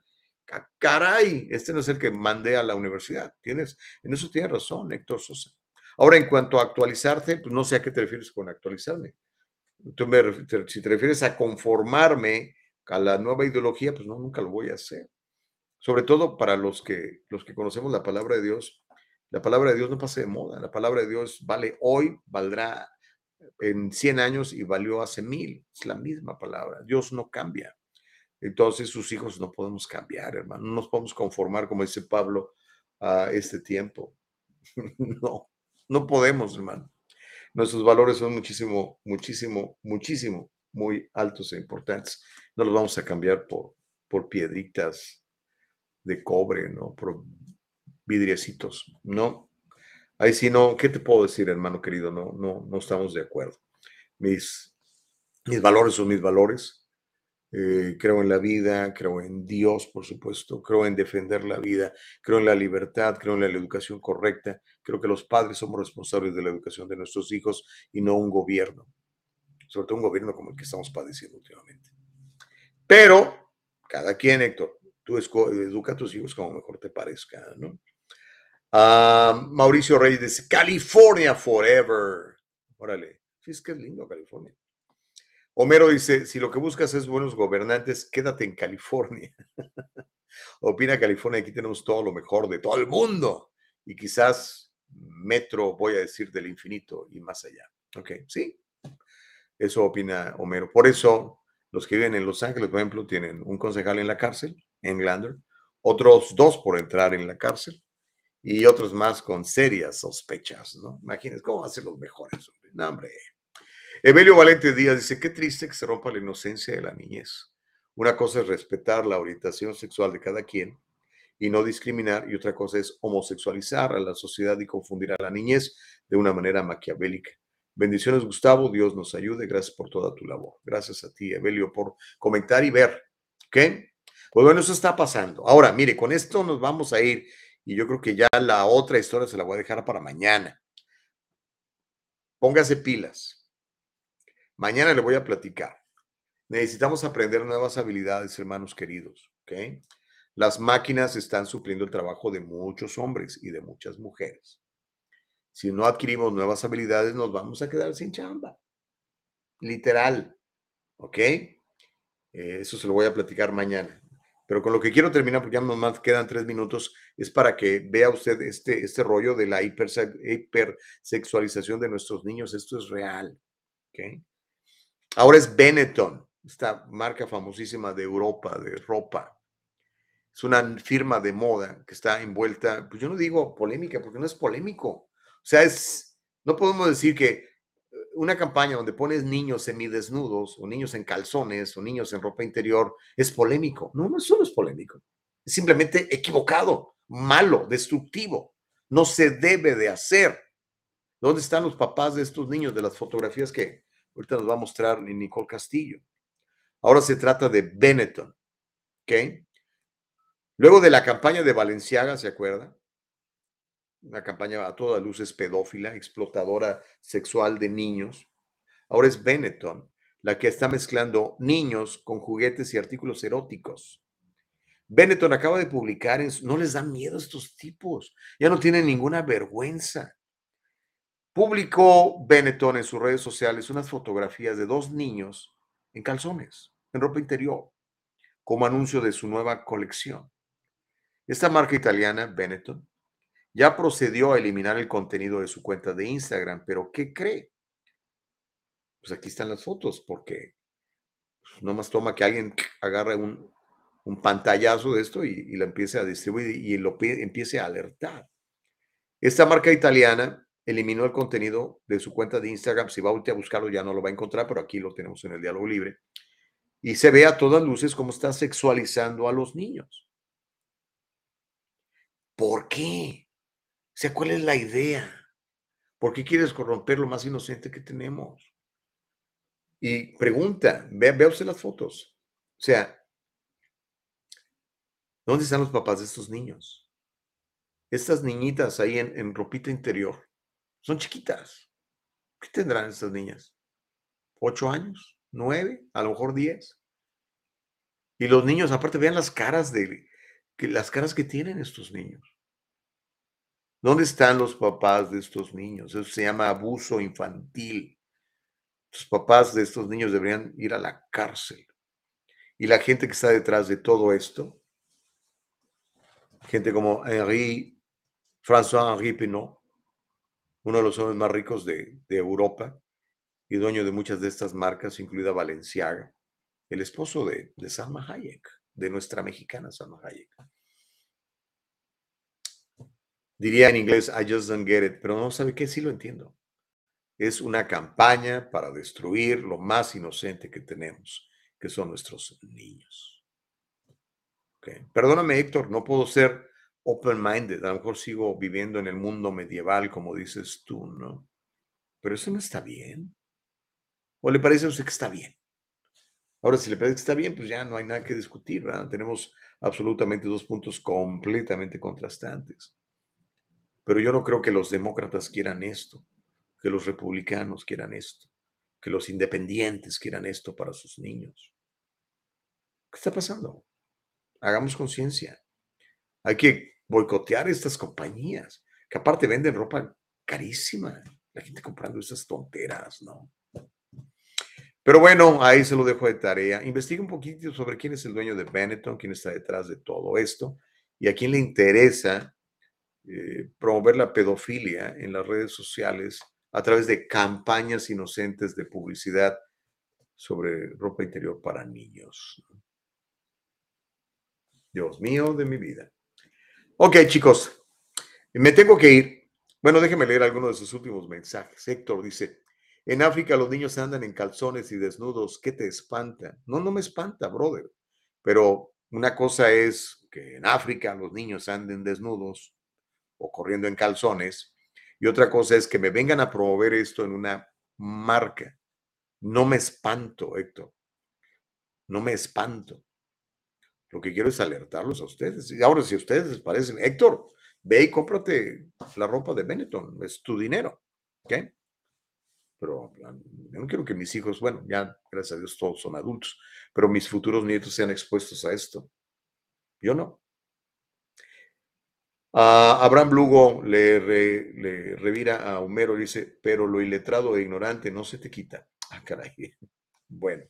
caray, este no es el que mandé a la universidad. ¿Tienes? En eso tiene razón, Héctor Sosa. Ahora, en cuanto a actualizarte, pues no sé a qué te refieres con actualizarme si te refieres a conformarme a la nueva ideología, pues no, nunca lo voy a hacer. Sobre todo para los que, los que conocemos la palabra de Dios, la palabra de Dios no pasa de moda, la palabra de Dios vale hoy, valdrá en 100 años y valió hace mil, es la misma palabra, Dios no cambia. Entonces sus hijos no podemos cambiar, hermano, no nos podemos conformar, como dice Pablo, a este tiempo. no, no podemos, hermano nuestros valores son muchísimo, muchísimo, muchísimo, muy altos e importantes. No los vamos a cambiar por, por piedritas de cobre, ¿no? Por vidriecitos, ¿no? Ahí sí no, ¿qué te puedo decir, hermano querido? No, no, no estamos de acuerdo. Mis, mis valores son mis valores. Eh, creo en la vida, creo en Dios, por supuesto, creo en defender la vida, creo en la libertad, creo en la educación correcta. Creo que los padres somos responsables de la educación de nuestros hijos y no un gobierno, sobre todo un gobierno como el que estamos padeciendo últimamente. Pero cada quien, Héctor, tú educa a tus hijos como mejor te parezca, ¿no? Ah, Mauricio Reyes dice, California forever. Órale, sí es que es lindo California. Homero dice, si lo que buscas es buenos gobernantes, quédate en California. Opina California, aquí tenemos todo lo mejor de todo el mundo. Y quizás metro, voy a decir, del infinito y más allá. Ok, sí. Eso opina Homero. Por eso, los que viven en Los Ángeles, por ejemplo, tienen un concejal en la cárcel, en Glander, otros dos por entrar en la cárcel y otros más con serias sospechas, ¿no? Imagínense cómo ser los mejores. No, hombre. Evelio Valente Díaz dice, qué triste que se rompa la inocencia de la niñez. Una cosa es respetar la orientación sexual de cada quien y no discriminar, y otra cosa es homosexualizar a la sociedad y confundir a la niñez de una manera maquiavélica. Bendiciones, Gustavo. Dios nos ayude. Gracias por toda tu labor. Gracias a ti, Evelio, por comentar y ver. ¿Ok? Pues bueno, eso está pasando. Ahora, mire, con esto nos vamos a ir y yo creo que ya la otra historia se la voy a dejar para mañana. Póngase pilas. Mañana le voy a platicar. Necesitamos aprender nuevas habilidades, hermanos queridos. ¿ok? Las máquinas están supliendo el trabajo de muchos hombres y de muchas mujeres. Si no adquirimos nuevas habilidades, nos vamos a quedar sin chamba. Literal. ¿Ok? Eh, eso se lo voy a platicar mañana. Pero con lo que quiero terminar, porque ya más quedan tres minutos, es para que vea usted este, este rollo de la hipersexualización de nuestros niños. Esto es real. ¿okay? Ahora es Benetton, esta marca famosísima de Europa, de ropa. Es una firma de moda que está envuelta, pues yo no digo polémica, porque no es polémico. O sea, es, no podemos decir que una campaña donde pones niños semidesnudos o niños en calzones o niños en ropa interior es polémico. No, no solo es polémico. Es simplemente equivocado, malo, destructivo. No se debe de hacer. ¿Dónde están los papás de estos niños de las fotografías que ahorita nos va a mostrar Nicole Castillo? Ahora se trata de Benetton. ¿Ok? Luego de la campaña de Valenciaga, ¿se acuerda? una campaña a todas luces pedófila, explotadora sexual de niños. Ahora es Benetton la que está mezclando niños con juguetes y artículos eróticos. Benetton acaba de publicar, en, no les da miedo estos tipos, ya no tienen ninguna vergüenza. Publicó Benetton en sus redes sociales unas fotografías de dos niños en calzones, en ropa interior, como anuncio de su nueva colección. Esta marca italiana, Benetton, ya procedió a eliminar el contenido de su cuenta de Instagram, pero ¿qué cree? Pues aquí están las fotos, porque pues, no más toma que alguien agarre un, pantallazo de esto y, lo empiece a distribuir y lo empiece a alertar. Esta marca italiana eliminó el contenido de su cuenta de Instagram. Si va a buscarlo ya no lo va a encontrar, pero aquí lo tenemos en el diálogo libre. Y se ve a todas luces cómo está sexualizando a los niños. ¿Por qué? O sea, ¿cuál es la idea? ¿Por qué quieres corromper lo más inocente que tenemos? Y pregunta, vea, usted las fotos. O sea, ¿dónde están los papás de estos niños? Estas niñitas ahí en ropita interior, son chiquitas. ¿Qué tendrán estas niñas? ¿Ocho años? ¿Nueve? ¿A lo mejor diez? Y los niños, aparte, vean las caras de que, las caras que tienen estos niños. ¿Dónde están los papás de estos niños? Eso se llama abuso infantil. Los papás de estos niños deberían ir a la cárcel. Y la gente que está detrás de todo esto, gente como Henri, François-Henri Pinot, uno de los hombres más ricos de, Europa y dueño de muchas de estas marcas, incluida Valenciaga, el esposo de, de Salma Hayek, de nuestra mexicana Salma Hayek diría en inglés, I just don't get it, pero no sabe qué, sí lo entiendo. Es una campaña para destruir lo más inocente que tenemos, que son nuestros niños. Perdóname, Héctor, no puedo ser open-minded, a lo mejor sigo viviendo en el mundo medieval, como dices tú, ¿no? Pero eso no está bien. ¿O le parece a usted que está bien? Ahora, si le parece que está bien, pues ya no hay nada que discutir, ¿verdad? Tenemos absolutamente dos puntos completamente contrastantes. Pero yo no creo que los demócratas quieran esto, que los republicanos quieran esto, que los independientes quieran esto para sus niños. ¿Qué está pasando? Hagamos conciencia. Hay que boicotear estas compañías, que aparte venden ropa carísima. La gente comprando esas tonteras, ¿no? Pero bueno, ahí se lo dejo de tarea. Investiga un poquito sobre quién es el dueño de Benetton, quién está detrás de todo esto y a quién le interesa eh, promover la pedofilia en las redes sociales a través de campañas inocentes de publicidad sobre ropa interior para niños. Dios mío de mi vida. Ok, chicos, me tengo que ir. Bueno, déjenme leer algunos de sus últimos mensajes. Héctor dice, en África los niños andan en calzones y desnudos. ¿Qué te espanta? No, no me espanta, brother. Pero una cosa es que en África los niños anden desnudos o corriendo en calzones. Y otra cosa es que me vengan a promover esto en una marca. No me espanto, Héctor. No me espanto. Lo que quiero es alertarlos a ustedes. Y ahora, si ustedes les parecen, Héctor, ve y cómprate la ropa de Benetton. Es tu dinero. ¿Ok? pero yo no quiero que mis hijos, bueno, ya gracias a Dios todos son adultos, pero mis futuros nietos sean expuestos a esto. Yo no. Abraham Lugo le, le revira a Homero, dice, pero lo iletrado e ignorante no se te quita. Ah, caray. Bueno.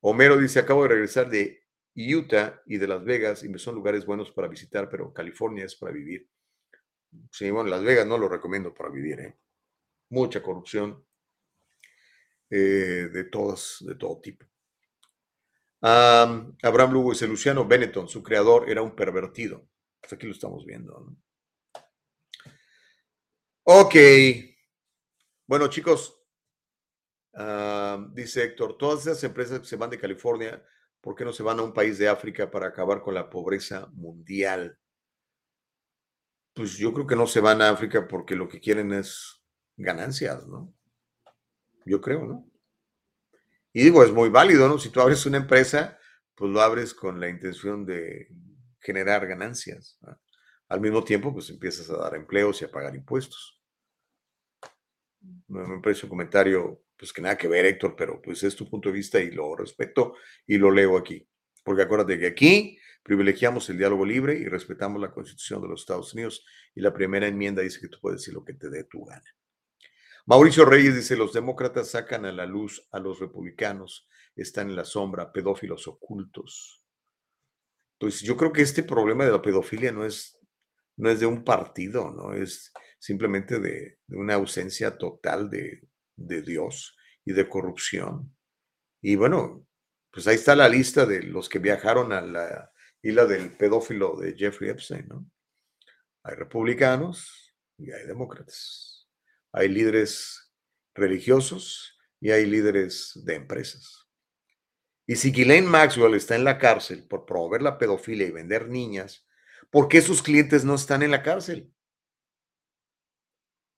Homero dice, acabo de regresar de Utah y de Las Vegas y son lugares buenos para visitar, pero California es para vivir. Sí, bueno, Las Vegas no lo recomiendo para vivir, ¿eh? mucha corrupción eh, de, todas, de todo tipo. Abraham Lugo dice, Luciano Benetton, su creador, era un pervertido. Pues aquí lo estamos viendo. Ok. Bueno, chicos, dice Héctor, todas esas empresas que se van de California, ¿por qué no se van a un país de África para acabar con la pobreza mundial? Pues yo creo que no se van a África porque lo que quieren es ganancias, ¿no? Yo creo, ¿no? Y digo, es muy válido, ¿no? Si tú abres una empresa, pues lo abres con la intención de generar ganancias. Al mismo tiempo, pues empiezas a dar empleos y a pagar impuestos. Me parece un comentario, pues que nada que ver, Héctor, pero pues es tu punto de vista y lo respeto y lo leo aquí. Porque acuérdate que aquí privilegiamos el diálogo libre y respetamos la Constitución de los Estados Unidos y la primera enmienda dice que tú puedes decir lo que te dé tu gana. Mauricio Reyes dice, los demócratas sacan a la luz a los republicanos, están en la sombra, pedófilos ocultos. Entonces, yo creo que este problema de la pedofilia no es, no es de un partido, no es simplemente de, una ausencia total de, de Dios y de corrupción. Y bueno, pues ahí está la lista de los que viajaron a la isla del pedófilo de Jeffrey Epstein, ¿no? Hay republicanos y hay demócratas hay líderes religiosos y hay líderes de empresas. Y si Ghislaine Maxwell está en la cárcel por promover la pedofilia y vender niñas, ¿por qué sus clientes no están en la cárcel?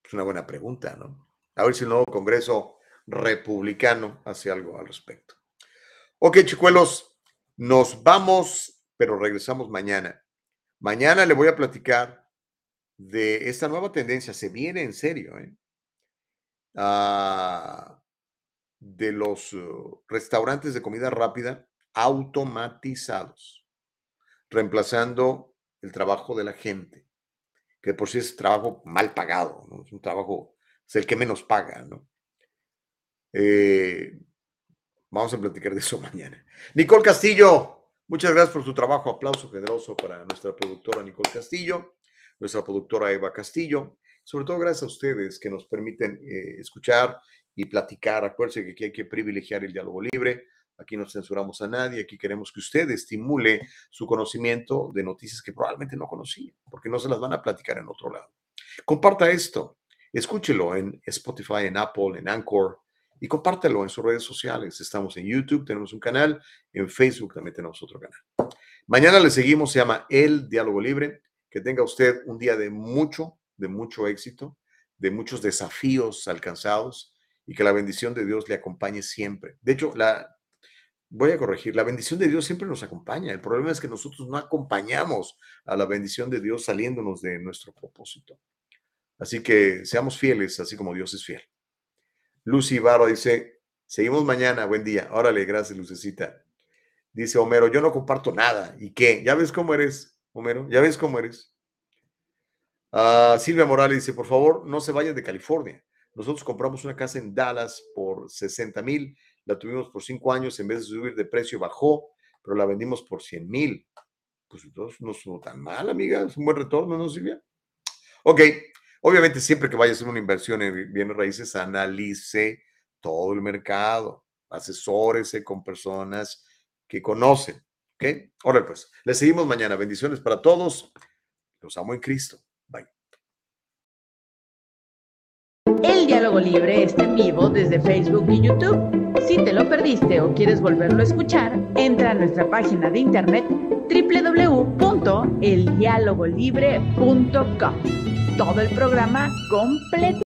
Es una buena pregunta, ¿no? A ver si el nuevo Congreso republicano hace algo al respecto. Ok, chicuelos, nos vamos, pero regresamos mañana. Mañana le voy a platicar de esta nueva tendencia. Se viene en serio, ¿eh? Ah, de los uh, restaurantes de comida rápida automatizados, reemplazando el trabajo de la gente, que por sí es trabajo mal pagado, es un trabajo, es el que menos paga. ¿no? Eh, vamos a platicar de eso mañana. Nicole Castillo, muchas gracias por su trabajo. Aplauso generoso para nuestra productora Nicole Castillo, nuestra productora Eva Castillo sobre todo gracias a ustedes que nos permiten eh, escuchar y platicar. Acuérdense que aquí hay que privilegiar el diálogo libre. Aquí no censuramos a nadie, aquí queremos que usted estimule su conocimiento de noticias que probablemente no conocía, porque no se las van a platicar en otro lado. Comparta esto, escúchelo en Spotify, en Apple, en Anchor y compártelo en sus redes sociales. Estamos en YouTube, tenemos un canal, en Facebook también tenemos otro canal. Mañana le seguimos, se llama El Diálogo Libre. Que tenga usted un día de mucho, de mucho éxito, de muchos desafíos alcanzados y que la bendición de Dios le acompañe siempre. De hecho, la, voy a corregir, la bendición de Dios siempre nos acompaña. El problema es que nosotros no acompañamos a la bendición de Dios saliéndonos de nuestro propósito. Así que seamos fieles, así como Dios es fiel. Lucy Barro dice, seguimos mañana, buen día. Órale, gracias, Lucecita. Dice Homero, yo no comparto nada. ¿Y qué? ¿Ya ves cómo eres, Homero? ¿Ya ves cómo eres? Ah, Silvia Morales dice, por favor, no se vayan de California. Nosotros compramos una casa en Dallas por 60 mil, la tuvimos por cinco años, en vez de subir de precio bajó, pero la vendimos por 100 mil. Pues entonces no estuvo tan mal, amiga, es un buen retorno, ¿no, Silvia? Ok, obviamente siempre que vaya a hacer una inversión en bienes raíces, analice todo el mercado, asesórese con personas que conocen. ¿Ok? Ahora pues, le seguimos mañana. Bendiciones para todos. Los amo en Cristo. Bye. El diálogo libre está en vivo desde Facebook y YouTube. Si te lo perdiste o quieres volverlo a escuchar, entra a nuestra página de internet www.eldialogolibre.com. Todo el programa completo.